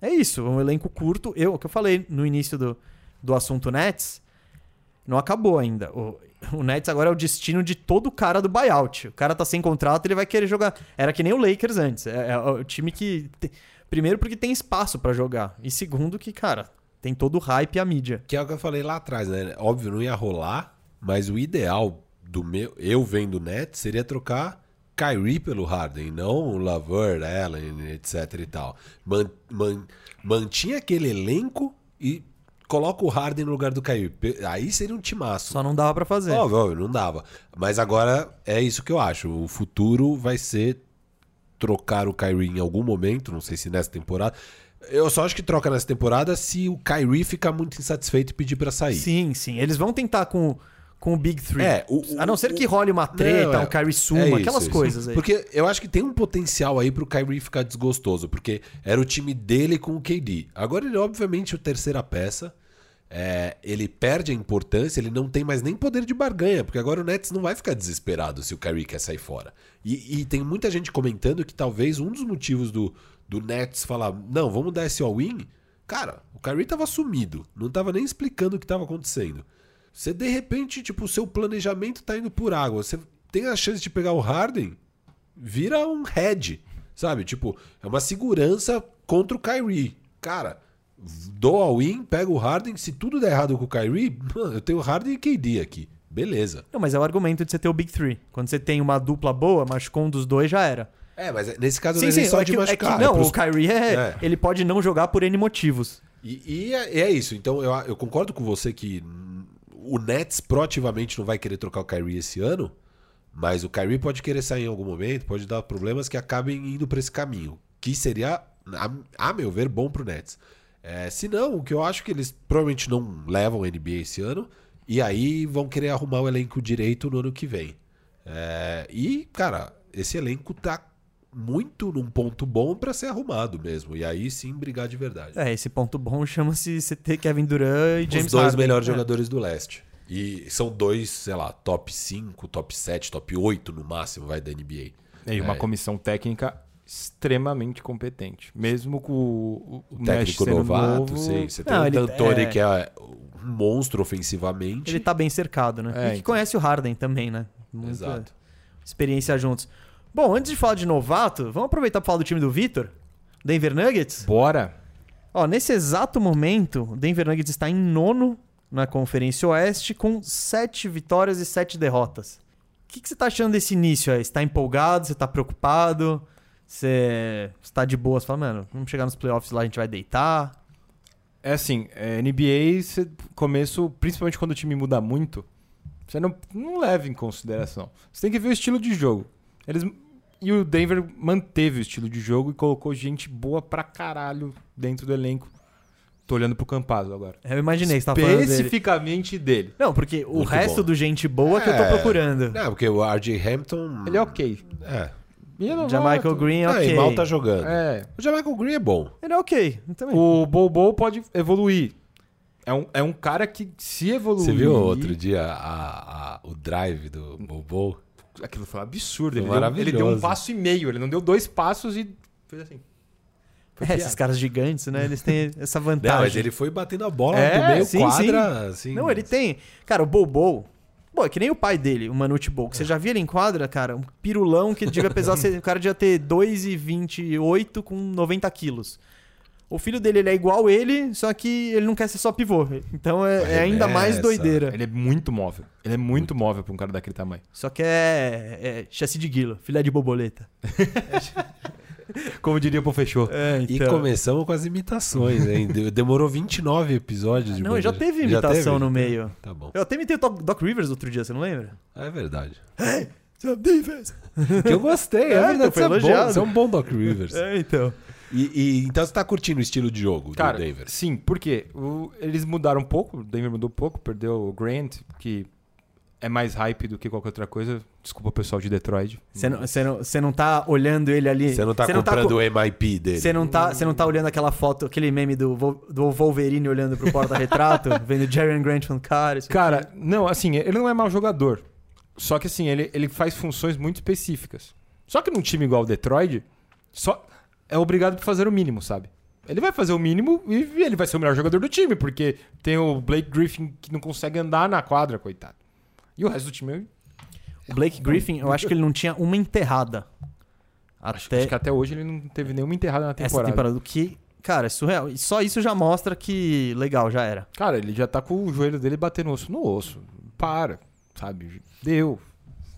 é isso. Um elenco curto. Eu, o que eu falei no início do, do assunto Nets. Não acabou ainda. O, o Nets agora é o destino de todo cara do buyout. O cara tá sem contrato, ele vai querer jogar. Era que nem o Lakers antes. É, é o time que. Primeiro, porque tem espaço pra jogar. E segundo, que, cara, tem todo o hype e a mídia. Que é o que eu falei lá atrás, né? Óbvio, não ia rolar, mas o ideal do meu, eu vendo o Nets seria trocar Kyrie pelo Harden, não o Lavert, Allen, etc e tal. Man, man- mantinha aquele elenco e coloca o Harden no lugar do Kyrie. Aí seria um timaço. Só não dava pra fazer. Óbvio, não dava. Mas agora é isso que eu acho. O futuro vai ser trocar o Kyrie em algum momento, não sei se nessa temporada. Eu só acho que troca nessa temporada se o Kyrie ficar muito insatisfeito e pedir pra sair. Sim, sim. Eles vão tentar com, com o Big Three. É, o- o- a não ser que o- role uma treta, Não, é- um Kyrie suma, é isso, aquelas coisas aí. Porque eu acho que tem um potencial aí pro Kyrie ficar desgostoso, porque era o time dele com o KD. Agora ele, obviamente, é a terceira peça. É, ele perde a importância, ele não tem mais nem poder de barganha, porque agora o Nets não vai ficar desesperado se o Kyrie quer sair fora. E, e tem muita gente comentando que talvez um dos motivos do, do Nets falar, não, vamos dar esse all-in, cara, o Kyrie tava sumido, não tava nem explicando o que tava acontecendo. Você de repente, tipo, o seu planejamento tá indo por água, você tem a chance de pegar o Harden, vira um head, sabe? Tipo, é uma segurança contra o Kyrie. Cara, dou all in, pego o Harden, se tudo der errado com o Kyrie, mano, eu tenho Harden e KD aqui. Beleza. Não, mas é o argumento de você ter o Big Three. Quando você tem uma dupla boa, machucou um dos dois, já era. É, mas nesse caso não é nem só é de que, é machucar. que- é não, pros- o Kyrie é, É. ele pode não jogar por N motivos. E, e é, é isso. Então eu, eu concordo com você que o Nets proativamente não vai querer trocar o Kyrie esse ano, mas o Kyrie pode querer sair em algum momento, pode dar problemas que acabem indo para esse caminho, que seria, a, a meu ver, bom pro Nets. É, se não, o que eu acho que eles provavelmente não levam NBA esse ano, e aí vão querer arrumar o elenco direito no ano que vem. É, e, cara, esse elenco tá muito num ponto bom pra ser arrumado mesmo. E aí sim brigar de verdade. É, esse ponto bom chama-se CT Kevin Durant e James Os dois Harden. melhores É. jogadores do leste. E são dois, sei lá, top 5, top 7, top 8 no máximo, vai da NBA. E uma É. comissão técnica extremamente competente. Mesmo com o, o, O Nash técnico novato, novo, sei. Você tem Não, o ele- D'Antoni, é- que é um monstro ofensivamente. Ele tá bem cercado, né? É, e que então. conhece o Harden também, né? Muita Exato. experiência juntos. Bom, antes de falar de novato, vamos aproveitar pra falar do time do Vitor? Denver Nuggets? Bora! Ó, nesse exato momento, o Denver Nuggets está em nono na Conferência Oeste com sete vitórias e sete derrotas. O que, que você tá achando desse início aí? Você tá empolgado? Você tá preocupado? Você está de boa? Você fala, mano, vamos chegar nos playoffs lá, a gente vai deitar. É assim, é, NBA, você, começo, principalmente quando o time muda muito, você não, não leva em consideração. Você tem que ver o estilo de jogo. Eles, e o Denver manteve o estilo de jogo e colocou gente boa pra caralho dentro do elenco. Tô olhando pro Campazzo agora. Eu imaginei você tava falando dele. Especificamente dele. Não, porque o Muito resto bom. do gente boa que eu tô É. procurando. Não, porque o RJ Hampton. Ele é ok. É. E é novato. Jamaica Green é Ah, ok. e mal tá jogando. É. O Jamaica Green é bom. Ele é ok. eu Também. O Bobo pode evoluir. É um, é um cara que se evoluir... Você viu outro dia a- a- o drive do Bobo? Aquilo foi um absurdo. Ele deu, ele deu um passo e meio. Ele não deu dois passos e fez assim. É, esses caras gigantes, né? Eles têm essa vantagem. Não, mas ele foi batendo a bola É, do meio sim, quadra, assim. Não, ele tem. Cara, o Bobo. Pô, é que nem o pai dele, o Manute que Você já viu ele em quadra, cara? Um pirulão que devia pesar. [laughs] o cara devia ter 2,28 com 90 quilos. O filho dele ele é igual ele, só que ele não quer ser só pivô. Então é, é ainda mais doideira. Ele é muito móvel. Ele é muito móvel pra um cara daquele tamanho. Só que é, é chassi de guilo, filé de borboleta. [laughs] Como diria o Fechou. É, E começamos com as imitações, hein? De- Demorou 29 episódios de Não, já teve imitação teve? no meio. Tá bom. Eu até imitei o Doc, Rivers outro dia, você não lembra? É verdade. Hey, some defense! Que eu gostei, é, É, verdade. então Você é, bom, você é um bom Doc Rivers. É, então. E, e- então você tá curtindo o estilo de jogo Cara, do Denver? sim, porque o- eles mudaram um pouco, o Denver mudou um pouco, perdeu o Grant, que é mais hype do que qualquer outra coisa. Desculpa o pessoal de Detroit. Você não, não, não tá olhando ele ali. Você não tá você comprando co- o MIP dele. Você não, tá, você não tá olhando aquela foto, aquele meme do, do Wolverine olhando pro porta-retrato, [laughs] vendo Jerry Grant falando, cara, isso Cara, não, assim, ele não é mau jogador. Só que assim, ele, ele faz funções muito específicas. Só que num time igual o Detroit, só é obrigado a fazer o mínimo, sabe? Ele vai fazer o mínimo e ele vai ser o melhor jogador do time, porque tem o Blake Griffin que não consegue andar na quadra, coitado. E o resto do time, O Blake Griffin, eu acho que ele não tinha uma enterrada. acho, Até acho que até hoje ele não teve nenhuma enterrada na essa temporada. temporada. O que, cara, é surreal. E só isso já mostra que, legal, já era. Cara, ele já tá com o joelho dele batendo osso no osso. Para, sabe? Deu.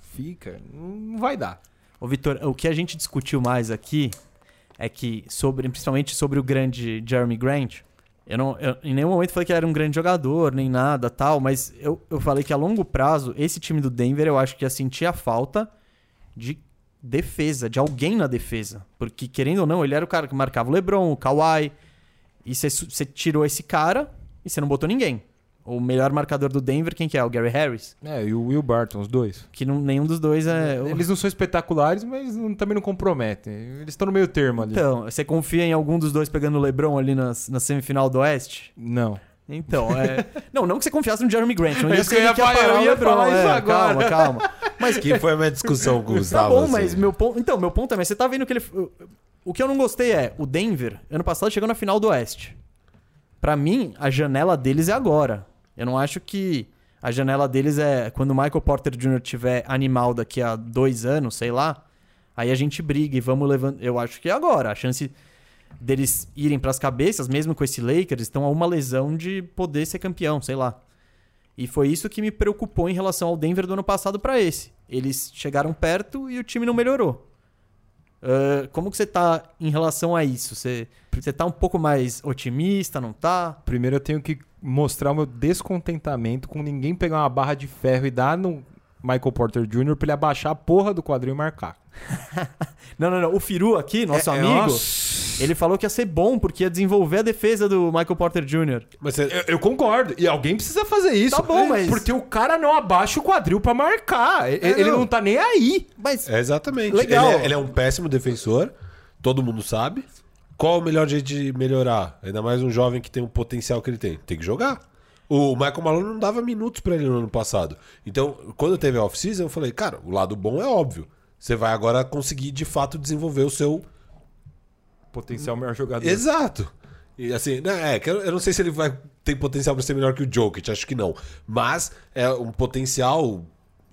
Fica. Não vai dar. Ô, Vitor, o que a gente discutiu mais aqui é que, sobre, principalmente sobre o grande Jeremy Grant, eu não, eu, em nenhum momento falei que ele era um grande jogador, nem nada tal, mas eu, eu falei que a longo prazo, esse time do Denver, eu acho que ia sentir a falta de defesa, de alguém na defesa. Porque, querendo ou não, ele era o cara que marcava o LeBron, o Kawhi, e você tirou esse cara e você não botou ninguém. O melhor marcador do Denver, quem que é? O Gary Harris. É, e o Will Barton, os dois. Que não, nenhum dos dois é... Eles não são espetaculares, mas não- também não comprometem. Eles estão no meio termo ali. Então, você confia em algum dos dois pegando o LeBron ali nas- na semifinal do Oeste? Não. Então, é. [laughs] não, não que você confiasse no Jeremy Grant. Não É ia isso ser que ia parar o LeBron. isso é, agora. Calma, calma. Mas Que foi a minha discussão com o [laughs] Tá Gustavo. bom, assim. mas meu ponto. Então, meu ponto é, mas você tá vendo que ele. O que eu não gostei é, o Denver, ano passado, chegou na final do Oeste. Pra mim, a janela deles é agora. Eu não acho que a janela deles é quando o Michael Porter Jr. tiver animal daqui a dois anos, sei lá. Aí a gente briga e vamos levando. Eu acho que é agora. A chance deles irem pras cabeças, mesmo com esse Lakers, estão a uma lesão de poder ser campeão, sei lá. E foi isso que me preocupou em relação ao Denver do ano passado pra esse. Eles chegaram perto e o time não melhorou. Ah, como que você tá em relação a isso? Você, você tá um pouco mais otimista, não tá? Primeiro eu tenho que mostrar o meu descontentamento com ninguém pegar uma barra de ferro e dar no Michael Porter Jr. pra ele abaixar a porra do quadril e marcar. [laughs] Não, não, não. O Firu aqui, nosso É- é, amigo, nossa. Ele falou que ia ser bom porque ia desenvolver a defesa do Michael Porter Jr. Mas você- Eu, eu concordo. E alguém precisa fazer isso. Tá bom, mas- Porque o cara não abaixa o quadril pra marcar. E- Ele não. não tá nem aí. Mas É exatamente. Legal. Ele é, ele é um péssimo defensor, todo mundo sabe. Qual o melhor jeito de melhorar? Ainda mais um jovem que tem o potencial que ele tem. Tem que jogar. O Michael Malone não dava minutos pra ele no ano passado. Então, quando teve a off-season, eu falei, cara, o lado bom é óbvio. Você vai agora conseguir de fato desenvolver o seu. Potencial melhor jogador. Exato. E assim, né, é, eu, não sei se ele vai ter potencial pra ser melhor que o Jokic, acho que não. Mas é um potencial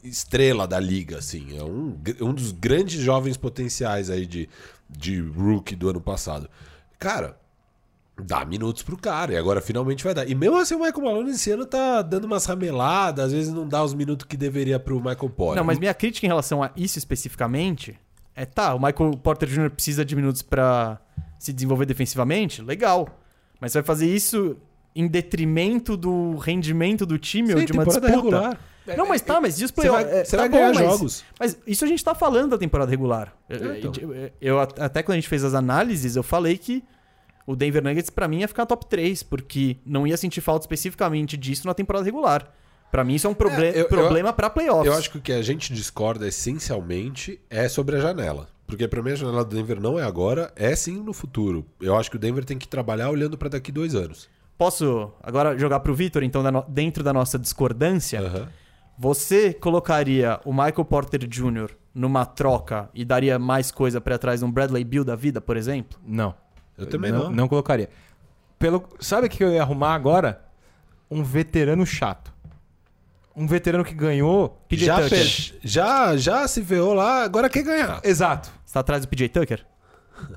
estrela da liga, assim. É um, um dos grandes jovens potenciais aí de, de rookie do ano passado. Cara, dá minutos pro cara. E agora finalmente vai dar. E mesmo assim o Michael Malone esse ano tá dando umas rameladas, às vezes não dá os minutos que deveria pro Michael Porter. Não, mas minha crítica em relação a isso especificamente é, tá, o Michael Porter Jr. precisa de minutos pra se desenvolver defensivamente, legal. Mas você vai fazer isso em detrimento do rendimento do time ou Sim, de uma disputa. regular. Não, mas tá, mas e os Você playoffs? vai- É, você tá vai bom, ganhar mas- jogos. Mas isso a gente tá falando da temporada regular. Eu- É, então. eu, eu- até quando a gente fez as análises, eu falei que o Denver Nuggets pra mim ia ficar top 3, porque não ia sentir falta especificamente disso na temporada regular. Pra mim isso é um proble eu- eu- problema pra playoffs. Eu acho que o que a gente discorda essencialmente é sobre a janela. Porque pra mim a janela do Denver não é agora, é sim no futuro. Eu acho que o Denver tem que trabalhar olhando pra daqui dois anos. Posso agora jogar pro Vitor, então, dentro da nossa discordância? Aham. Você colocaria o Michael Porter Jr. numa troca e daria mais coisa pra trás de um Bradley Bill da vida, por exemplo? Não. Eu também não. não. Não colocaria. Pelo, sabe o que eu ia arrumar agora? Um veterano chato. Um veterano que ganhou. PJ Já, Tucker. per- já, já se ferrou lá, agora quer ganhar. Exato. Você tá atrás do PJ Tucker?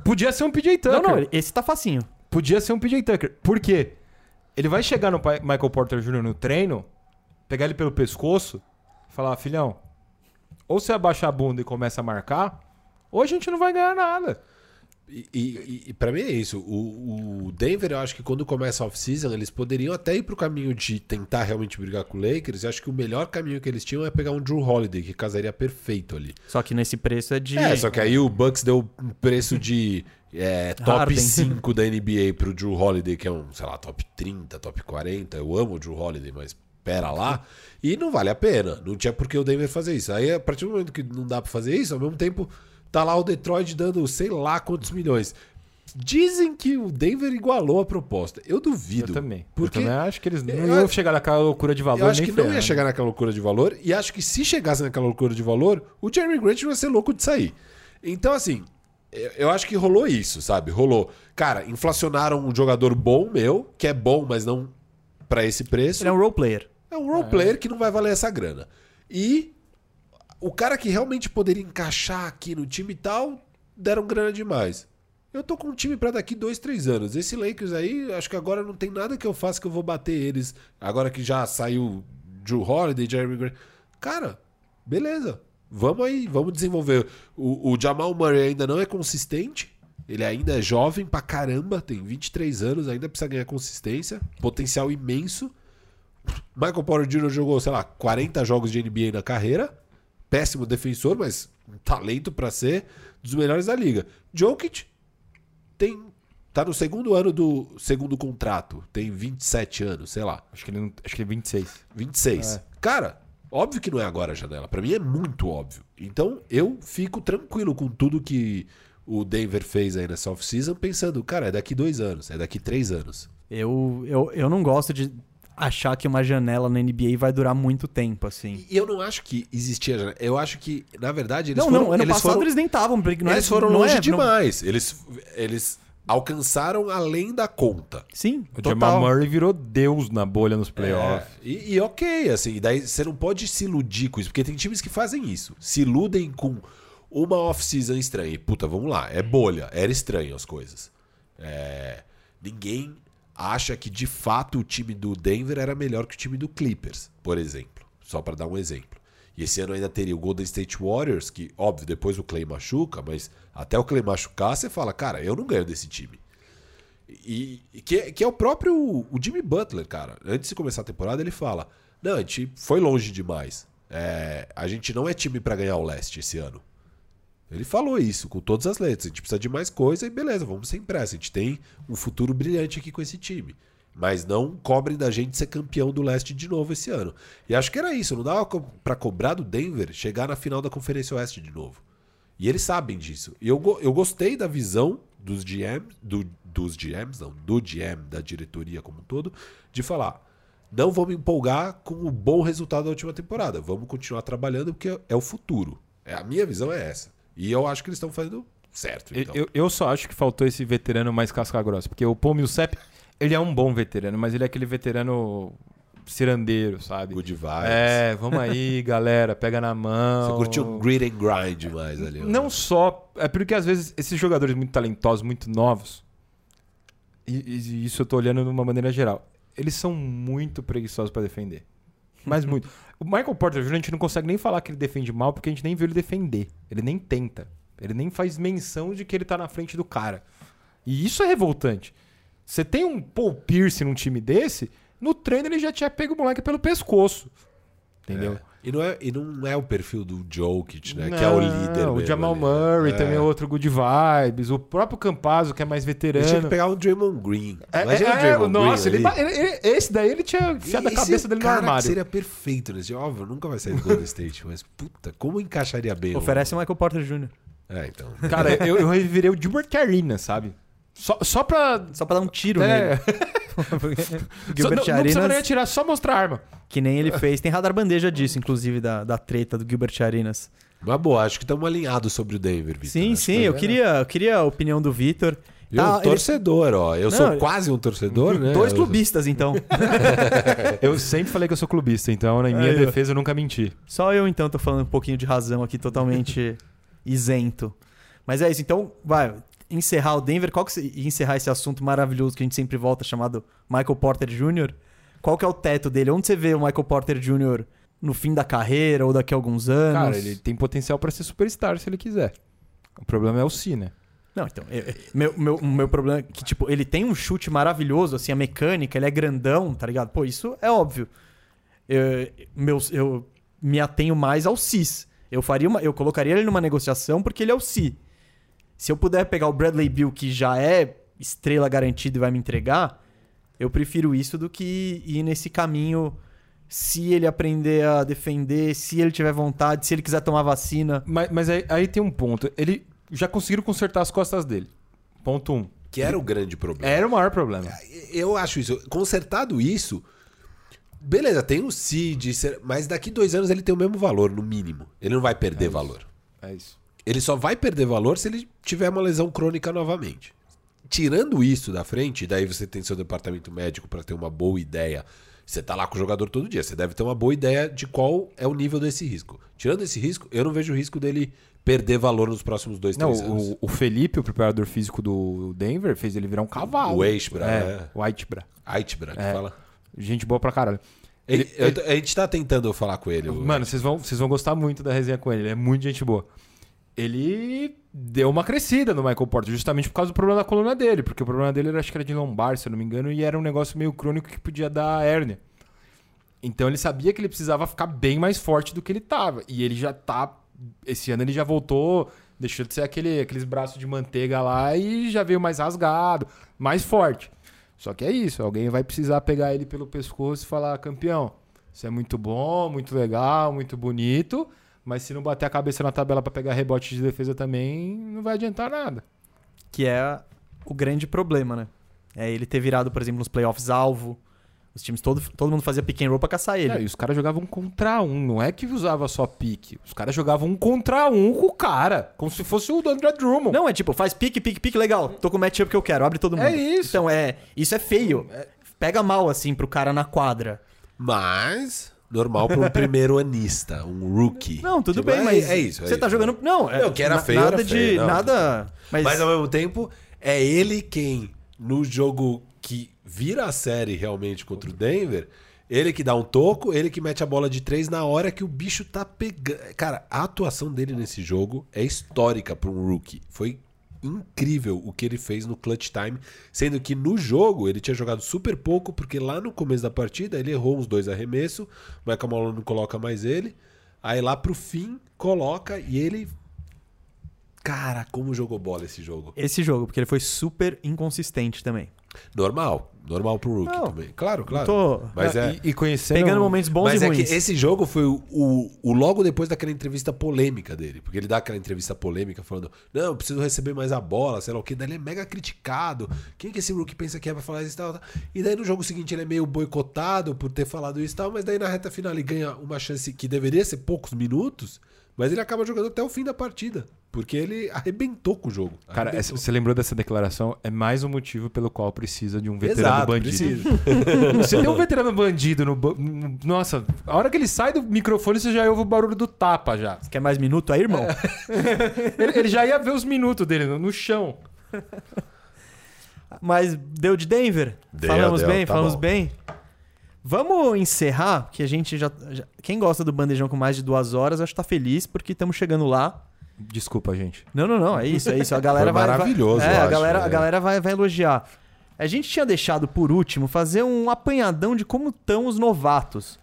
Podia ser um PJ Tucker. Não, não, esse tá facinho. Podia ser um PJ Tucker. Por quê? Ele vai chegar no Michael Porter Jr. no treino, pegar ele pelo pescoço e falar: filhão, ou você abaixa a bunda e começa a marcar, ou a gente não vai ganhar nada. E, e, e pra mim é isso. O, o Denver, eu acho que quando começa a off-season, eles poderiam até ir pro caminho de tentar realmente brigar com o Lakers. Eu acho que o melhor caminho que eles tinham é pegar um Drew Holiday, que casaria perfeito ali. Só que nesse preço é de. É, só que aí o Bucks deu um preço de é, top Harden. 5 da NBA pro Drew Holiday, que é um, sei lá, top 30, top 40. Eu amo o Drew Holiday, mas pera lá. E não vale a pena. Não tinha por que o Denver fazer isso. Aí, a partir do momento que não dá pra fazer isso, ao mesmo tempo, tá lá o Detroit dando sei lá quantos milhões. Dizem que o Denver igualou a proposta. Eu duvido. Eu também. Porque Eu também acho que eles não Eu iam acho- chegar naquela loucura de valor eu acho nem que não ia chegar naquela loucura de valor. E acho que se chegasse naquela loucura de valor, o Jeremy Grant vai ser louco de sair. Então, assim, eu, eu acho que rolou isso, sabe? Rolou. Cara, inflacionaram um jogador bom meu, que é bom, mas não pra esse preço. Ele é um role player. É um role player que não vai valer essa grana. E o cara que realmente poderia encaixar aqui no time e tal, deram grana demais. Eu tô com um time pra daqui dois, três anos. Esse Lakers aí, acho que agora não tem nada que eu faça que eu vou bater eles. Agora que já saiu Drew Holiday, Jeremy Grant. Cara, beleza. Vamos aí, vamos desenvolver. O, o Jamal Murray ainda não é consistente. Ele ainda é jovem pra caramba, tem 23 anos, ainda precisa ganhar consistência. Potencial imenso. Michael Porter Jr. jogou, sei lá, 40 jogos de NBA na carreira. Péssimo defensor, mas um talento pra ser dos melhores da liga. Jokic tem tá no segundo ano do segundo contrato, tem 27 anos, sei lá, Acho que ele, não- acho que ele é 26. 26. É. Cara, óbvio que não é agora a janela. Pra mim é muito óbvio. Então eu fico tranquilo com tudo que o Denver fez aí nessa off-season, pensando, cara, é daqui dois anos, é daqui três anos. Eu, eu, eu não gosto de achar que uma janela na NBA vai durar muito tempo, assim. E eu não acho que existia janela. Eu acho que, na verdade, eles não, foram. não, ano eles passado foram, eles nem estavam. Não é- eles foram não longe é- não- demais. Eles, eles alcançaram além da conta. Sim, O. Jamal Murray virou Deus na bolha nos playoffs. É, e, e ok, assim, daí você não pode se iludir com isso, porque tem times que fazem isso. Se iludem com uma off-season estranha. E, puta, vamos lá, é bolha, era estranho as coisas. É, ninguém acha que de fato o time do Denver era melhor que o time do Clippers, por exemplo. Só para dar um exemplo. E esse ano ainda teria o Golden State Warriors, que, óbvio, depois o Clay machuca, mas até o Clay machucar, você fala, cara, eu não ganho desse time. E, e que, é- que é o próprio o Jimmy Butler, cara. Antes de começar a temporada, ele fala: Não, a gente foi longe demais. É, a gente não é time pra ganhar o leste esse ano. Ele falou isso com todas as letras. A gente precisa de mais coisa e beleza, vamos sem pressa. A gente tem um futuro brilhante aqui com esse time. Mas não cobrem da gente ser campeão do leste de novo esse ano. E acho que era isso. Não dava pra cobrar do Denver chegar na final da Conferência Oeste de novo. E eles sabem disso. E eu, eu gostei da visão dos GM, do, dos GMs, não, do GM, da diretoria como um todo, de falar: não vamos empolgar com o bom resultado da última temporada. Vamos continuar trabalhando porque é o futuro. É, a minha visão é essa. E eu acho que eles estão fazendo certo. Eu- Então. Eu, eu só acho que faltou esse veterano mais casca-grossa. Porque o Paul Millsap, ele é um bom veterano, mas ele é aquele veterano cirandeiro, sabe? Good vibes. É, vamos aí, [laughs] galera, pega na mão. Você curtiu grit and grind mais ali. Não só. É porque às vezes esses jogadores muito talentosos, muito novos, e, e isso eu tô olhando de uma maneira geral, eles são muito preguiçosos pra defender. Mas muito. [laughs] O Michael Porter Jr., a gente não consegue nem falar que ele defende mal, porque a gente nem viu ele defender. Ele nem tenta. Ele nem faz menção de que ele tá na frente do cara. E isso é revoltante. Você tem um Paul Pierce num time desse, no treino ele já tinha pego o moleque pelo pescoço. Entendeu? É. E, não é, e não é o perfil do Jokic, né? que é o líder. O mesmo Jamal ali. Murray É. também é outro good vibes. O próprio Campazzo, que é mais veterano. tinham que pegar um Draymond Green. É, Imagina é, o Draymond nossa, Green ele, ba- ele- ele- esse daí ele tinha enfiado a cabeça dele no armário. seria perfeito nesse óbvio, nunca vai sair do Golden [laughs] State, mas puta, como encaixaria bem o- Oferece o Michael Porter Jr. É, então. Cara, eu, eu revirei o Gilbert Arena, sabe? Só, só pra. Só pra dar um tiro É, nele. [laughs] O só, Gilbert não, não precisa Arenas, nem atirar, só mostrar a arma. que nem ele fez. Tem radar bandeja disso, inclusive, da, da treta do Gilbert Arenas. Mas boa, acho que estamos alinhados sobre o Denver, Vitor. Sim, Acho sim, que eu é- queria, eu queria a opinião do Vitor. Viu? Tá, ele- torcedor, ó. Eu Não, sou ele- quase um torcedor, né? Dois Eu- clubistas, então. [laughs] Eu sempre falei que eu sou clubista, então na minha defesa eu nunca menti. Só eu, então, tô falando um pouquinho de razão aqui, totalmente [laughs] isento. Mas é isso, então, vai, encerrar o Denver, qual que e encerrar esse assunto maravilhoso que a gente sempre volta, chamado Michael Porter Jr., qual que é o teto dele? Onde você vê o Michael Porter Jr. no fim da carreira ou daqui a alguns anos? Cara, ele tem potencial pra ser superstar se ele quiser. O problema é o si, né? Não, então, eu- eu- meu, meu, meu problema é que, tipo, ele tem um chute maravilhoso, assim, a mecânica, ele é grandão, tá ligado? Pô, isso é óbvio. Eu, meus, eu me atenho mais ao CIS. Eu faria uma, eu colocaria ele numa negociação porque ele é o CI. Se eu puder pegar o Bradley Bill, que já é estrela garantida e vai me entregar, eu prefiro isso do que ir nesse caminho se ele aprender a defender, se ele tiver vontade, se ele quiser tomar vacina. Mas, mas aí, aí tem um ponto. Ele já conseguiram consertar as costas dele. Ponto um. Que era o grande problema. Era o maior problema. Eu acho isso. Consertado isso, beleza, tem o Cid, mas daqui dois anos ele tem o mesmo valor, no mínimo. Ele não vai perder valor. É isso. Ele só vai perder valor se ele tiver uma lesão crônica novamente. Tirando isso da frente, daí você tem seu departamento médico para ter uma boa ideia. Você tá lá com o jogador todo dia, você deve ter uma boa ideia de qual é o nível desse risco. Tirando esse risco, eu não vejo o risco dele perder valor nos próximos dois, Não, três anos. o, o Felipe, o preparador físico do Denver, fez ele virar um cavalo. O Eisbra, é. é. O Eitbra. Aitbra, que É. fala. Gente boa pra caralho. Ele- eu- a gente tá tentando falar com ele. Mano, vocês vão, vocês vão gostar muito da resenha com ele. Ele é muito gente boa. Ele deu uma crescida no Michael Porter, justamente por causa do problema da coluna dele. Porque o problema dele era, acho que era de lombar, se eu não me engano, e era um negócio meio crônico que podia dar hérnia. Então ele sabia que ele precisava ficar bem mais forte do que ele tava. E ele já tá. Esse ano ele já voltou, deixou de ser aquele, aqueles braços de manteiga lá e já veio mais rasgado, mais forte. Só que é isso, alguém vai precisar pegar ele pelo pescoço e falar, campeão, isso é muito bom, muito legal, muito bonito, mas se não bater a cabeça na tabela pra pegar rebote de defesa também, não vai adiantar nada. Que é o grande problema, né? É ele ter virado, por exemplo, nos playoffs alvo. Os times, todo, todo mundo fazia pick and roll pra caçar ele. É, e os caras jogavam um contra um, não é que usava só pique. Os caras jogavam um contra um com o cara, como se fosse o André Drummond. Não, é tipo, faz pique, pique, pique, legal. Tô com o matchup que eu quero, abre todo mundo. É isso. Então, é. Isso é feio. Pega mal, assim, pro cara na quadra. Mas, normal para um primeiro anista, um rookie. Não, tudo Tipo, bem, é- mas. É isso. é Você tá isso. jogando. Não, é. Não, que era na- feio, Nada era de. não. Nada. Mas. Mas ao mesmo tempo, é ele quem, no jogo que vira a série realmente contra o Denver, ele que dá um toco, ele que mete a bola de três na hora que o bicho tá pegando. Cara, a atuação dele nesse jogo é histórica para um rookie. Foi incrível o que ele fez no clutch time, sendo que no jogo ele tinha jogado super pouco, porque lá no começo da partida ele errou uns dois arremessos, o Michael Malone não coloca mais ele, aí lá pro fim coloca e ele Cara, como jogou bola esse jogo. Esse jogo, porque ele foi super inconsistente também. Normal. Normal pro rookie Não, também. Claro, claro. Tô Mas é. e, e conhecendo. pegando momentos bons Mas e é que ruins. esse jogo foi o, o, o logo depois daquela entrevista polêmica dele. Porque ele dá aquela entrevista polêmica falando: Não, eu preciso receber mais a bola, sei lá o que. Daí ele é mega criticado. Quem que esse rookie pensa que é pra falar isso e tal, tal? E daí no jogo seguinte ele é meio boicotado por ter falado isso e tal. Mas daí na reta final ele ganha uma chance que deveria ser poucos minutos. Mas ele acaba jogando até o fim da partida. Porque ele arrebentou com o jogo. Cara, Arrebentou. você lembrou dessa declaração? É mais um motivo pelo qual precisa de um veterano Exato, bandido. precisa. [laughs] Você tem um veterano bandido no, no- Nossa, a hora que ele sai do microfone, você já ouve o barulho do tapa já. Quer mais minuto aí, irmão? [laughs] Ele, ele já ia ver os minutos dele no, no chão. Mas deu de Denver? Deu, falamos deu, bem, tá falamos bom. bem. Vamos encerrar, que a gente já, já- Quem gosta do bandejão com mais de duas horas, acho que tá feliz, porque estamos chegando lá. Desculpa, gente. Não, não, não, é isso, é isso. A galera Foi vai. vai- maravilhoso, É, eu a acho, galera, a é. galera vai, vai elogiar. A gente tinha deixado por último fazer um apanhadão de como estão os novatos.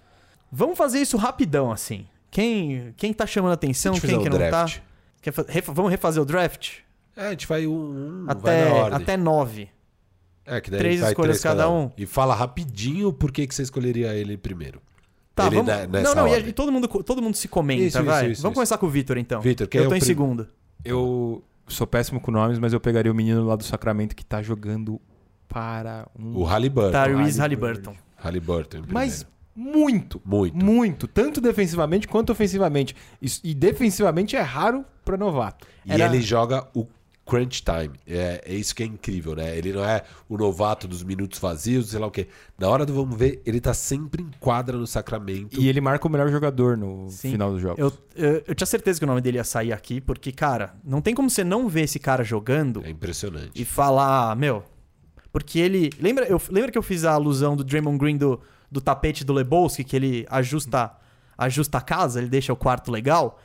Vamos fazer isso rapidão, assim. Quem, quem tá chamando atenção, a quem que não draft. tá. Quer fa- refa- vamos refazer o draft? É, a gente vai um, um vai até, até nove. É, que daí três vai escolhas cada um. E fala rapidinho por que, que você escolheria ele primeiro. Tá, Ele vamos... ne- nessa Não, não, e, a- ordem. e todo mundo, todo mundo se comenta, Isso, isso, vai. isso, vamos isso. começar com o Vitor, então. Vitor, quem Eu é tô o em prim- segundo. Eu sou péssimo com nomes, mas eu pegaria o menino lá do Sacramento que tá jogando para um. O Halliburton. Tyrese Halliburton. Halliburton. Halliburton. em Mas primeiro. muito. Muito. Muito. Tanto defensivamente quanto ofensivamente. Isso- E defensivamente é raro pra novato. E Era- ele joga o crunch time. É, é isso que é incrível, né? Ele não é o novato dos minutos vazios, sei lá o quê. Na hora do vamos ver, ele tá sempre em quadra no Sacramento. E ele marca o melhor jogador no Sim. final do jogo. Eu, eu, eu tinha certeza que o nome dele ia sair aqui, porque, cara, não tem como você não ver esse cara jogando É impressionante. e falar, "Ah, meu. Porque ele. Lembra, eu, lembra que eu fiz a alusão do Draymond Green do, do tapete do Lebowski, que ele ajusta, ajusta a casa, ele deixa o quarto legal?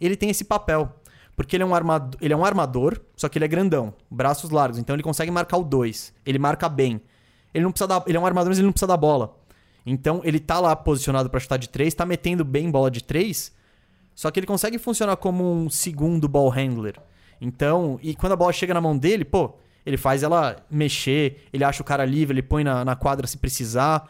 Ele tem esse papel. Porque ele é, um armador, ele é um armador, só que ele é grandão, braços largos, então ele consegue marcar o 2. Ele marca bem. Ele não precisa dar, ele é um armador, mas ele não precisa dar bola. Então ele tá lá posicionado pra chutar de 3, tá metendo bem bola de 3, só que ele consegue funcionar como um segundo ball handler. Então, e quando a bola chega na mão dele, pô, ele faz ela mexer, ele acha o cara livre, ele põe na, na quadra se precisar.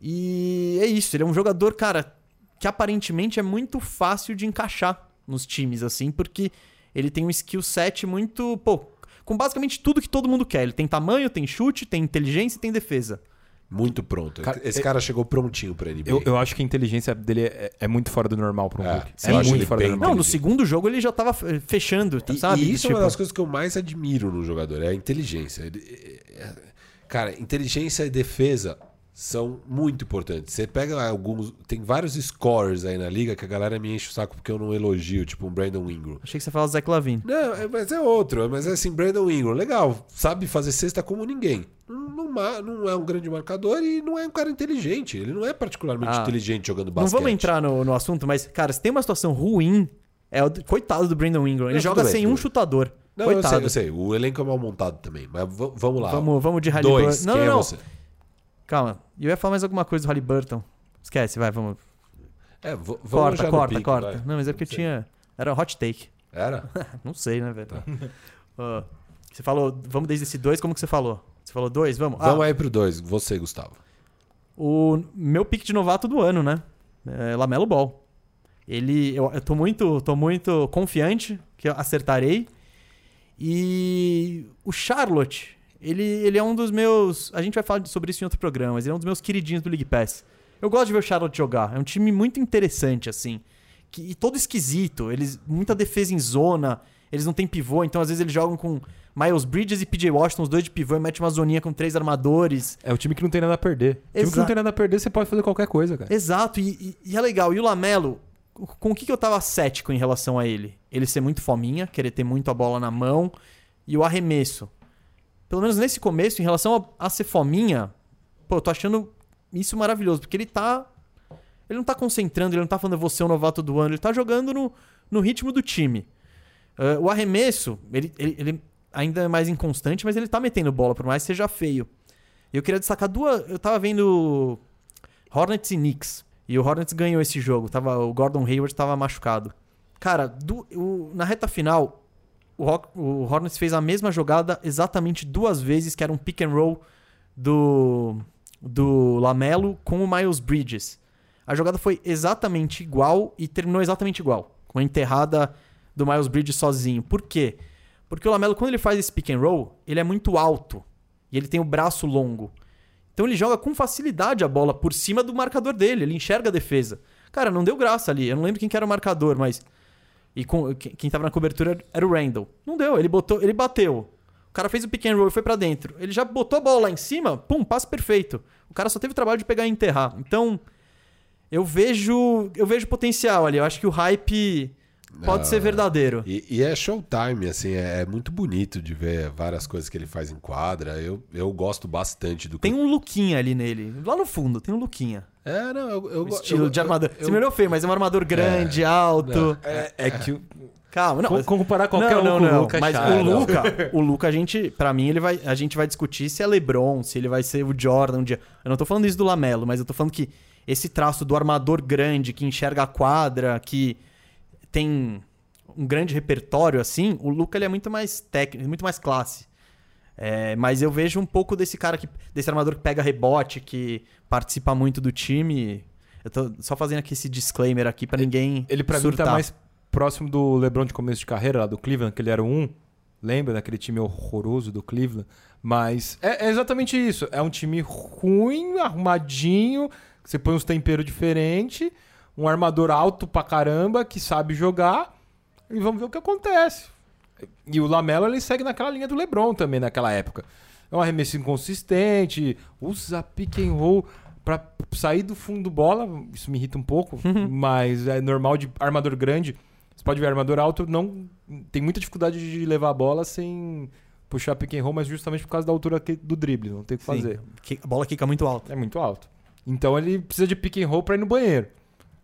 E é isso, ele é um jogador, cara, que aparentemente é muito fácil de encaixar nos times, assim, porque ele tem um skill set muito, pô, com basicamente tudo que todo mundo quer. Ele tem tamanho, tem chute, tem inteligência e tem defesa. Muito pronto. Cara, Esse é- cara chegou prontinho pra NBA. Eu, eu acho que a inteligência dele é, é muito fora do normal pra um É, rookie. eu É muito ele fora do normal. Não, no segundo jogo ele já tava eh, fechando, tá, E, sabe? e isso é Tipo, uma das coisas que eu mais admiro no jogador, é a inteligência. Ele- é- é- cara, inteligência e defesa são muito importantes. Você pega alguns. Tem vários scorers aí na liga que a galera me enche o saco porque eu não elogio, tipo um Brandon Ingram. Achei que você falava Zach Lavine. Não, é- mas é outro. Mas é assim, Brandon Ingram, legal. Sabe fazer cesta como ninguém. Não, não não é um grande marcador e não é um cara inteligente. Ele não é particularmente Ah. inteligente jogando Não basquete. vamos entrar no, no assunto, mas, cara, se tem uma situação ruim, é o do- coitado do Brandon Ingram. Ele Não, joga bem, sem um chutador. Não, eu sei, coitado. eu sei. O elenco é mal montado também. Mas vamos lá. Vamos, vamos de Halliburton. Dois. Não, não, é não. Calma. Eu ia falar mais alguma coisa do Halliburton. Esquece, vai, vamos. É, vamos corta, corta, pique, corta. vai. Não, mas é porque tinha. Era hot take. Era? [laughs] Não sei, né, velho? Tá. [laughs] Ó, você falou, vamos desde esse dois, como que você falou? Você falou dois? Vamos? Vamos Ah, aí pro dois. Você, Gustavo. o meu pick de novato do ano, né? É Lamelo Ball. Ele, eu, eu tô muito, tô muito confiante que eu acertarei. E o Charlotte, ele, ele é um dos meus. A gente vai falar sobre isso em outro programa, mas ele é um dos meus queridinhos do League Pass. Eu gosto de ver o Charlotte jogar. É um time muito interessante, assim. Que, e todo esquisito. Eles, muita defesa em zona. Eles não têm pivô, então às vezes eles jogam com Miles Bridges e PJ Washington, os dois de pivô, e mete uma zoninha com três armadores. É o time que não tem nada a perder. O time que não tem nada a perder, você pode fazer qualquer coisa, cara. Exato, e, e- e é legal. E o Lamelo, com o que, que eu tava cético em relação a ele? Ele ser muito fominha, querer ter muito a bola na mão, e o arremesso. Pelo menos nesse começo, em relação a, a ser fominha, pô, eu tô achando isso maravilhoso, porque ele tá. Ele não tá concentrando, ele não tá falando, vou ser o novato do ano, ele tá jogando no, no ritmo do time. Ah, o arremesso, ele, ele, ele ainda é mais inconstante, mas ele tá metendo bola, por mais que seja feio. Eu queria destacar duas. Eu tava vendo Hornets e Knicks. E o Hornets ganhou esse jogo. Tava, o Gordon Hayward tava machucado. Cara, do- o- na reta final, o, Rock- o Hornets fez a mesma jogada exatamente duas vezes, que era um pick and roll do, do Lamelo com o Miles Bridges. A jogada foi exatamente igual e terminou exatamente igual, com a enterrada do Miles Bridges sozinho. Por quê? Porque o Lamelo, quando ele faz esse pick and roll, ele é muito alto e ele tem o braço longo. Então ele joga com facilidade a bola por cima do marcador dele, ele enxerga a defesa. Cara, não deu graça ali. Eu não lembro quem que era o marcador, mas. E com- quem tava na cobertura era o Randall. Não deu, ele botou, ele bateu. O cara fez o pick and roll e foi pra dentro. Ele já botou a bola lá em cima, pum, passe perfeito. O cara só teve o trabalho de pegar e enterrar. Então, eu vejo, eu vejo potencial ali. Eu acho que o hype pode Ah, ser verdadeiro. E, e é showtime, assim, é, é muito bonito de ver várias coisas que ele faz em quadra. Eu, eu gosto bastante do que Tem um Luquinha ali nele. Lá no fundo, tem um Luquinha. É, não, eu, eu Um estilo eu- de armador. eu- Você me olhou feio, mas é um armador grande, alto. não. É, é que o- Calma, não. com- mas- comparar qualquer não, um não, com não. o Luca é Mas chato. o Luca, o Luca, a gente, pra mim, ele vai, a gente vai discutir se é LeBron, se ele vai ser o Jordan um dia. Eu não tô falando isso do Lamelo, mas eu tô falando que esse traço do armador grande que enxerga a quadra, que tem um grande repertório assim, o Luca ele é muito mais técnico, muito mais classe. É, mas eu vejo um pouco desse cara que, desse armador que pega rebote, que participa muito do time. Eu tô só fazendo aqui esse disclaimer aqui pra ninguém Ele pra mim tá mais próximo do LeBron de começo de carreira, lá do Cleveland, que ele era um. Lembra daquele time horroroso do Cleveland? Mas é, é exatamente isso. É um time ruim, arrumadinho, você põe uns temperos diferentes, um armador alto pra caramba que sabe jogar. E vamos ver o que acontece. E o Lamelo ele segue naquela linha do LeBron também naquela época. É um arremesso inconsistente, usa pick and roll pra sair do fundo do bola, isso me irrita um pouco, [laughs] mas é normal de armador grande. Você pode ver armador alto não tem muita dificuldade de levar a bola sem puxar pick and roll, mas justamente por causa da altura do drible, não tem o que fazer. a bola quica muito alta. É muito alto. Então ele precisa de pick and roll pra ir no banheiro.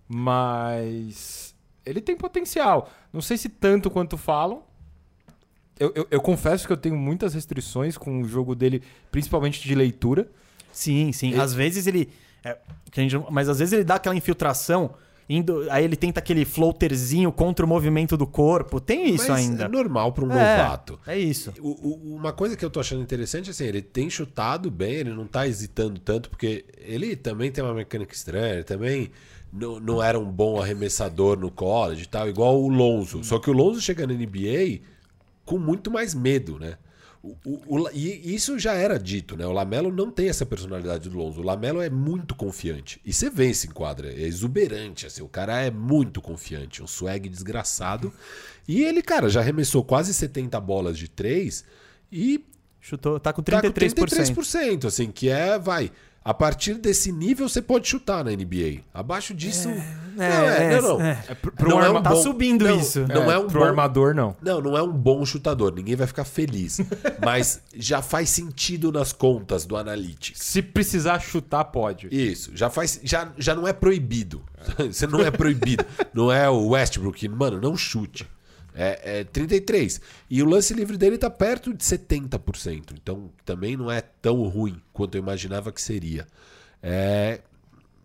Mas ele tem potencial. Não sei se tanto quanto falam. Eu, eu- eu confesso que eu tenho muitas restrições com o jogo dele, principalmente de leitura. Sim, sim. Ele- Às vezes ele. é, que a gente mas às vezes ele dá aquela infiltração, indo, aí ele tenta aquele floaterzinho contra o movimento do corpo. Tem isso Mas ainda. É normal para um É, novato. É isso. O- o- uma coisa que eu tô achando interessante, assim, ele tem chutado bem, ele não tá hesitando tanto, porque ele também tem uma mecânica estranha, ele também não, não era um bom arremessador no college e tal, igual o Lonzo. Só que o Lonzo chega na NBA com muito mais medo, né? O- o- o- e isso já era dito, né? O Lamelo não tem essa personalidade do Lonzo. O Lamelo é muito confiante. E você vê isso em quadra. É exuberante, assim. O cara é muito confiante. Um swag desgraçado. E ele, cara, já arremessou quase 70 bolas de três e Chutou, tá com tá com 33%. 33%, assim, que é, vai... A partir desse nível você pode chutar na NBA. Abaixo disso... não, é, não, não. é. É, pro, pro Não é arma- um Tá bom- subindo não, isso. Não é, um pro bom armador, não. não, não é um bom chutador, ninguém vai ficar feliz. [laughs] Mas já faz sentido nas contas do Analytics. Se precisar chutar, pode. Isso, já faz. Já, já não é proibido. [laughs] Você não é proibido. Não é o Westbrook, mano, não chute. É, é 33. E o lance livre dele tá perto de 70%. Então também não é tão ruim quanto eu imaginava que seria. É,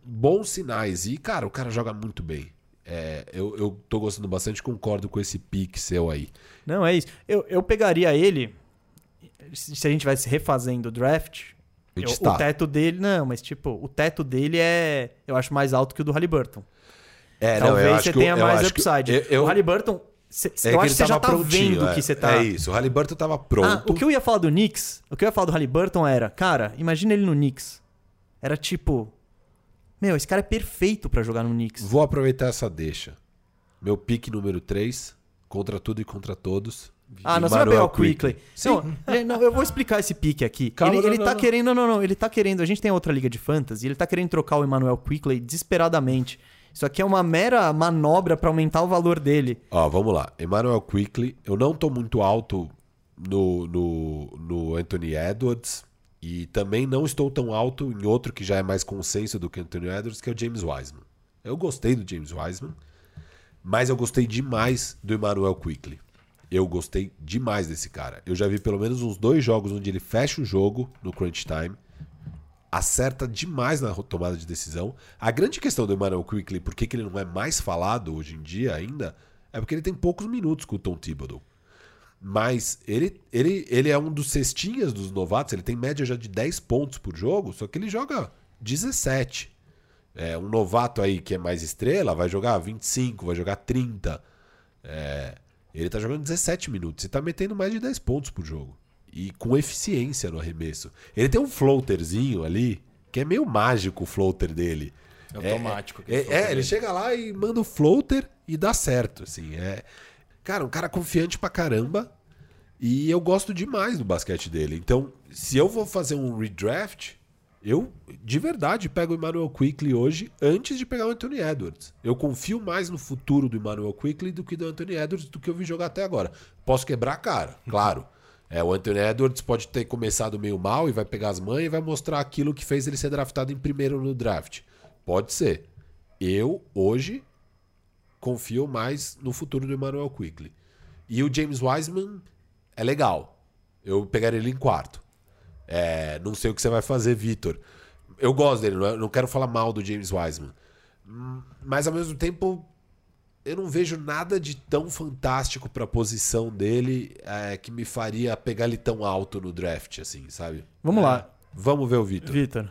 bons sinais. E, cara, o cara joga muito bem. É, eu, eu tô gostando bastante, concordo com esse pique seu aí. Não, é isso. Eu, eu pegaria ele. Se a gente vai se refazendo o draft. Eu- está. o teto dele. Não, mas tipo, o teto dele é. Eu acho mais alto que o do Halliburton. É, Talvez você tenha mais acho que- upside. eu- eu- O Halliburton. Cê- é eu acho que você já tá prontinho, vendo é. que você tá. É isso, o Halliburton tava Ah, pronto. o que eu ia falar do Knicks, o que eu ia falar do Halliburton era, cara, imagina ele no Knicks. Era tipo, meu, esse cara é perfeito pra jogar no Knicks. Vou aproveitar essa deixa. Meu pique número 3, contra tudo e contra todos. Ah, não, você vai pegar o Quickly. Sim. Não, ele- não, eu vou explicar esse pique aqui. Calma, ele não, ele não, tá não. querendo, não, não, ele tá querendo, a gente tem outra liga de fantasy, ele tá querendo trocar o Emmanuel Quickly desesperadamente. Isso aqui é uma mera manobra pra aumentar o valor dele. Ó, vamos lá. Emmanuel Quickly. Eu não tô muito alto no, no, no Anthony Edwards. E também não estou tão alto em outro que já é mais consenso do que Anthony Edwards, que é o James Wiseman. Eu gostei do James Wiseman, mas eu gostei demais do Emmanuel Quickly. Eu gostei demais desse cara. Eu já vi pelo menos uns dois jogos onde ele fecha o jogo no crunch time. Acerta demais na tomada de decisão. A grande questão do Emmanuel Quickly, por que ele não é mais falado hoje em dia ainda, é porque ele tem poucos minutos com o Tom Thibodeau. Mas ele, ele, ele é um dos cestinhas dos novatos, ele tem média já de 10 pontos por jogo, só que ele joga 17. É, um novato aí que é mais estrela vai jogar 25, vai jogar 30. É, ele tá jogando 17 minutos e tá metendo mais de 10 pontos por jogo. E com eficiência no arremesso. Ele tem um floaterzinho ali, que é meio mágico o floater dele. É automático. É, é, ele chega lá e manda o floater e dá certo, assim. É, cara, um cara confiante pra caramba. E eu gosto demais do basquete dele. Então, se eu vou fazer um redraft, eu de verdade pego o Emmanuel Quickly hoje antes de pegar o Anthony Edwards. Eu confio mais no futuro do Emmanuel Quickly do que do Anthony Edwards do que eu vi jogar até agora. Posso quebrar a cara, claro. É, o Anthony Edwards pode ter começado meio mal e vai pegar as mães e vai mostrar aquilo que fez ele ser draftado em primeiro no draft. Pode ser. Eu, hoje, confio mais no futuro do Emmanuel Quickly. E o James Wiseman é legal. Eu pegaria ele em quarto. É, não sei o que você vai fazer, Vitor. Eu gosto dele, não, é- quero falar mal do James Wiseman. Hum, Mas ao mesmo tempo, eu não vejo nada de tão fantástico pra posição dele é, que me faria pegar ele tão alto no draft, assim, sabe? Vamos É. lá, Vamos ver o Vitor. Vitor.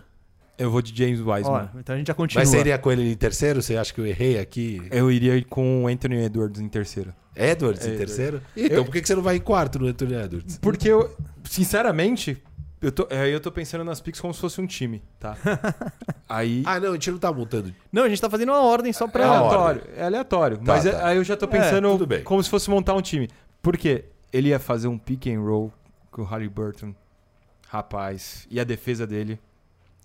Eu vou de James Ó, Wiseman. então a gente já continua. Mas você iria com ele em terceiro? Você acha que eu errei aqui? Eu iria com o Anthony Edwards em terceiro. Edwards em Edwards. terceiro? Então, Eu- por que que você não vai em quarto no Anthony Edwards? Porque eu, sinceramente, eu tô, é, eu tô pensando nas picks como se fosse um time, tá? [laughs] Aí. Ah, não, a gente não tá montando. Não, a gente tá fazendo uma ordem só É pra. a aleatório, é aleatório. Tá, mas é- tá. aí eu já tô pensando bem. como se fosse montar um time. Por quê? Ele ia fazer um pick and roll com o Harry Burton. Rapaz, e a defesa dele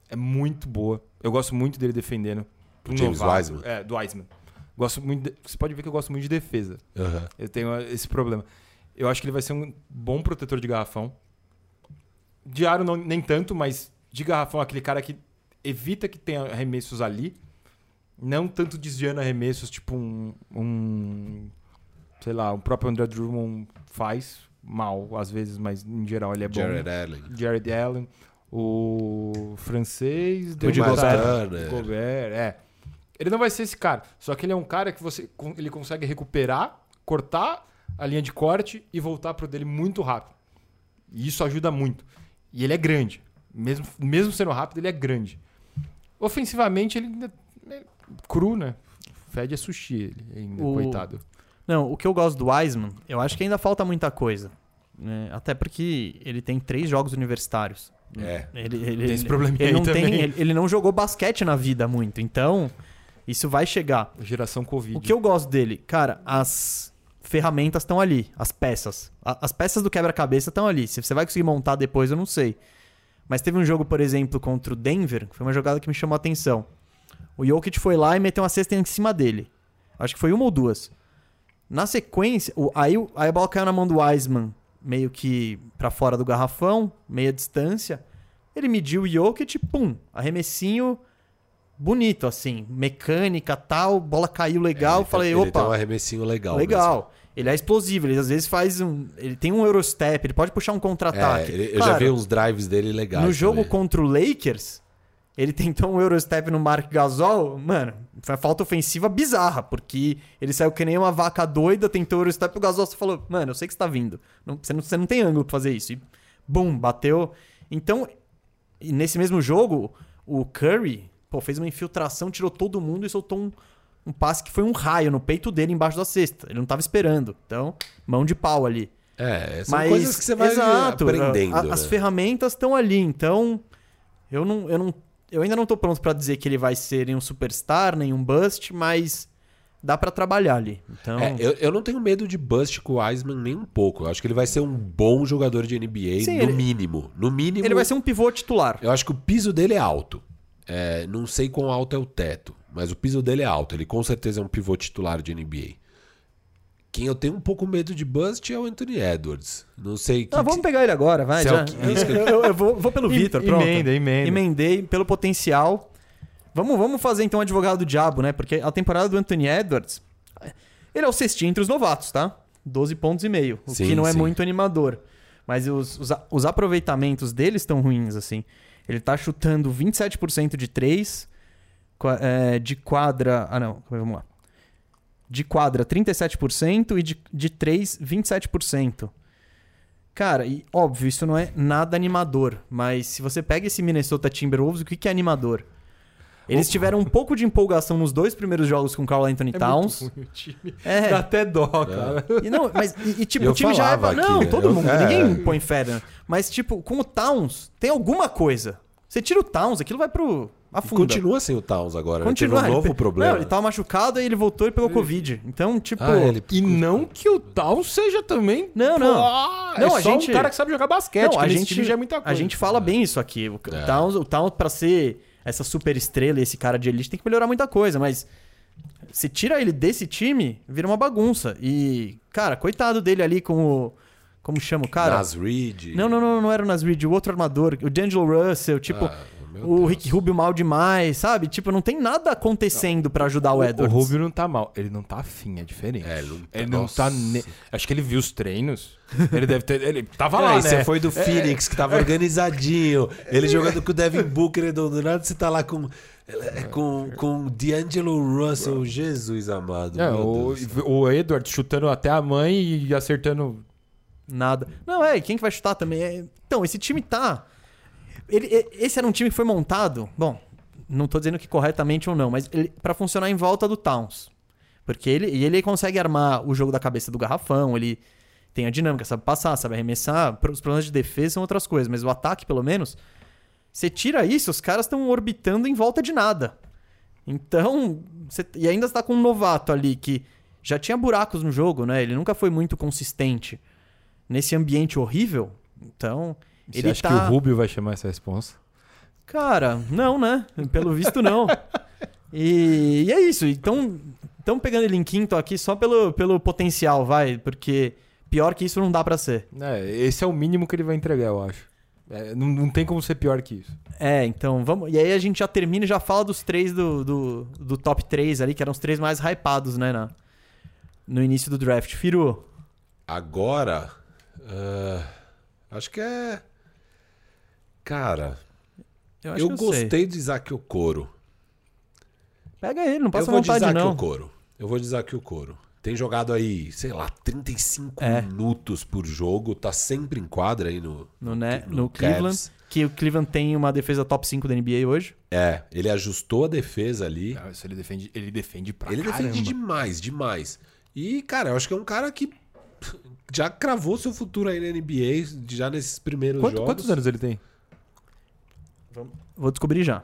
é muito boa. Eu gosto muito dele defendendo. O Um James novato. Wiseman? É, do Wiseman. Gosto muito de- Você pode ver que eu gosto muito de defesa. Aham. Eu tenho esse problema. Eu acho que ele vai ser um bom protetor de garrafão. De aro não, nem tanto, mas de garrafão aquele cara que evita que tenha arremessos ali. Não tanto desviando arremessos, tipo um, um sei lá, o próprio André Drummond faz mal às vezes, mas em geral ele é bom. Jared Allen. Jared Allen, o francês, Rudy Miles Gobert. Gobert, é. Ele não vai ser esse cara, só que ele é um cara que você ele consegue recuperar, cortar a linha de corte e voltar pro dele muito rápido. E isso ajuda muito. E ele é grande. Mesmo, mesmo sendo rápido, ele é grande. Ofensivamente, ele ainda é cru, né? Fede é sushi ele ainda, O- coitado. Não, o que eu gosto do Wiseman, eu acho que ainda falta muita coisa. né? Até porque ele tem três jogos universitários. É. Ele, ele, Tem esse ele- probleminha ele aí não também. tem, ele, ele não jogou basquete na vida muito, então isso vai chegar. Geração Covid. O que eu gosto dele, cara, as ferramentas estão ali, as peças. A- as peças do quebra-cabeça estão ali. Se você vai conseguir montar depois, eu não sei. Mas teve um jogo, por exemplo, contra o Denver, que foi uma jogada que me chamou a atenção. O Jokic foi lá e meteu uma cesta em cima dele. Acho que foi uma ou duas. Na sequência, o- aí, aí a bola caiu na mão do Wiseman, meio que pra fora do garrafão, meia distância. Ele mediu o Jokic, pum, arremessinho bonito, assim, mecânica tal, bola caiu legal. Ele falei, tem, Ele opa, tem um arremessinho legal. legal. Ele é explosivo, ele às vezes faz um. Ele tem um Eurostep, ele pode puxar um contra-ataque. É, eu já Claro, vi uns drives dele legais. No jogo também. contra o Lakers, ele tentou um Eurostep no Mark Gasol, mano, foi uma falta ofensiva bizarra, porque ele saiu que nem uma vaca doida, tentou o Eurostep e o Gasol só falou, mano, eu sei que você tá vindo, não- você, não, você não tem ângulo pra fazer isso. E, bum, bateu. Então, nesse mesmo jogo, o Curry, pô, fez uma infiltração, tirou todo mundo e soltou um, um passe que foi um raio no peito dele embaixo da cesta. Ele não tava esperando. Então, mão de pau ali. É, são Mas, coisas que você vai exato, aprendendo. a- né? As ferramentas estão ali, então eu não, eu não, eu ainda não tô pronto pra dizer que ele vai ser nem um superstar, nem um bust, mas dá pra trabalhar ali. Então, É, eu, eu não tenho medo de bust com o Wiseman nem um pouco. Eu acho que ele vai ser um bom jogador de NBA, Sim, no ele- mínimo. No mínimo. ele vai ser um pivô titular. Eu acho que o piso dele é alto. É, não sei quão alto é o teto, mas o piso dele é alto. Ele com certeza é um pivô titular de NBA. Quem eu tenho um pouco medo de bust é o Anthony Edwards. Não sei que Ah, vamos pegar ele agora, vai. É Já. que eu- eu, eu- vou, vou pelo Vitor, pronto. Emenda, emenda. Emendei pelo potencial. Vamos, vamos fazer então o advogado do diabo, né? Porque a temporada do Anthony Edwards, ele é o cestinho entre os novatos, tá? 12 pontos e meio, o Sim, que não é sim. muito animador. Mas os, os, os aproveitamentos dele estão ruins, assim. Ele tá chutando 27% de 3, de quadra... Ah, não, vamos lá. De quadra, 37% e de, de 3, 27%. Cara, e óbvio, isso não é nada animador, mas se você pega esse Minnesota Timberwolves, o que, que é animador? Eles tiveram um pouco de empolgação nos dois primeiros jogos com o Carl Anthony Towns. muito ruim o time. É. Dá até dó, cara. E não, mas e, e, tipo, Eu o time já é. falava Não, aqui, todo eu- mundo, é. ninguém põe fé, né? Mas tipo, com o Towns, tem alguma coisa. Você tira o Towns, aquilo vai pro E afunda. continua sem o Towns agora. né? Continua. Teve um novo ele, pe- problema. Não, ele tava machucado e ele voltou e pegou Covid. Então, tipo. Ah, ele- E não que o tal seja também. Não, não. Pô, Não, é a só gente- um cara que sabe jogar basquete. Não, que a gente, time já é muita coisa. a gente fala bem isso aqui. O É. Towns, o Towns, pra ser essa super estrela e esse cara de elite, tem que melhorar muita coisa, mas se tira ele desse time, vira uma bagunça. E, cara, coitado dele ali com o. Como chama o cara? Nas Reed. Não, não, não, não era o Nasrid, o outro armador, o D'Angelo Russell, tipo, Ah, meu o Deus. Rick Rubio mal demais, sabe? Tipo, não tem nada acontecendo pra ajudar o O, o Edwards. Rubio não tá mal. Ele não tá afim, é diferente. É, ele não tá- Ele não tá. ne- Acho que ele viu os treinos. Ele deve ter. Ele tava [laughs] lá, né? você foi do Phoenix, que tava organizadinho. Ele jogando com o Devin Booker e do do nada você tá lá com é, com, com D'Angelo Russell. Jesus amado. É, o, o Edward chutando até a mãe e acertando. Nada. Não, é, quem que vai chutar também? É, Então, esse time tá. Ele, esse era um time que foi montado. Bom, não tô dizendo que corretamente ou não, mas para funcionar em volta do Towns. Porque ele, e ele consegue armar o jogo da cabeça do garrafão, ele tem a dinâmica, sabe passar, sabe arremessar. Os problemas de defesa são outras coisas, mas o ataque, pelo menos, você tira isso, os caras estão orbitando em volta de nada. Então, você- e ainda está com um novato ali que já tinha buracos no jogo, né? Ele nunca foi muito consistente nesse ambiente horrível. Então, Você ele acha tá. que o Rubio vai chamar essa responsa? Cara, não, né? Pelo visto, não. [laughs] E, e é isso. Então, estamos pegando ele em quinto aqui só pelo, pelo potencial, vai. Porque pior que isso não dá pra ser. É, esse é o mínimo que ele vai entregar, eu acho. É, não, não tem como ser pior que isso. É, então vamos. E aí a gente já termina e já fala dos três do, do, do top 3 ali, que eram os três mais hypados, né? Na, no início do draft. Firu. Agora, ah, acho que é. Cara, Eu eu, eu sei. gostei de Isaac Okoro. Pega ele, não Eu passa vou de vontade, Isaac não. Okoro. Eu vou de Isaac Okoro. Tem jogado aí, sei lá, 35 É. minutos por jogo. Tá sempre em quadra aí no, No, né, no no. Cleveland. Que o Cleveland tem uma defesa top 5 da NBA hoje. É, ele ajustou a defesa ali. Ah, isso ele defende, ele defende pra ele caramba. defende demais, demais. E, cara, eu acho que é um cara que já cravou seu futuro aí na NBA, já nesses primeiros Quanto- jogos. quantos anos ele tem? Vou descobrir já.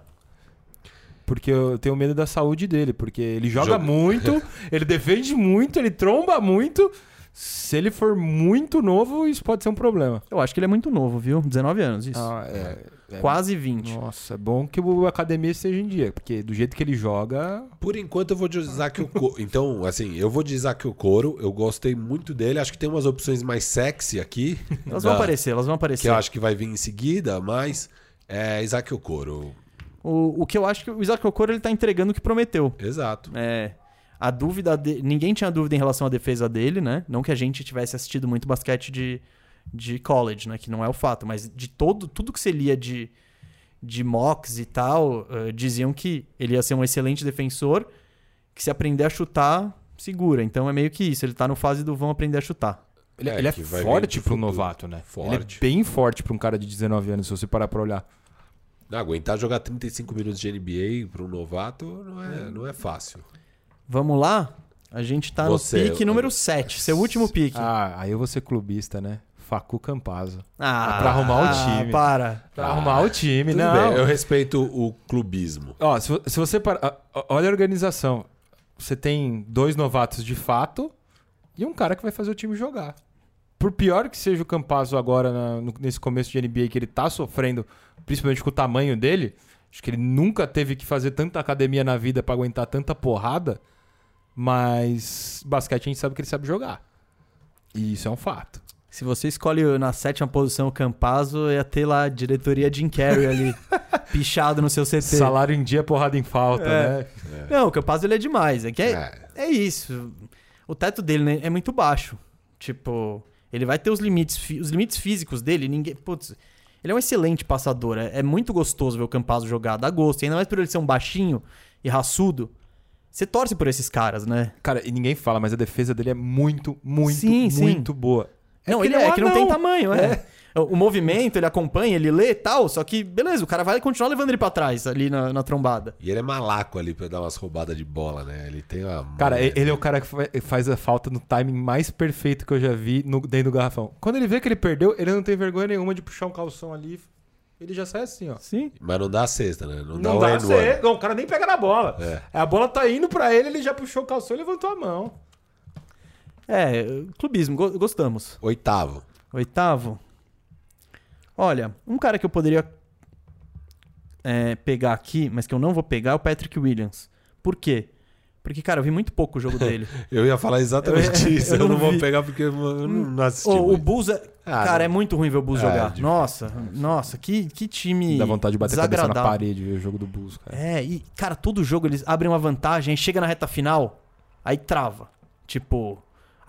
Porque eu tenho medo da saúde dele, porque ele joga Joga- muito, [laughs] ele defende muito, ele tromba muito. Se ele for muito novo, isso pode ser um problema. Eu acho que ele é muito novo, viu? 19 anos, isso. Ah, é, é- Quase 20. Nossa, é bom que o academia esteja em dia, porque do jeito que ele joga. Por enquanto eu vou de Isaac Okoro. [laughs] Então, assim, eu vou de Isaac Okoro. Eu gostei muito dele. Acho que tem umas opções mais sexy aqui. Elas vão da- aparecer, elas vão aparecer. Que eu acho que vai vir em seguida, mas é Isaac Okoro. O, o que eu acho que o Isaac Okoro ele tá entregando o que prometeu. Exato. É, a dúvida de, ninguém tinha dúvida em relação à defesa dele, né? Não que a gente tivesse assistido muito basquete de, de college, né? Que não é o fato, mas de todo tudo que você lia de, de mocks e tal, eh, diziam que ele ia ser um excelente defensor, que se aprender a chutar, segura. Então é meio que isso, ele tá no fase do vão aprender a chutar. Ele É, ele é forte pro futuro. novato, né? Forte. Ele é bem forte pra um cara de 19 anos, se você parar pra olhar. Não, aguentar jogar 35 minutos de NBA para um novato não é, não é fácil. Vamos lá? A gente tá Você- no pique número 7, seu último pique. Ah, aí eu vou ser clubista, né? Facu Campazo. Ah, pra arrumar o ah, time. Para. Pra arrumar o time, Tudo não. bem, eu respeito o clubismo. Ó, se, se você parar. ó, Olha a organização. Você tem dois novatos de fato e um cara que vai fazer o time jogar. Por pior que seja o Campazzo agora na- no- nesse começo de NBA, que ele tá sofrendo, principalmente com o tamanho dele, acho que ele nunca teve que fazer tanta academia na vida pra aguentar tanta porrada, mas basquete a gente sabe que ele sabe jogar. E isso é um fato. Se você escolhe na sétima posição o Campazzo, ia ter lá a diretoria Jim Carrey ali, [laughs] pichado no seu CT. Salário em dia, porrada em falta, É. né? Não, o Campazzo ele é demais. É, que é, É. é isso. O teto dele né, é muito baixo. Tipo, ele vai ter os limites, os limites físicos dele. Ninguém, putz, ele é um excelente passador. É, é muito gostoso ver o Campazzo jogar, dá gosto. E ainda mais por ele ser um baixinho e raçudo. Você torce por esses caras, né? Cara, e ninguém fala, mas a defesa dele é muito, muito, Sim, sim. muito boa. Não, que ele é é, que não tem tamanho, é. O movimento, ele acompanha, ele lê e tal, só que, beleza, o cara vai continuar levando ele pra trás, ali na, na trombada. E ele é malaco ali pra dar umas roubadas de bola, né? Ele tem uma. Cara, ele é o cara que fa- faz a falta no timing mais perfeito que eu já vi no, dentro do garrafão. Quando ele vê que ele perdeu, ele não tem vergonha nenhuma de puxar um calção ali. Ele já sai assim, ó. Sim. Mas não dá a cesta, né? Não, Não dá, dá o pra N1. ser. Não, o cara nem pega na bola. É. A bola tá indo pra ele, ele já puxou o calção e levantou a mão. É, clubismo, go- gostamos. Oitavo. Oitavo. Olha, um cara que eu poderia é, pegar aqui, mas que eu não vou pegar, é o Patrick Williams. Por quê? Porque, cara, eu vi muito pouco o jogo dele. [laughs] Eu ia falar exatamente [laughs] Eu- isso. Eu, eu não não vou pegar porque eu não, não assisti. o. Bulls é... Ah, cara, não. é muito ruim ver o Bulls É, jogar. Nossa, nossa, que, que time Dá vontade de bater a cabeça na parede ver o jogo do Bulls, cara. É, e, cara, todo jogo eles abrem uma vantagem, aí chega na reta final, aí trava. Tipo.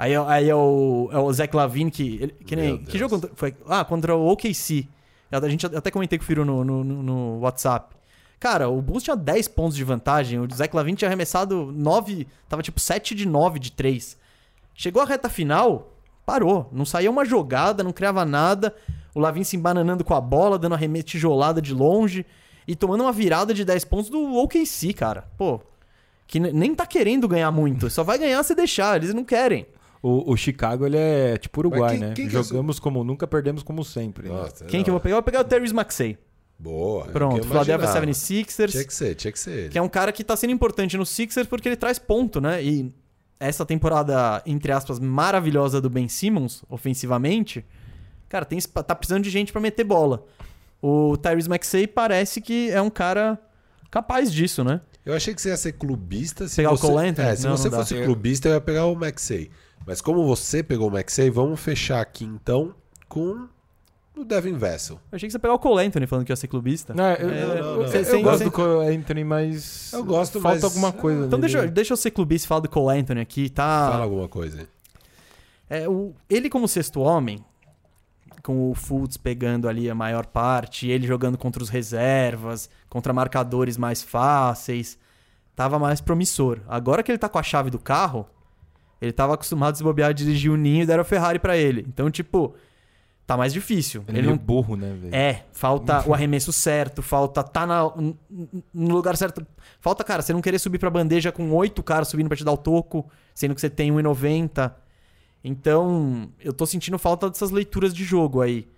Aí, é- aí é, o, é o Zach Lavine que. ele- que nem. Que jogo contra- foi? Ah, contra o OKC. A gente até comentei com o Firo no, no, no- WhatsApp. Cara, o Bulls tinha 10 pontos de vantagem, o Zach Lavine tinha arremessado 9. Tava tipo 7 de 9 de 3. Chegou a reta final, parou. Não saía uma jogada, não criava nada. O Lavin se embananando com a bola, dando arremesso tijolada de longe. E tomando uma virada de 10 pontos do OKC, cara. Pô, que ne- nem tá querendo ganhar muito. Só vai ganhar se deixar, eles não querem. O, o Chicago, ele é tipo Uruguai, quem- né? quem que é Jogamos como nunca, perdemos como sempre. né? Nossa, Quem que eu vou pegar? Eu vou pegar o Terry Maxey. Boa. é Pronto, Philadelphia imaginava. 76ers. Tinha que ser, tinha que ser. Que é um cara que tá sendo importante no Sixers porque ele traz ponto, né? E essa temporada, entre aspas, maravilhosa do Ben Simmons, ofensivamente, cara, tem, espa- tá precisando de gente pra meter bola. O Tyrese Maxey parece que é um cara capaz disso, né? Eu achei que você ia ser clubista. Se Pegar o você... Cole Anthony? É, se Não, você não dá. fosse clubista, eu ia pegar o Maxey. Mas como você pegou o Maxey, vamos fechar aqui então com o Devin Vessel. Eu achei que você ia pegar o Cole Anthony falando que ia ser clubista. Não, eu, É, eu- não, não. eu- cê- gosto cê- do Cole Anthony, mas. Eu gosto, Falta mas- alguma coisa. Então deixa, eu- deixa eu ser clubista e falar do Cole Anthony aqui, tá? Fala alguma coisa. É, o, ele como sexto homem, com o Fultz pegando ali a maior parte, ele jogando contra os reservas, contra marcadores mais fáceis, tava mais promissor. Agora que ele tá com a chave do carro, ele tava acostumado a desbobear, a dirigir o ninho e deram a Ferrari pra ele. Então, tipo, tá mais difícil. Ele, Ele é não burro, né, velho? é, falta o arremesso certo, falta tá na, no lugar certo. Falta, cara, você não querer subir pra bandeja com oito caras subindo pra te dar o toco, sendo que você tem 1,90. Então, eu tô sentindo falta dessas leituras de jogo aí.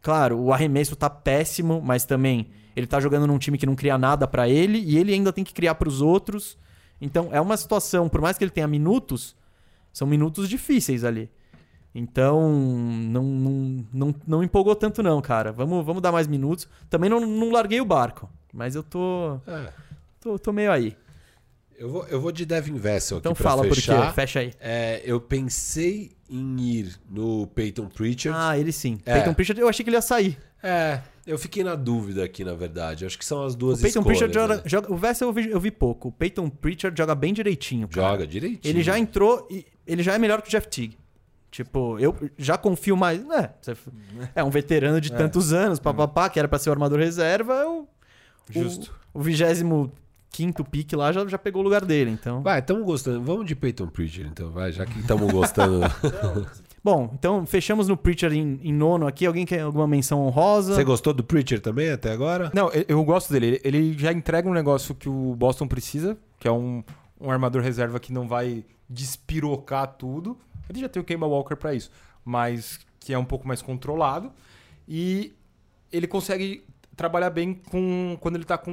Claro, o arremesso tá péssimo, mas também ele tá jogando num time que não cria nada pra ele e ele ainda tem que criar pros outros. Então, é uma situação, por mais que ele tenha minutos, são minutos difíceis ali. Então, não, não, não, não empolgou tanto não, cara. Vamos, vamos dar mais minutos. Também não, não larguei o barco, mas eu tô, É, tô, tô meio aí. eu, vou, eu vou de Devin Vessel Então aqui pra fala fechar. por quê, fecha aí. É, eu pensei em ir no Peyton Pritchard. Ah, ele sim. É. Peyton Pritchard, eu achei que ele ia sair. É, eu fiquei na dúvida aqui, na verdade. Acho que são as duas o Peyton escolhas. Pritchard joga, né? joga- O Vessel eu vi, eu vi pouco. O Peyton Pritchard joga bem direitinho. cara. Joga direitinho. Ele já entrou e ele já é melhor que o Jeff Teague. Tipo, eu já confio mais. É, você- é um veterano de tantos anos, papapá, que era pra ser o armador reserva. é O, Justo. O vigésimo quinto pique lá já, já pegou o lugar dele, então. Vai, estamos gostando. Vamos de Peyton Pritchard, então, vai, já que estamos gostando. [laughs] Bom, então fechamos no Preacher em, em nono aqui. Alguém quer alguma menção honrosa? Você gostou do Pritchard também até agora? Não, eu, eu gosto dele. Ele, ele já entrega um negócio que o Boston precisa, que é um, um armador reserva que não vai despirocar tudo. Ele já tem o Kemba Walker pra isso, mas que é um pouco mais controlado. E ele consegue trabalhar bem com quando ele tá com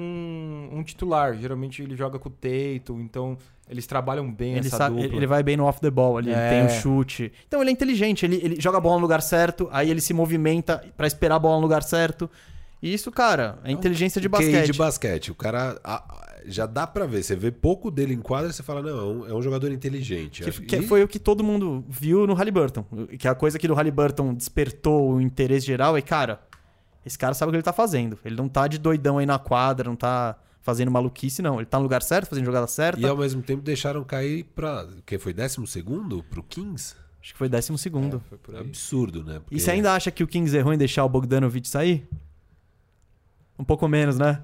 um titular. Geralmente ele joga com o Tatum, então eles trabalham bem Ele, essa sabe- dupla. ele vai bem no off the ball ali, ele É. tem o chute. Então ele é inteligente, ele, ele joga a bola no lugar certo, aí ele se movimenta pra esperar a bola no lugar certo. E isso, cara, é inteligência de basquete. de basquete. O cara já dá pra ver. Você vê pouco dele em quadra, você fala, não, é um, é jogador inteligente. Que, que e- foi o que todo mundo viu no Halliburton. Que a coisa que do Halliburton despertou o interesse geral é, cara, esse cara sabe o que ele tá fazendo. Ele não tá de doidão aí na quadra, não tá fazendo maluquice, não. Ele tá no lugar certo, fazendo jogada certa. E ao mesmo tempo deixaram cair pra. O que foi? Décimo segundo? Pro Kings? Acho que foi décimo segundo. Foi por aí. Absurdo, né? Porque- E você ainda acha que o Kings errou em deixar o Bogdanovich sair? Um pouco menos, né?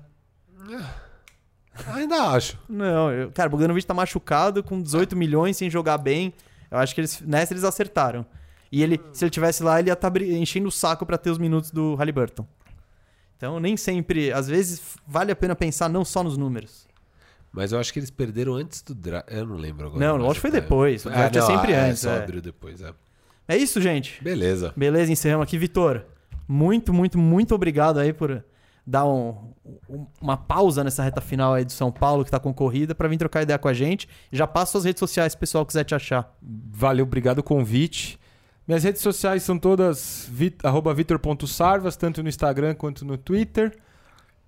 Ainda acho. Não, eu, cara, o Bogdanovich tá machucado com 18 milhões sem jogar bem. Eu acho que eles, nessa eles acertaram. E ele, se ele tivesse lá, ele ia estar enchendo o saco pra ter os minutos do Halliburton. Então, nem sempre, às vezes, vale a pena pensar não só nos números. Mas eu acho que eles perderam antes do draft. Eu não lembro agora. Não, lógico que foi é- depois. O Ah, draft é não, sempre ah, antes, É, só é. abriu depois, é. É isso, gente. Beleza. Beleza, encerramos aqui. Vitor, muito, muito, muito obrigado aí por dar um- um- uma pausa nessa reta final aí do São Paulo que tá concorrida pra vir trocar ideia com a gente. Já passa suas redes sociais se o pessoal quiser te achar. Valeu, obrigado o convite. Minhas redes sociais são todas vit, vitor.sarvas, tanto no Instagram quanto no Twitter.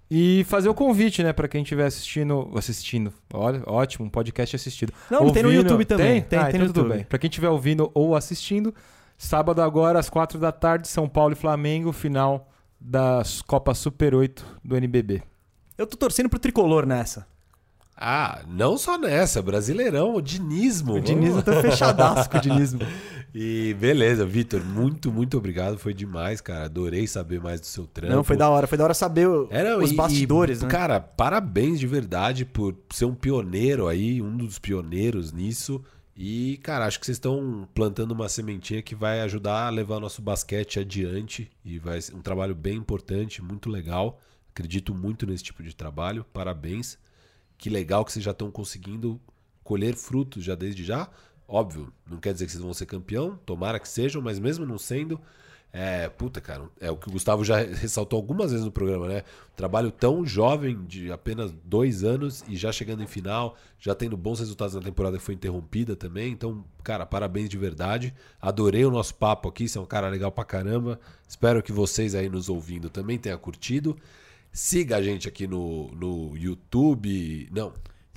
E fazer o convite, né, pra quem estiver assistindo. Assistindo. Olha, ótimo, um podcast assistido. Não, tem no Ouvindo- YouTube também. Tem, Tem, Ah, tem então no tudo YouTube. bem. Pra quem estiver ouvindo ou assistindo, sábado agora, às quatro da tarde, São Paulo e Flamengo, final da Copa Super 8 do NBB. Eu tô torcendo pro tricolor nessa. Ah, não só nessa, Brasileirão, o dinismo. O Dinismo tá fechadaço com o Dinismo. [laughs] E beleza, Vitor, muito, muito obrigado. Foi demais, cara. Adorei saber mais do seu trampo. Não, foi da hora. Foi da hora saber o- É, não, os e- bastidores, e, né? Cara, parabéns de verdade por ser um pioneiro aí, um dos pioneiros nisso. E, cara, acho que vocês estão plantando uma sementinha que vai ajudar a levar nosso basquete adiante. E vai ser um trabalho bem importante, muito legal. Acredito muito nesse tipo de trabalho. Parabéns. Que legal que vocês já estão conseguindo colher frutos já desde já. Óbvio, não quer dizer que vocês vão ser campeão, tomara que sejam, mas mesmo não sendo, é, puta, cara, é o que o Gustavo já ressaltou algumas vezes no programa, né? Trabalho tão jovem, de apenas dois anos, e já chegando em final, já tendo bons resultados na temporada que foi interrompida também. Então, cara, parabéns de verdade. Adorei o nosso papo aqui, você é um cara legal pra caramba. Espero que vocês aí nos ouvindo também tenham curtido. Siga a gente aqui no, no YouTube. Não,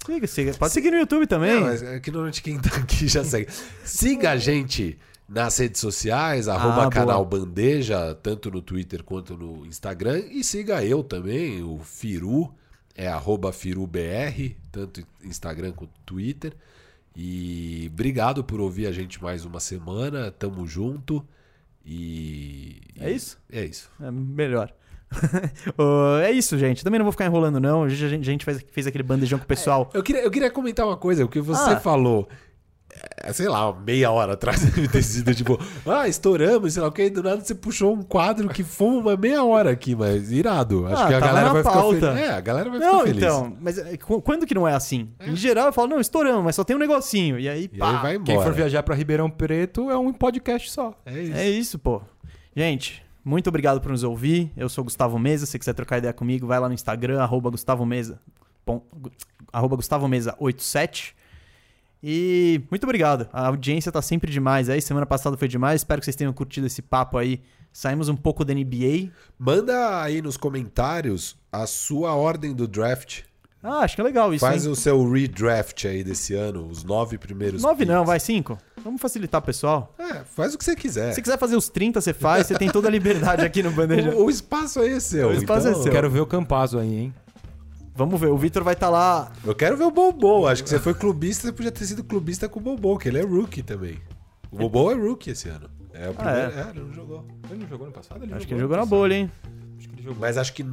Siga, siga. Pode seguir no YouTube também. não, mas é que normalmente quem tá aqui já segue. Siga a gente nas redes sociais, arroba boa. canal Bandeja, tanto no Twitter quanto no Instagram. E siga eu também, o Firu, é arroba FiruBR, tanto Instagram quanto Twitter. E obrigado por ouvir a gente mais uma semana. Tamo junto. E. É isso? É isso. É melhor. [laughs] É isso, gente. Também não vou ficar enrolando, não. A gente, a gente fez, fez aquele bandejão com o pessoal. Eu queria, eu queria comentar uma coisa, o que você Ah. falou. É, Sei lá, meia hora atrás [laughs] deve ter sido tipo, ah, estouramos, sei lá o que, do nada você puxou um quadro que foi uma meia hora aqui, mas irado. Acho Ah, que a galera na vai pauta. ficar feliz. É, a galera vai Não, ficar feliz. então. Mas é, qu- quando que não é assim? Em geral eu falo, não, estouramos, mas só tem um negocinho. E aí, E pá. aí vai embora. Quem for viajar pra Ribeirão Preto é um podcast só. É isso. É isso, pô. Gente, muito obrigado por nos ouvir. Eu sou Gustavo Mesa. Se você quiser trocar ideia comigo, vai lá no Instagram, arroba Gustavo Mesa. gu- arroba Gustavo Mesa 87. E muito obrigado. A audiência tá sempre demais aí. Semana passada foi demais. Espero que vocês tenham curtido esse papo aí. Saímos um pouco da NBA. Manda aí nos comentários a sua ordem do draft. Ah, acho que é legal isso, Faz hein? o seu redraft aí desse ano, os nove primeiros. Nove não, picks. vai cinco. Vamos facilitar o pessoal. É, faz o que você quiser. Se você quiser fazer os 30, você faz. Você tem toda a liberdade aqui no [laughs] Bandeja. O, o espaço aí é seu. O espaço é então- seu. Quero ver o Campazo aí, hein? Vamos ver, o Vitor vai estar lá. Eu quero ver o Bobo. Acho que você foi clubista, você podia ter sido clubista com o Bobo, que ele é rookie também. O Bobo é rookie esse ano. É o primeiro. é? é? ele não jogou. Ele não jogou no passado? Ele Acho que ele jogou na bolha, hein? Mas acho que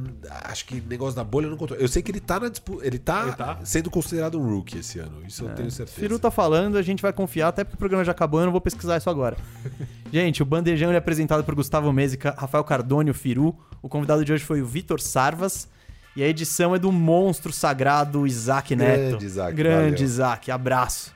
acho que negócio da bolha eu não controlo. Eu sei que ele tá na disputa. Ele tá, Ele tá? sendo considerado um rookie esse ano. Isso eu tenho certeza. Firu tá falando, a gente vai confiar, até porque o programa já acabou, eu não vou pesquisar isso agora. [laughs] gente, o Bandejão é apresentado por Gustavo Mesica, Rafael Cardone, o Firu. O convidado de hoje foi o Vitor Sarvas. E a edição é do monstro sagrado Isaac Neto. Grande Isaac, Grande valeu. Isaac, abraço.